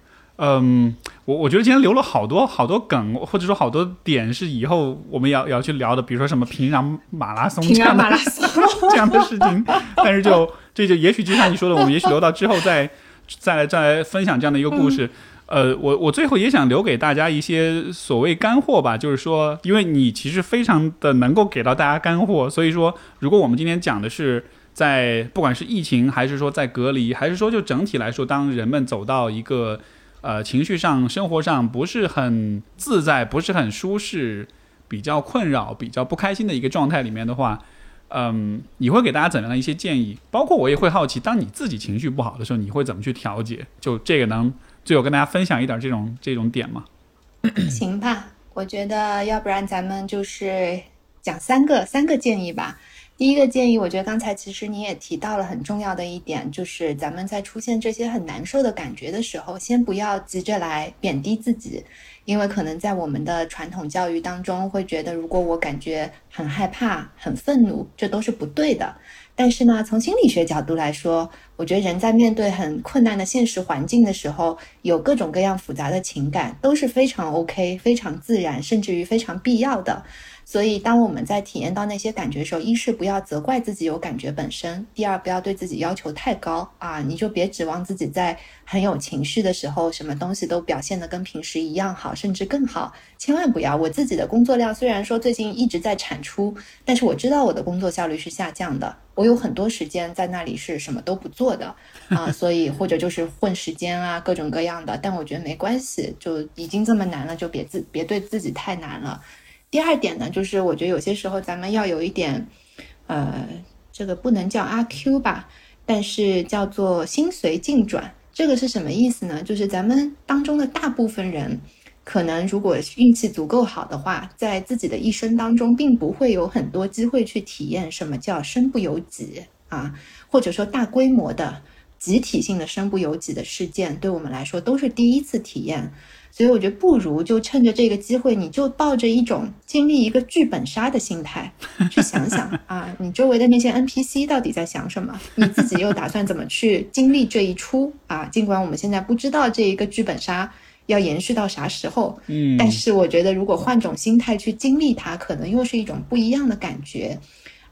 嗯，我我觉得今天留了好多好多梗，或者说好多点是以后我们要要去聊的，比如说什么平壤马拉松这样的 这样的事情。但是就这就也许就像你说的，我们也许留到之后再再来再来分享这样的一个故事。呃，我我最后也想留给大家一些所谓干货吧，就是说，因为你其实非常的能够给到大家干货，所以说，如果我们今天讲的是在不管是疫情，还是说在隔离，还是说就整体来说，当人们走到一个呃情绪上、生活上不是很自在、不是很舒适、比较困扰、比较不开心的一个状态里面的话，嗯，你会给大家怎样的一些建议？包括我也会好奇，当你自己情绪不好的时候，你会怎么去调节？就这个能。最后跟大家分享一点这种这种点吗？行吧，我觉得要不然咱们就是讲三个三个建议吧。第一个建议，我觉得刚才其实你也提到了很重要的一点，就是咱们在出现这些很难受的感觉的时候，先不要急着来贬低自己，因为可能在我们的传统教育当中会觉得，如果我感觉很害怕、很愤怒，这都是不对的。但是呢，从心理学角度来说，我觉得人在面对很困难的现实环境的时候，有各种各样复杂的情感都是非常 OK、非常自然，甚至于非常必要的。所以，当我们在体验到那些感觉的时候，一是不要责怪自己有感觉本身；第二，不要对自己要求太高啊，你就别指望自己在很有情绪的时候，什么东西都表现得跟平时一样好，甚至更好。千万不要！我自己的工作量虽然说最近一直在产出，但是我知道我的工作效率是下降的。我有很多时间在那里是什么都不做的啊，所以或者就是混时间啊，各种各样的。但我觉得没关系，就已经这么难了，就别自别对自己太难了。第二点呢，就是我觉得有些时候咱们要有一点，呃，这个不能叫阿 Q 吧，但是叫做心随境转。这个是什么意思呢？就是咱们当中的大部分人，可能如果运气足够好的话，在自己的一生当中，并不会有很多机会去体验什么叫身不由己啊，或者说大规模的集体性的身不由己的事件，对我们来说都是第一次体验。所以我觉得不如就趁着这个机会，你就抱着一种经历一个剧本杀的心态去想想 啊，你周围的那些 NPC 到底在想什么？你自己又打算怎么去经历这一出啊？尽管我们现在不知道这一个剧本杀要延续到啥时候，嗯，但是我觉得如果换种心态去经历它，可能又是一种不一样的感觉。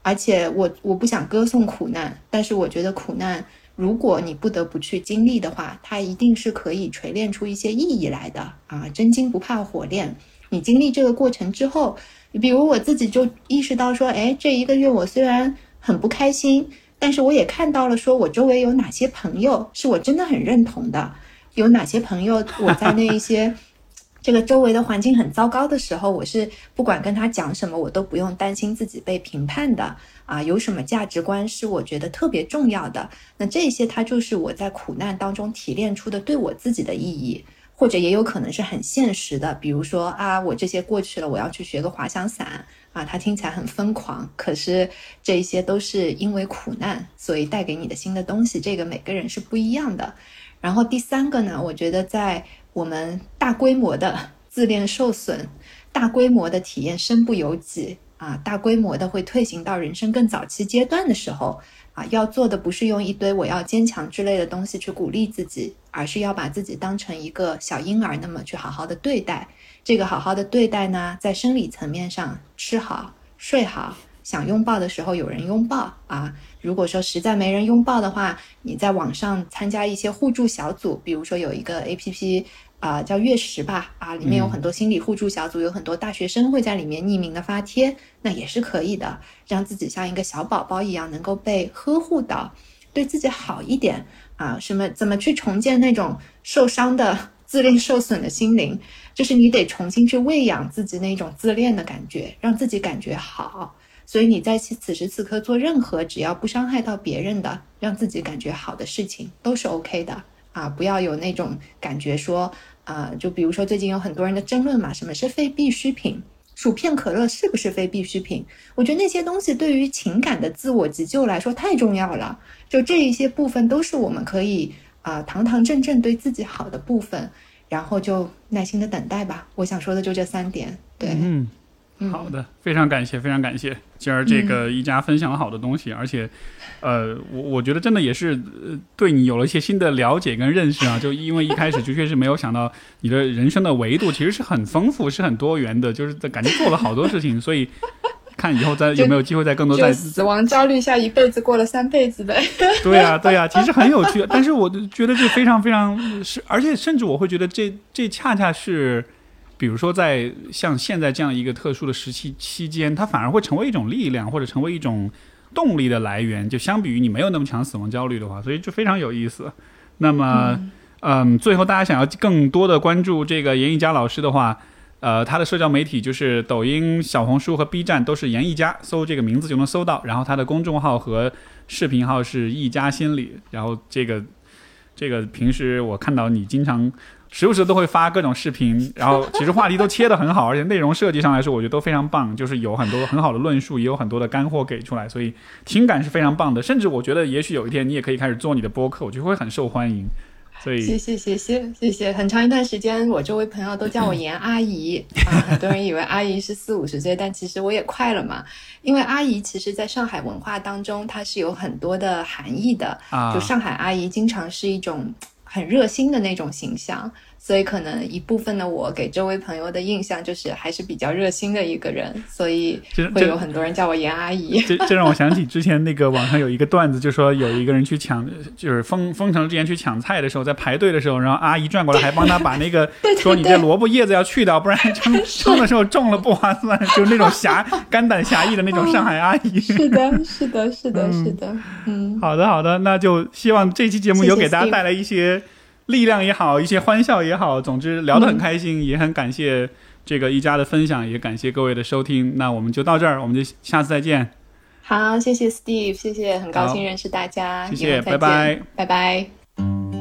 而且我我不想歌颂苦难，但是我觉得苦难。如果你不得不去经历的话，它一定是可以锤炼出一些意义来的啊！真金不怕火炼。你经历这个过程之后，比如我自己就意识到说，哎，这一个月我虽然很不开心，但是我也看到了，说我周围有哪些朋友是我真的很认同的，有哪些朋友我在那一些。这个周围的环境很糟糕的时候，我是不管跟他讲什么，我都不用担心自己被评判的啊。有什么价值观是我觉得特别重要的？那这些它就是我在苦难当中提炼出的对我自己的意义，或者也有可能是很现实的，比如说啊，我这些过去了，我要去学个滑翔伞啊，它听起来很疯狂，可是这些都是因为苦难，所以带给你的新的东西，这个每个人是不一样的。然后第三个呢，我觉得在我们大规模的自恋受损、大规模的体验身不由己啊、大规模的会退行到人生更早期阶段的时候。啊，要做的不是用一堆“我要坚强”之类的东西去鼓励自己，而是要把自己当成一个小婴儿，那么去好好的对待。这个好好的对待呢，在生理层面上，吃好、睡好，想拥抱的时候有人拥抱啊。如果说实在没人拥抱的话，你在网上参加一些互助小组，比如说有一个 A P P。啊，叫月食吧，啊，里面有很多心理互助小组，有很多大学生会在里面匿名的发帖，那也是可以的，让自己像一个小宝宝一样能够被呵护到，对自己好一点啊。什么？怎么去重建那种受伤的自恋受损的心灵？就是你得重新去喂养自己那种自恋的感觉，让自己感觉好。所以你在此时此刻做任何只要不伤害到别人的，让自己感觉好的事情，都是 OK 的啊！不要有那种感觉说。啊，就比如说最近有很多人的争论嘛，什么是非必需品？薯片、可乐是不是非必需品？我觉得那些东西对于情感的自我急救来说太重要了。就这一些部分都是我们可以啊堂堂正正对自己好的部分，然后就耐心的等待吧。我想说的就这三点。对，嗯。好的，非常感谢，非常感谢今儿这个一家分享了好多东西，而且，呃，我我觉得真的也是对你有了一些新的了解跟认识啊。就因为一开始就确实没有想到你的人生的维度其实是很丰富，是很多元的，就是在感觉做了好多事情，所以看以后再有没有机会再更多在死亡焦虑下一辈子过了三辈子呗。对呀，对呀，其实很有趣，但是我觉得这非常非常是，而且甚至我会觉得这这恰恰是。比如说，在像现在这样一个特殊的时期期间，它反而会成为一种力量，或者成为一种动力的来源。就相比于你没有那么强死亡焦虑的话，所以就非常有意思。那么，嗯，最后大家想要更多的关注这个严艺佳老师的话，呃，他的社交媒体就是抖音、小红书和 B 站都是严艺佳，搜这个名字就能搜到。然后他的公众号和视频号是艺佳心理。然后这个这个平时我看到你经常。时不时都会发各种视频，然后其实话题都切得很好，而且内容设计上来说，我觉得都非常棒，就是有很多很好的论述，也有很多的干货给出来，所以听感是非常棒的。甚至我觉得，也许有一天你也可以开始做你的播客，我觉得会很受欢迎。所以谢谢谢谢谢谢，很长一段时间，我周围朋友都叫我严阿姨啊，很多人以为阿姨是四五十岁，但其实我也快了嘛。因为阿姨其实在上海文化当中，它是有很多的含义的啊，就上海阿姨经常是一种。很热心的那种形象，所以可能一部分的我给周围朋友的印象就是还是比较热心的一个人，所以会有很多人叫我严阿姨。这这让我想起之前那个网上有一个段子，就说有一个人去抢，就是封封城之前去抢菜的时候，在排队的时候，然后阿姨转过来还帮他把那个 说你这萝卜叶子要去掉，不然称称的时候重了不划算，就是那种侠肝胆侠义的那种上海阿姨。是的，是的，是的，是的。嗯，好的，好的，那就希望这期节目有给大家带来一些。力量也好，一些欢笑也好，总之聊得很开心，也很感谢这个一家的分享，也感谢各位的收听。那我们就到这儿，我们就下次再见。好，谢谢 Steve，谢谢，很高兴认识大家。谢谢，拜拜，拜拜。